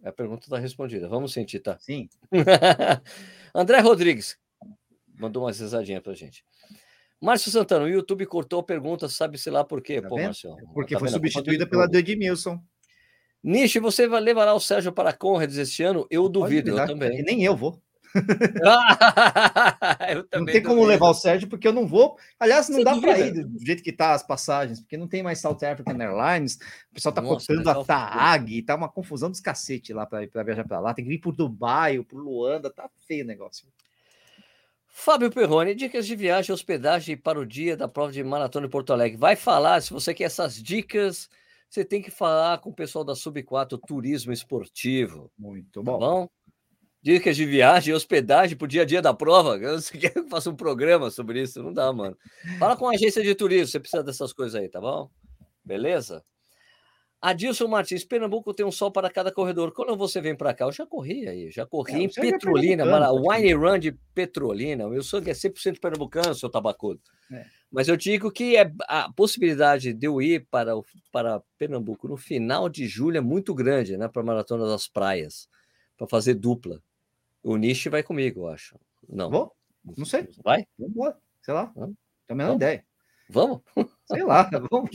A pergunta está respondida. Vamos sim, Tita. Sim. André Rodrigues mandou uma risadinha para gente. Márcio Santana, o YouTube cortou a pergunta, sabe-se lá por quê, Tá pô, vendo? Márcio. Porque Tá foi vendo? substituída pela do do Edmilson. Nishi, você vai levar o Sérgio para Conrads este ano? Eu duvido, eu também. Nem eu vou. Não tem como levar o Sérgio, porque eu não vou. Aliás, não Você dá para ir do jeito que tá as passagens, porque não tem mais South African Airlines. O pessoal tá Nossa, cotando né, a TAG, tá uma confusão dos cacete lá para viajar para lá. Tem que vir por Dubai ou por Luanda, tá feio o negócio. Fábio Perrone, dicas de viagem e hospedagem para o dia da prova de maratona em Porto Alegre. Vai falar, se você quer essas dicas, você tem que falar com o pessoal da Sub 4 Turismo Esportivo, Muito tá bom. Dicas de viagem hospedagem para o dia a dia da prova. Você quer que eu faça um programa sobre isso? Não dá, mano. Fala com a agência de turismo, você precisa dessas coisas aí, tá bom? Beleza? Adilson Martins, Pernambuco tem um sol para cada corredor. Quando você vem para cá, eu já corri aí, já corri É, em Petrolina, Mara- Wine Run de Petrolina. O meu sangue é 100% pernambucano, seu tabacudo. É. Mas eu digo que é, a possibilidade de eu ir para, para Pernambuco no final de julho é muito grande, né? Para a Maratona das Praias, para fazer dupla. O Nishi vai comigo, eu acho. Não. Vou? Não sei. Vai? Vamos. Sei lá. Vamos. Tem a menor ideia. Vamos? Sei lá. Vamos.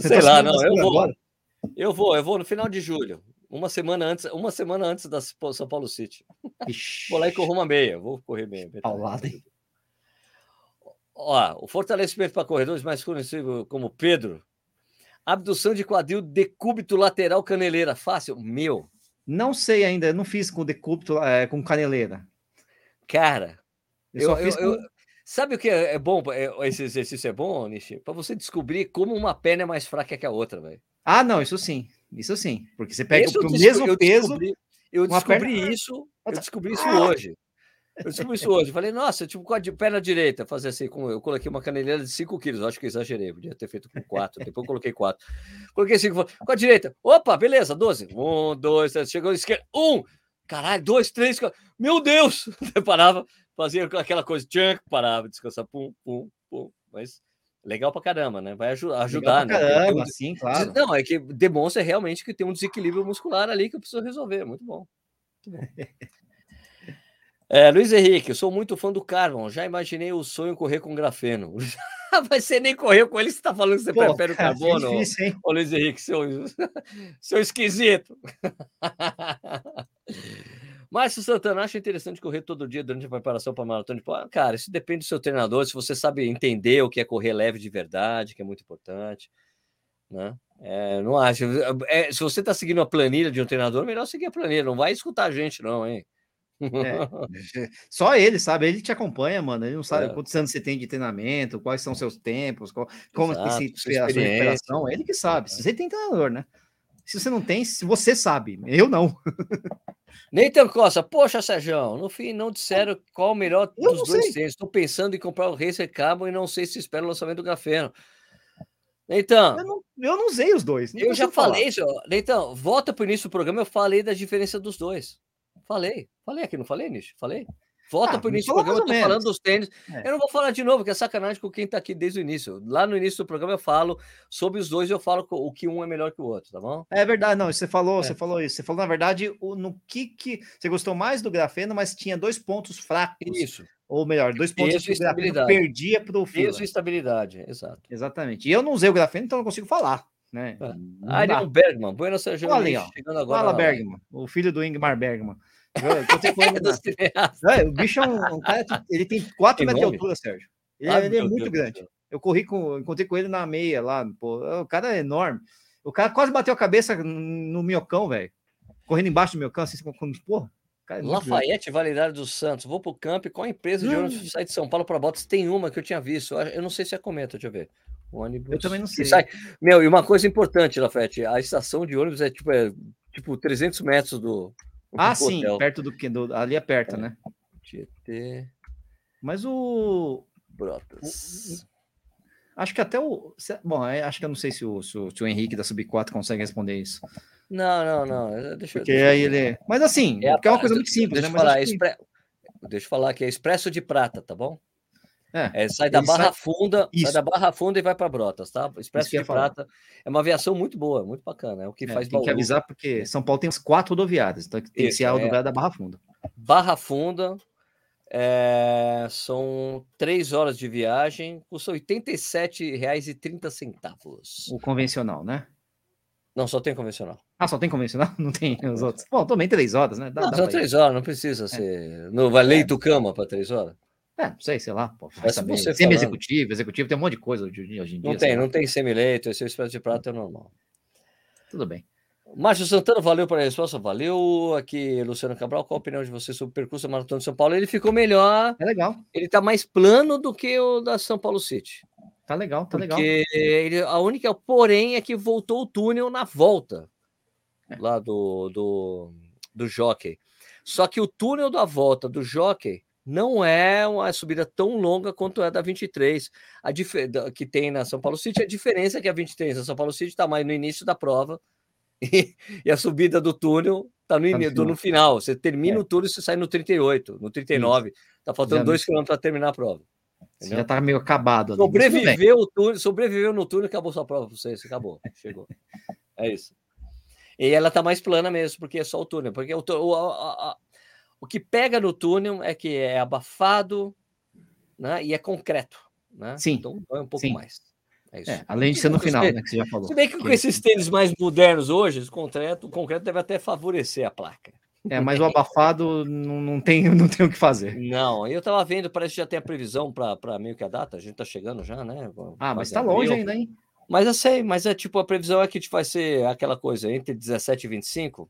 Sei tá lá, não. Eu vou. agora? Eu vou, eu vou no final de julho. Uma semana antes, uma semana antes da São Paulo City. Ixi. Vou lá e corro uma meia. Vou correr meia. Paulada, hein? Ó, o fortalecimento para corredores mais conhecido como Pedro. Abdução de quadril decúbito lateral caneleira. Fácil? Meu, Não sei ainda. Eu não fiz com decúbito, é, com caneleira. cara. Eu, Eu, fiz eu- com... eu- sabe o que é é bom? é- Esse exercício é bom, Nishi? Para você descobrir como uma perna é mais fraca que a outra, velho. Ah, não, isso sim. Isso sim. Porque você pega o eu descobri- mesmo eu peso. descobri- eu uma perna- descobri isso. Eu descobri isso Ah! hoje. Eu descobri isso hoje. Falei, nossa, tipo, com a perna direita, fazer assim, com, eu coloquei uma caneleira de 5 quilos. Acho que exagerei, podia ter feito com 4. depois eu coloquei 4. Coloquei 5. Com a direita, opa, beleza, 12. 1, 2, 3, chegou esquerda. 1, caralho, 2, 3, 4. Meu Deus! Eu parava, fazia aquela coisa, tchan, parava, descansar, pum, pum, pum. Mas legal pra caramba, né? Vai aju- ajudar, né? um Caramba, des- sim, claro. Não, é que demonstra realmente que tem um desequilíbrio muscular ali que eu preciso resolver. Muito bom. Muito bom. É, Luiz Henrique, eu sou muito fã do Carlon. Já imaginei o sonho correr com grafeno. Mas você nem correu com ele, você está falando que você Pô, prefere o carbono? que difícil, hein? Ô, Luiz Henrique, seu, seu esquisito. Márcio Santana, acha interessante correr todo dia durante a preparação para a maratona Pó? Cara, isso depende do seu treinador. Se você sabe entender o que é correr leve de verdade, que é muito importante. Né? É, não acho. É, se você está seguindo a planilha de um treinador, melhor seguir a planilha. Não vai escutar a gente, não, hein? É. Só ele sabe, ele te acompanha, mano. Ele não sabe É. quantos anos você tem de treinamento, quais são seus tempos, qual- como Exato, a sua recuperação. Ele que sabe. Se você tem treinador, né? Se você não tem, se você sabe, eu não. Neitan Costa, poxa, Sérgio, no fim não disseram qual o melhor Eu dos dois tênis. Estou pensando em comprar o Racer Carbon e não sei se espero o lançamento do grafeno. Então, Eu não, eu não usei os dois. eu já falar. falei. Então, volta para o início do programa, eu falei da diferença dos dois. Falei. Falei aqui, não falei, Nish? Falei. Volta Ah, para o me início do programa, eu estou ou falando dos tênis. É. Eu não vou falar de novo, que é sacanagem com quem está aqui desde o início. Lá no início do programa eu falo sobre os dois, eu falo o que um é melhor que o outro, tá bom? É verdade, não. Você falou, É. você falou isso. Você falou, na verdade, o, no que, que você gostou mais do grafeno, mas tinha dois pontos fracos. Isso. Ou melhor, dois pontos Peso que o grafeno estabilidade. perdia pro fila. Peso e estabilidade, exato. Exatamente. E eu não usei o grafeno, então não consigo falar. Né? É. Ariel Bergman, Buenas Sérgio. Olha aí, ó. Chegando agora. Fala. Bergman, o filho do Ingmar Bergman. Dos cineastas. É, o bicho é um, um cara ele tem 4 Tem metros de altura, Sérgio. Ele, Ai, ele é muito Deus grande. céu. Eu corri com, encontrei com ele na meia lá, pô. O cara é enorme. O cara quase bateu a cabeça no minhocão, velho. Correndo embaixo do minhocão, assim, como, porra. o cara é grande. Lafayette Validade dos Santos. Vou pro camp. Qual empresa de Hum. ônibus sai de São Paulo para Botas? Tem uma que eu tinha visto. Eu não sei se é cometa, deixa eu ver. Ônibus. Eu também não sei. sai- Meu, e uma coisa importante, Lafayette: a estação de ônibus é tipo, é, tipo 300 metros do. Ah, do sim, hotel. perto do que? Ali é perto, né? Tietê, Mas o. Brotas. Acho que até o. Bom, é, acho que eu não sei se o, se o, se o Henrique da Sub 4 consegue responder isso. Não, não, não. é, Deixa, Porque deixa aí ele. Mas assim, É é uma coisa muito simples, deixa né? Falar, expre- Deixa eu falar que é Expresso de Prata, tá bom? É, É, sai da Barra sai- Funda, sai Isso. da Barra Funda e vai para Brotas, tá? Expresso de. Prata é uma aviação muito boa, muito bacana. É o que é, faz tem que avisar porque São Paulo tem uns quatro rodoviárias, então tem que ser a é. rodoviária da Barra Funda. Barra Funda, É, são três horas de viagem, custa R$ 87,30. O convencional, né? Não, só tem convencional. Ah, só tem convencional? Não tem os outros. Bom, também três horas, né? Dá, não, dá só três horas, não precisa é. ser. Não vai leito cama para três horas? É, não sei, sei lá. Pô, Semi-executivo, executivo, tem um monte de coisa hoje, em dia. Não tem, não tem semi-leito, esse é o expresso de prata é normal. Tudo bem. Márcio Santana, valeu pela resposta, valeu. Aqui, Luciano Cabral, qual a opinião de você sobre o percurso da Maratona de São Paulo? Ele ficou melhor. É legal. Ele tá mais plano do que o da São Paulo City. Tá legal, tá legal. Ele, a única, porém, é que voltou o túnel na volta é. lá do, do, do Jockey. Só que o túnel da volta do Jockey não é uma subida tão longa quanto é da 23. A dif... que tem na São Paulo City, a diferença é que a 23 na São Paulo City está mais no início da prova e, e a subida do túnel está no, in... no, final. Você termina é. o túnel e você sai no 38, no 39. Está faltando 2 km para terminar a prova. Já está meio acabado. Ali, sobreviveu, o túnel, sobreviveu no túnel e acabou sua prova para você. Acabou, chegou. É isso. E ela está mais plana mesmo, porque é só o túnel. Porque o, o, a, o que pega no túnel é que é abafado né, e é concreto. Né? Sim. Então é um pouco Sim. mais. É é, além de ser no final, né, que você já falou. Se bem que com esses tênis mais modernos hoje, o concreto, o concreto deve até favorecer a placa. É, mas o abafado não, não, tem, não tem o que fazer. Não, eu estava vendo, parece que já tem a previsão para meio que a data, a gente está chegando já, né? Ah, mas está longe ainda, hein? Mas eu sei, mas é tipo, a previsão é que vai ser aquela coisa entre 17 e 25.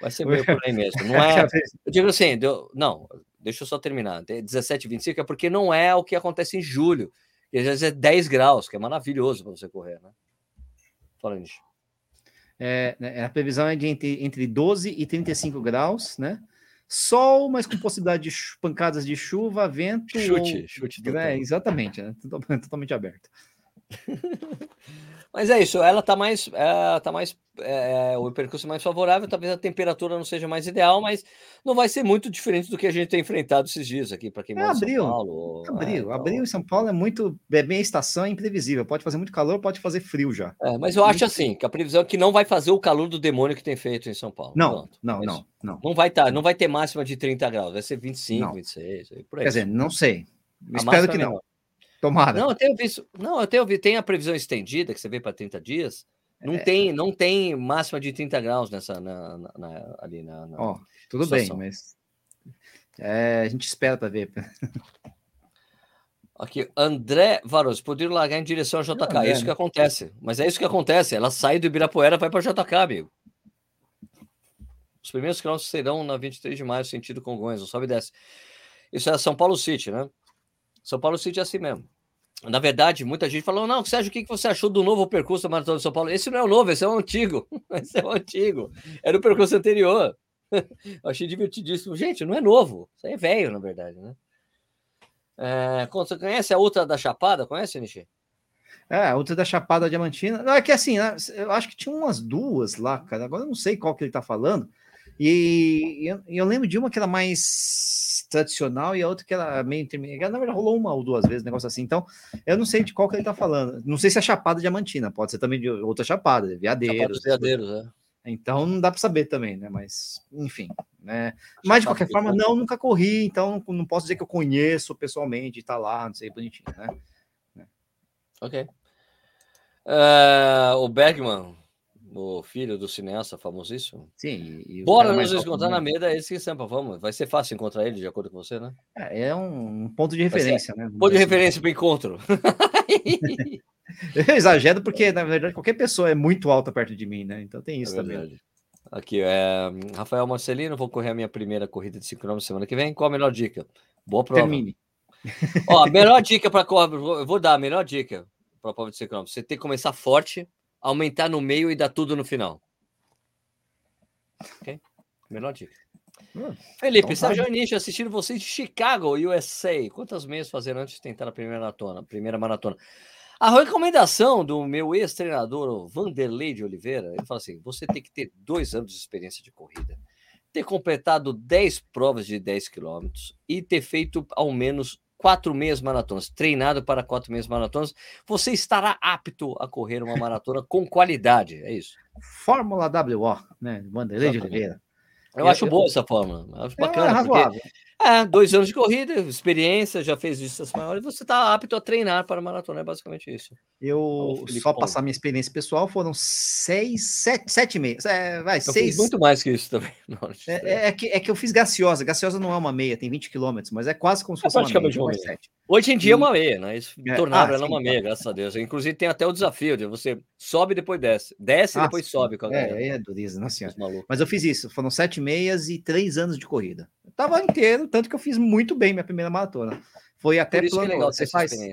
Vai ser meio por aí mesmo. Não é. Eu digo assim, deu, não, deixa eu só terminar. 17 e 25 é porque não é o que acontece em julho. E às vezes é 10 graus, que é maravilhoso para você correr, né? Falando isso. É, né, a previsão é de entre, entre 12 e 35 graus, né? Sol, mas com possibilidade de pancadas de chuva, vento. Chute, ou... chute. É, exatamente, né? Totalmente aberto. Mas é isso, ela tá mais, é, tá mais é, o percurso mais favorável, talvez a temperatura não seja mais ideal, mas não vai ser muito diferente do que a gente tem enfrentado esses dias aqui, para quem é, mora abril, em São Paulo. Abril, é, abril em São Paulo é muito, é bem a estação é imprevisível, pode fazer muito calor, pode fazer frio já. É, mas eu acho assim, que a previsão é que não vai fazer o calor do demônio que tem feito em São Paulo. Não, Pronto, não, é não, não. Não vai, tá, não vai ter máxima de 30 graus, vai ser 25, não. 26, por aí. Quer dizer, não sei, espero que não. Tomara. Não, eu tenho visto. Não, eu tenho visto. Tem a previsão estendida, que você vê para 30 dias. Não, é. tem, não tem máxima de 30 graus nessa, na, na, na ali na. na Ó, tudo situação. bem, mas. É, a gente espera para ver. Aqui, André Varoso, poderiam largar em direção ao JK. é isso que acontece. Mas é isso que acontece. Ela sai do Ibirapuera vai para JK, amigo. Os primeiros quilômetros serão na 23 de maio, sentido Congonhas, não sobe e desce. Isso é São Paulo City, né? São Paulo City é assim mesmo. Na verdade, muita gente falou: não, Sérgio, o que você achou do novo percurso da Maratona de São Paulo? Esse não é o novo, esse é o antigo. Esse é o antigo. Era o percurso anterior. Eu achei divertidíssimo. Gente, não é novo. Isso aí é velho, na verdade, né? É, você conhece a outra da Chapada? Conhece, Nishi? É, a outra da Chapada Diamantina. Não, é que assim, né, eu acho que tinha umas duas lá, cara. Agora eu não sei qual que ele tá falando. E eu, eu lembro de uma que era mais tradicional e a outra que era meio intermediária. Na verdade, rolou uma ou duas vezes, um negócio assim. Então, eu não sei de qual que ele tá falando. Não sei se é Chapada Diamantina, pode ser também de outra Chapada, Veadeiros. Veadeiros, é. Então não dá para saber também, né? Mas, enfim, né? Mas de qualquer forma, não, nunca corri, então não posso dizer que eu conheço pessoalmente, tá lá, não sei, bonitinho, né? Ok. Uh, o Bergman o filho do cineasta famosíssimo. Sim. E Bora nos encontrar na mesa, esse que Sampa, vamos. Vai ser fácil encontrar ele, de acordo com você, né? É, é um ponto de referência, né? Ponto de assim. referência para o encontro. Eu exagero porque, na verdade, qualquer pessoa é muito alta perto de mim, né? Então tem isso é também. Aqui, é Rafael Marcelino, vou correr a minha primeira corrida de 5 km semana que vem. Qual a melhor dica? Boa prova. Termine. Ó, a melhor dica para eu vou dar a melhor dica para a prova de 5 km. Você tem que começar forte, aumentar no meio e dar tudo no final. Ok? Melhor dica. Hum, Felipe, então, Sérgio Anish assistindo vocês de Chicago, USA. Quantas meias fazer antes de tentar a primeira maratona? Primeira maratona? A recomendação do meu ex-treinador Vanderlei de Oliveira, ele fala assim: você tem que ter dois anos de experiência de corrida, ter completado 10 provas de 10 quilômetros e ter feito ao menos quatro meias maratonas, treinado para quatro meias maratonas, você estará apto a correr uma maratona com qualidade. É isso. Fórmula WO, né? Vanderlei de Oliveira. Eu, eu acho eu, boa essa forma. Acho é, bacana. É razoável. Porque é, dois anos de corrida, experiência, já fez distâncias maiores, você está apto a treinar para maratona, é basicamente isso. Eu, só passar minha experiência pessoal, foram seis, sete, sete meses. É, vai, eu seis. muito mais que isso também. É, é, é, que, é que eu fiz Graciosa. Graciosa não é uma meia, tem 20 quilômetros, mas é quase como se é fosse é uma meia. Uma meia. Hoje em dia e... é uma meia, né? Eles é, tornaram ah, ela sim, uma meia, graças a Deus. Inclusive tem até o desafio de você sobe e depois desce. Desce e ah, depois sim. sobe. Com a é, é dureza, não senhora. Mas eu fiz isso, foram sete meias e três anos de corrida. Eu tava inteiro, tanto que eu fiz muito bem minha primeira maratona. Foi até é plano. É você faz, né?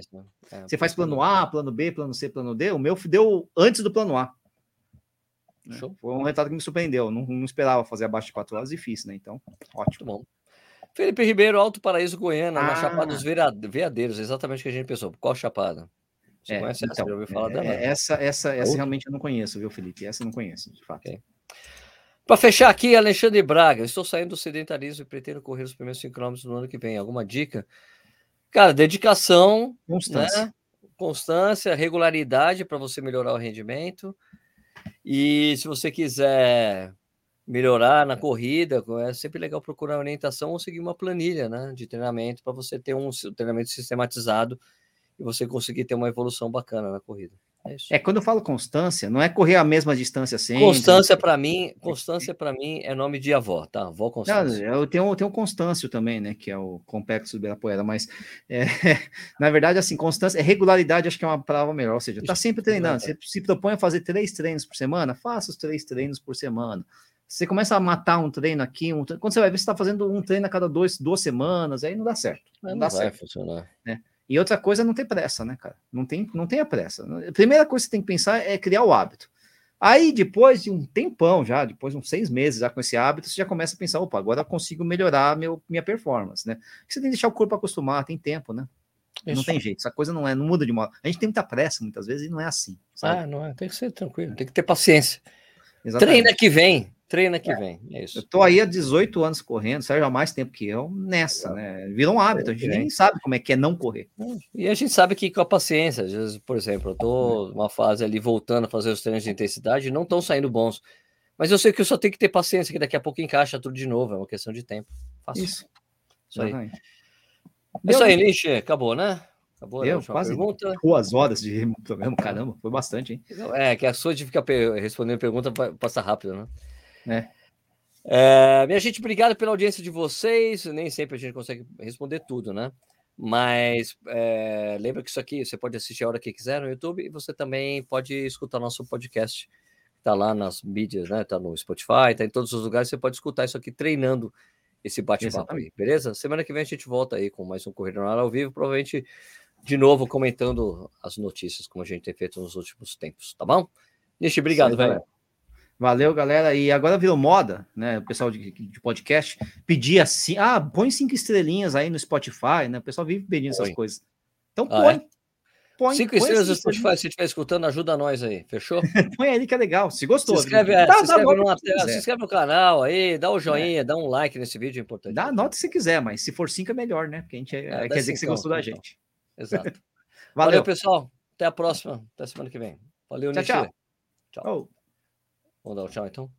é, você faz plano A, plano B, plano C, plano D. O meu deu antes do plano A. Né? Show. Foi um resultado que me surpreendeu. Não, não esperava fazer abaixo de 4 horas e fiz, né? Então, ótimo. bom. Felipe Ribeiro, Alto Paraíso Goiânia, ah. na Chapada dos Veadeiros, exatamente o que a gente pensou. Qual chapada? Você é, conhece então, essa? Já ouviu falar é, dela? Essa, essa, essa realmente eu não conheço, viu, Felipe? Essa eu não conheço, de fato. Okay. Para fechar aqui, Alexandre Braga, estou saindo do sedentarismo e pretendo correr os primeiros 5 km no ano que vem. Alguma dica? Cara, dedicação, constância, né? constância regularidade para você melhorar o rendimento. E se você quiser melhorar na corrida, é sempre legal procurar orientação ou seguir uma planilha né, de treinamento para você ter um treinamento sistematizado e você conseguir ter uma evolução bacana na corrida. É, é, quando eu falo constância, não é correr a mesma distância sempre. Constância para mim, constância para mim é nome de avó, tá? Avó Constância. Não, eu tenho, eu tenho Constâncio também, né? Que é o complexo do Ibirapuera, mas é, na verdade, assim, constância, é regularidade, acho que é uma palavra melhor. Ou seja, tá sempre treinando. Você se propõe a fazer três treinos por semana, faça os três treinos por semana. Você começa a matar um treino aqui, um treino, quando você vai ver, você está fazendo um treino a cada dois, duas semanas, aí não dá certo. Não, não dá vai certo. funcionar. Né? E outra coisa é não ter pressa, né, cara? Não tem, não tenha pressa. A primeira coisa que você tem que pensar é criar o hábito. Aí, depois de um tempão já, depois de uns seis meses já com esse hábito, você já começa a pensar, opa, agora eu consigo melhorar meu, minha performance, né? Porque você tem que deixar o corpo acostumar, tem tempo, né? Isso. Não tem jeito, essa coisa não é, não muda de modo. A gente tem muita pressa muitas vezes e não é assim. Sabe? Ah, não é, tem que ser tranquilo, tem que ter paciência. Exatamente. Treina que vem, Treina que é. vem, é isso. Eu tô aí há 18 anos correndo, Sérgio há mais tempo que eu, nessa, né? Virou um hábito, a gente nem sabe como é que é não correr. E a gente sabe que com a paciência, às vezes, por exemplo, eu tô numa fase ali voltando a fazer os treinos de intensidade não estão saindo bons. Mas eu sei que eu só tenho que ter paciência, que daqui a pouco encaixa tudo de novo, é uma questão de tempo. Faço. Isso. Isso aí. É isso aí, Nishi, acabou, né? Acabou Deu, quase pergunta. duas horas de programa, caramba, foi bastante, hein? É, que a sua de ficar respondendo pergunta passa rápido, né? É. É, minha gente, obrigado pela audiência de vocês. Nem sempre a gente consegue responder tudo, né? Mas é, lembra que isso aqui você pode assistir a hora que quiser no YouTube e você também pode escutar nosso podcast. Tá lá nas mídias, né? Tá no Spotify, tá em todos os lugares. Você pode escutar isso aqui treinando esse bate-papo aí, beleza? Semana que vem a gente volta aí com mais um Corrida ao Vivo, provavelmente de novo comentando as notícias como a gente tem feito nos últimos tempos, tá bom? Nishi, obrigado, velho. Valeu, galera. E agora virou moda, né? O pessoal de, de podcast pedir assim: ah, põe cinco estrelinhas aí no Spotify, né? O pessoal vive pedindo essas coisas. Então ah, põe. É? Põe, cinco põe estrelas no Spotify, se estiver escutando, ajuda nós aí, fechou? põe aí que é legal. Se gostou, se inscreve, é, dá, se, inscreve numa, se, inscreve no canal aí, dá o um joinha, é. dá um like nesse vídeo, é importante. Dá nota se quiser, mas se for cinco é melhor, né? Porque a gente é, é quer dizer que você gostou da gente. Exato. Valeu. Valeu. pessoal. Até a próxima. Até semana que vem. Valeu, Tchau, tchau. Tchau. Oh. Vamos dar o tchau então?